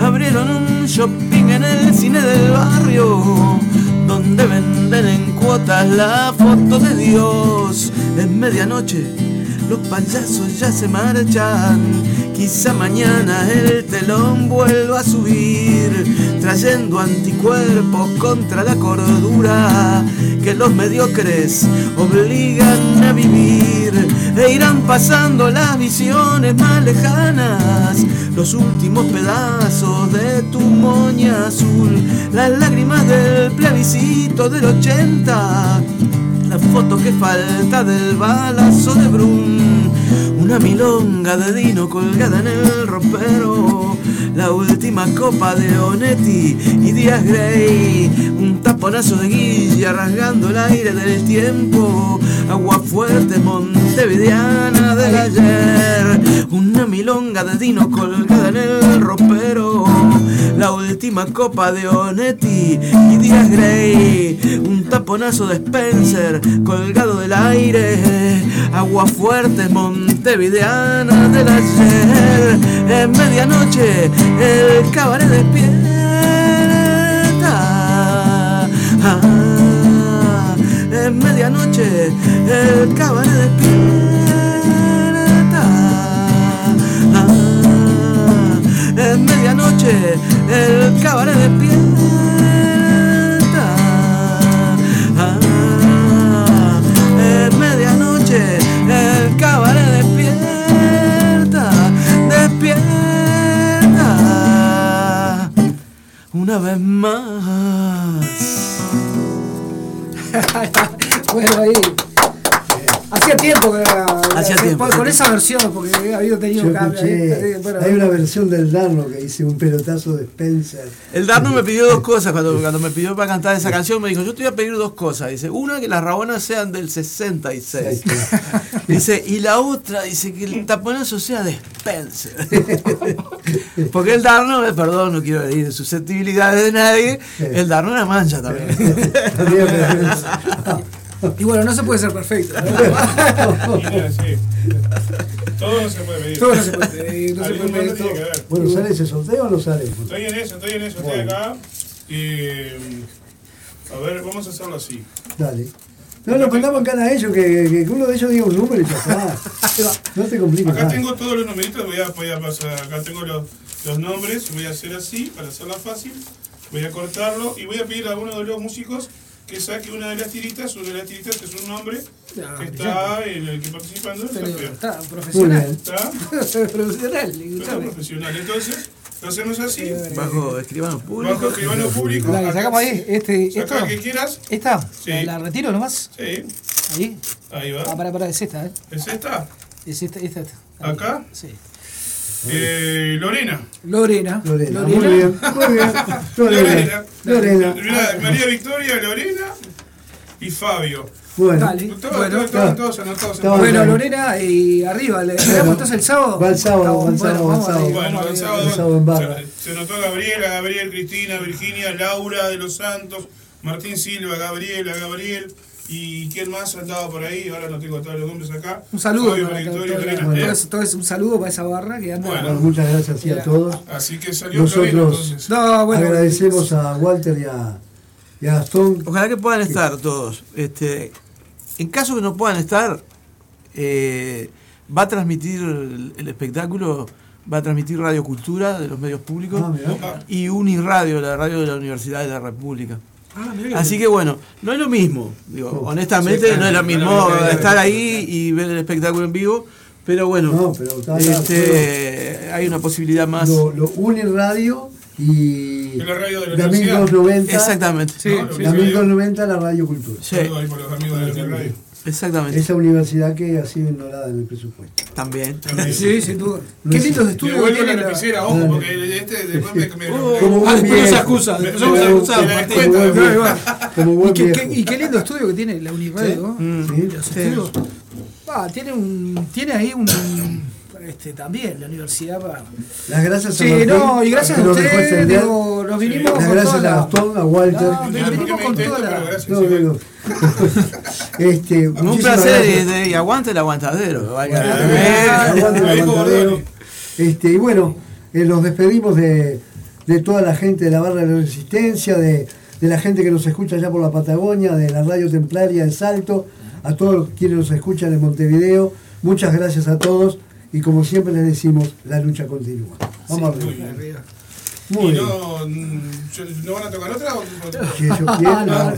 Abrieron un shopping en el cine del barrio, donde venden en cuotas la foto de Dios. En medianoche, los payasos ya se marchan. Quizá mañana el telón vuelva a subir, trayendo anticuerpos contra la cordura que los mediocres obligan a vivir. E irán pasando las visiones más lejanas, los últimos pedazos de tu moña azul, las lágrimas del plebiscito del 80 la foto que falta del balazo de Brum, una milonga de Dino colgada en el ropero, la última copa de Onetti y Díaz Grey, un taponazo de guilla rasgando el aire del tiempo, agua fuerte montevideana del ayer, una milonga de Dino colgada en el ropero, la última copa de Onetti. Y Díaz Grey, un taponazo de Spencer colgado del aire, agua fuerte montevideana del ayer, en medianoche el cabaret despierta. Ah, en medianoche el cabaret despierta el cabaret despierta. Ah, es medianoche, el cabaret despierta, despierta. Una vez más. *laughs* bueno, ahí. Hacía tiempo que Hacía con- tiempo, con, esa versión, porque había tenido Yo cambio ahí, escuché, ahí, bueno, hay una versión del Darno que dice un pelotazo de Spencer. El Darno me pidió dos *laughs* cosas cuando, cuando me pidió para cantar esa canción. Me dijo, yo te voy a pedir dos cosas. Dice, una, que las rabonas sean del 66. *laughs* Dice, y la otra, dice, que el taponazo sea de Spencer. *laughs* Porque el Darno, eh, perdón, no quiero herir susceptibilidades de nadie, el Darno era mancha también. Y bueno, no se puede ser perfecto. ¿no? Mira, sí. Todo no se puede pedir. Todo no se puede pedir, no se Algún puede momento pedir tiene que todo. haber. Bueno, ¿sale ese sorteo o no sale? Estoy en eso, estoy en eso, estoy Bueno. acá. Eh, a ver, vamos a hacerlo así. Dale. No, nos contamos acá a ellos, que, que uno de ellos diga un número y ya está. *laughs* No te compliques. Acá nada. tengo todos los numeritos, voy a, voy a pasar, acá tengo los, los nombres, voy a hacer así para hacerla fácil, voy a cortarlo y voy a pedir a uno de los músicos que saque una de las tiritas, una de las tiritas es un nombre Ah, que está en el que participando está Muy profesional. ¿Está? *laughs* profesional. Está profesional. Entonces, lo hacemos así. Bajo escribano público. Bajo escribano público. Dale, acá- sacamos ahí. Este, Saca esta. que quieras. ¿Esta? Sí. ¿La, la retiro nomás? Sí, Ahí. ahí va. Ah, para, para, es esta, ¿eh? ¿Es esta? Es esta, esta. ¿Acá? Sí. Eh, Lorena. Lorena. Lorena, muy bien, muy bien. *laughs* Lorena, Lorena. Mirá, María Victoria, Lorena y Fabio. Bueno, Dale. Todos, Bueno, todos, anotados. Estaba Bueno. Lorena, y arriba, ¿le damos entonces el sábado? Va el sábado, va el Bueno, sábado, va el sábado. Bueno, el sábado, se, se notó Gabriela, Gabriel, Cristina, Virginia, Laura de los Santos, Martín Silva, Gabriela, Gabriel. ¿Y quién más andaba por ahí? Ahora no tengo todos los nombres acá. Un saludo para un saludo para esa barra que anda. Bueno. Bueno, muchas gracias sí, a todos. Así que salió Nosotros entonces. No, bueno. agradecemos a Walter y a, y a Gastón. Ojalá que puedan estar todos. Este, en caso que no puedan estar, eh, va a transmitir el, el espectáculo, va a transmitir Radio Cultura de los medios públicos Ah, y Uniradio, la radio de la Universidad de la República. Ah, Así que bueno, no es lo mismo, digo, honestamente Sí, no es lo mismo estar ahí y ver el espectáculo en vivo, pero bueno, No, pero está- está- este, hay una posibilidad más. Lo, lo Uniradio y Y la radio de la la universidad. 1290. Exactamente. Sí, No, sí. La 1290 la Radio Cultura. Sí, Saludos ahí por los amigos de la radio. Exactamente. Esa universidad que ha sido ignorada en el presupuesto. También. Sí, sin duda. No Qué lindos estudios vuelvo tiene la la- lapicera, ojo, porque este después me... me- Como Ah, después nos viejo. acusa, Me- después me- acusa, me la Martín. Como. Como Y buen qué, lindo estudio que tiene la. ¿no? Mm. Sí. Los estudios. Ah, tiene un tiene ahí un este también la universidad para Las gracias a Sí, Martín, no, y gracias que a nos dejó ustedes, digo, nos vinimos Las con gracias toda a la- Gastón, a Walter. No, Mira, ¿por qué venimos me con toda la- No, sí. no, no. *laughs* este, *laughs* Un placer gracias. y, y aguante el aguantadero. Aguante el aguantadero. Este, y bueno, eh, nos despedimos de, de toda la gente de la Barra de la Resistencia, de, de la gente que nos escucha allá por la Patagonia, de la Radio Templaria de Salto, a todos quienes nos escuchan en Montevideo. Muchas gracias a todos y como siempre les decimos, la lucha continúa. Vamos muy arriba. bien. Muy ¿Y bien. no, mm, no van a tocar otra? o- o- *laughs* Que yo *laughs* quiera. no,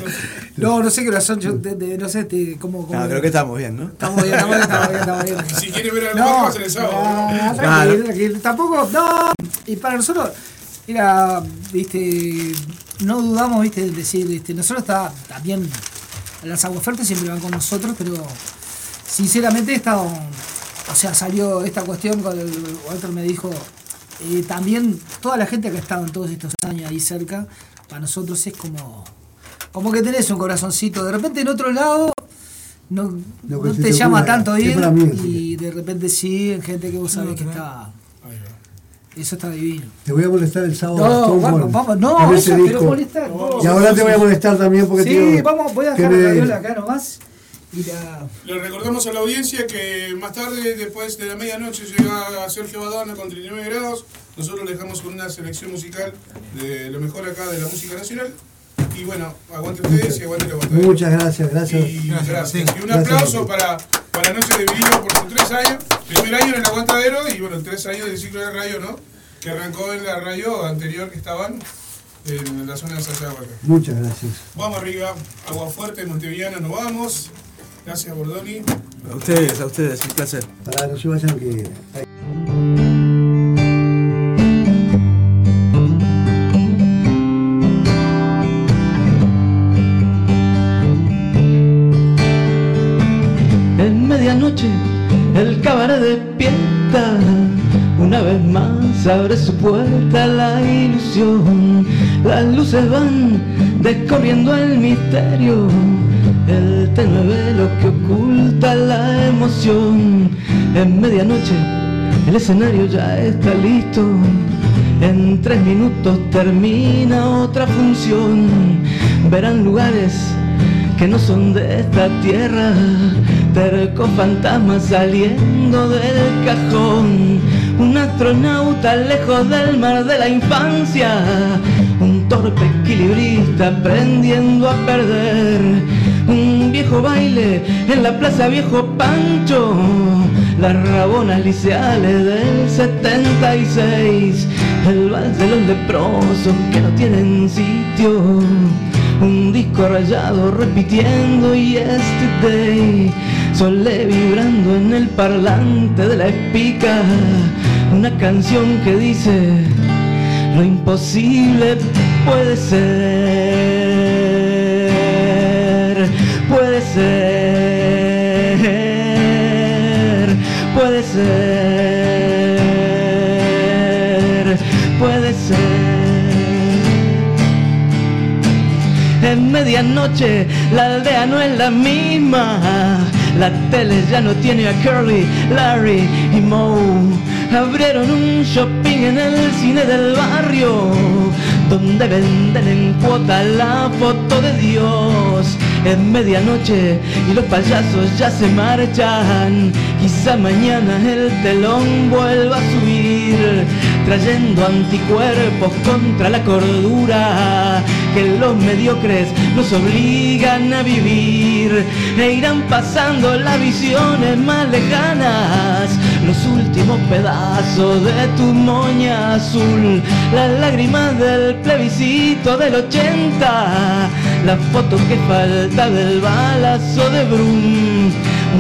no, no sé qué razón, yo de- de- no sé te- cómo, cómo No, creo que estamos bien, ¿no? estamos bien, estamos bien, estamos bien, estamos bien. *laughs* Si quieren ver algo No, más, el sábado. ¿no? tranquilo, tranquilo. Tampoco, no. Y para nosotros, era, viste, no dudamos, viste, en decir, viste, nosotros está también, las aguafuertes siempre van con nosotros, pero sinceramente esta, o sea, salió esta cuestión, con el, Walter me dijo, eh, también toda la gente que ha estado en todos estos años ahí cerca, para nosotros es como, como que tenés un corazoncito. De repente en otro lado no, no te te llama tanto ir y de repente sí, en gente que vos sabés No, que está. Eso está divino. Te voy a molestar el sábado. No, vamos, vamos, no, eso, pero molestar. vos. Y ahora te voy a molestar también porque Sí, tengo vamos, voy a dejar la viola acá nomás. Le recordamos a la audiencia que más tarde, después de la medianoche, llega Sergio Badana con 39 grados. Nosotros le dejamos con una selección musical de lo mejor acá de la música nacional. Y bueno, aguante ustedes y aguante la aguantadera. Muchas gracias, gracias. Y Gracias, gracias. Martín. Y un Gracias, aplauso para, para Noche de Vinilo por sus tres años. Primer año en el aguantadero y bueno, tres años del ciclo de radio, ¿no? Que arrancó en la radio anterior que estaban en la zona de Sayahuaca. Muchas gracias. Vamos arriba, Agua Fuerte, Montevideana, nos vamos. Gracias, Bordoni. A ustedes, a ustedes, un placer. Para no se vayan que... En medianoche el cabaret despierta. Una vez más abre su puerta la ilusión. Las luces van descorriendo el misterio. El tenue velo que oculta la emoción. En medianoche el escenario ya está listo. En tres minutos termina otra función. Verán lugares que no son de esta tierra. Terco fantasmas saliendo del cajón. Un astronauta lejos del mar de la infancia. Un torpe equilibrista aprendiendo a perder. Viejo baile en la plaza Viejo Pancho. Las rabonas liceales del 76. El vals de los leprosos que no tienen sitio. Un disco rayado repitiendo yesterday. Solé vibrando en el parlante de la espica. Una canción que dice, lo imposible puede ser, ser, puede ser, puede ser. En medianoche la aldea no es la misma. La tele ya no tiene a Curly, Larry y Moe. Abrieron un shopping en el cine del barrio, donde venden en cuota la foto de Dios. Es medianoche y los payasos ya se marchan. Quizá mañana el telón vuelva a subir, trayendo anticuerpos contra la cordura que los mediocres nos obligan a vivir. E irán pasando las visiones más lejanas, los últimos pedazos de tu moña azul, las lágrimas del plebiscito del 80, la foto que falta del balazo de Brum.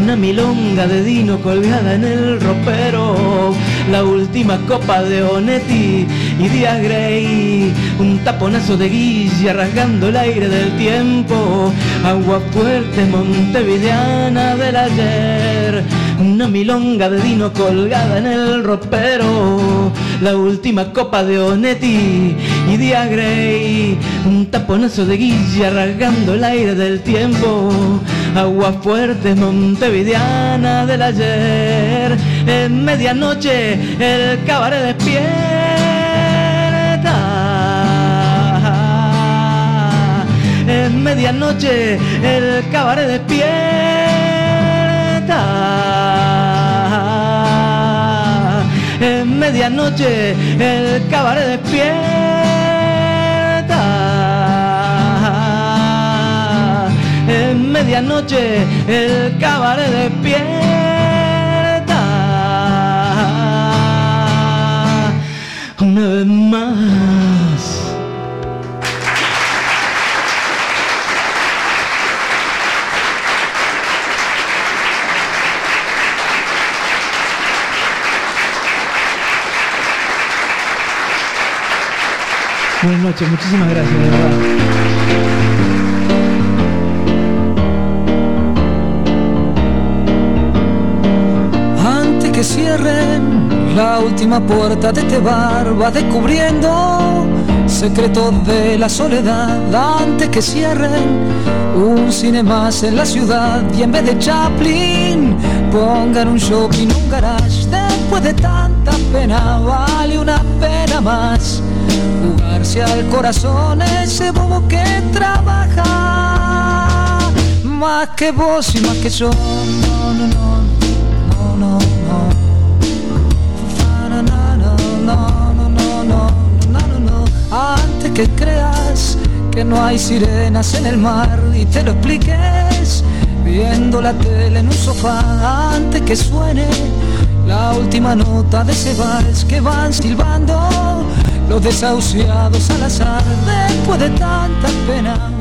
Una milonga de Dino colgada en el ropero, la última copa de Onetti y Díaz Grey, un taponazo de guilla rasgando el aire del tiempo, agua fuerte montevideana del ayer, una milonga de Dino colgada en el ropero, la última copa de Onetti y Díaz Grey, un taponazo de guilla rasgando el aire del tiempo, agua fuerte montevideana del ayer, en medianoche el cabaret despierta, en medianoche el cabaret despierta, medianoche el cabaret despierta, en medianoche el cabaret despierta, una vez más. Buenas noches, muchísimas gracias, de verdad. Antes que cierren la última puerta de este bar, va descubriendo secretos de la soledad. Antes que cierren un cine más en la ciudad y en vez de Chaplin pongan un shopping, un garage. Después de tanta pena, vale una pena más jugarse al corazón ese bobo que trabaja más que vos y más que yo. No, no, no, no, no, no, no, no, no, no, no, no. Antes que creas que no hay sirenas en el mar y te lo expliques viendo la tele en un sofá antes que suene la última nota de ese vals que van silbando los desahuciados al azar después de tanta pena.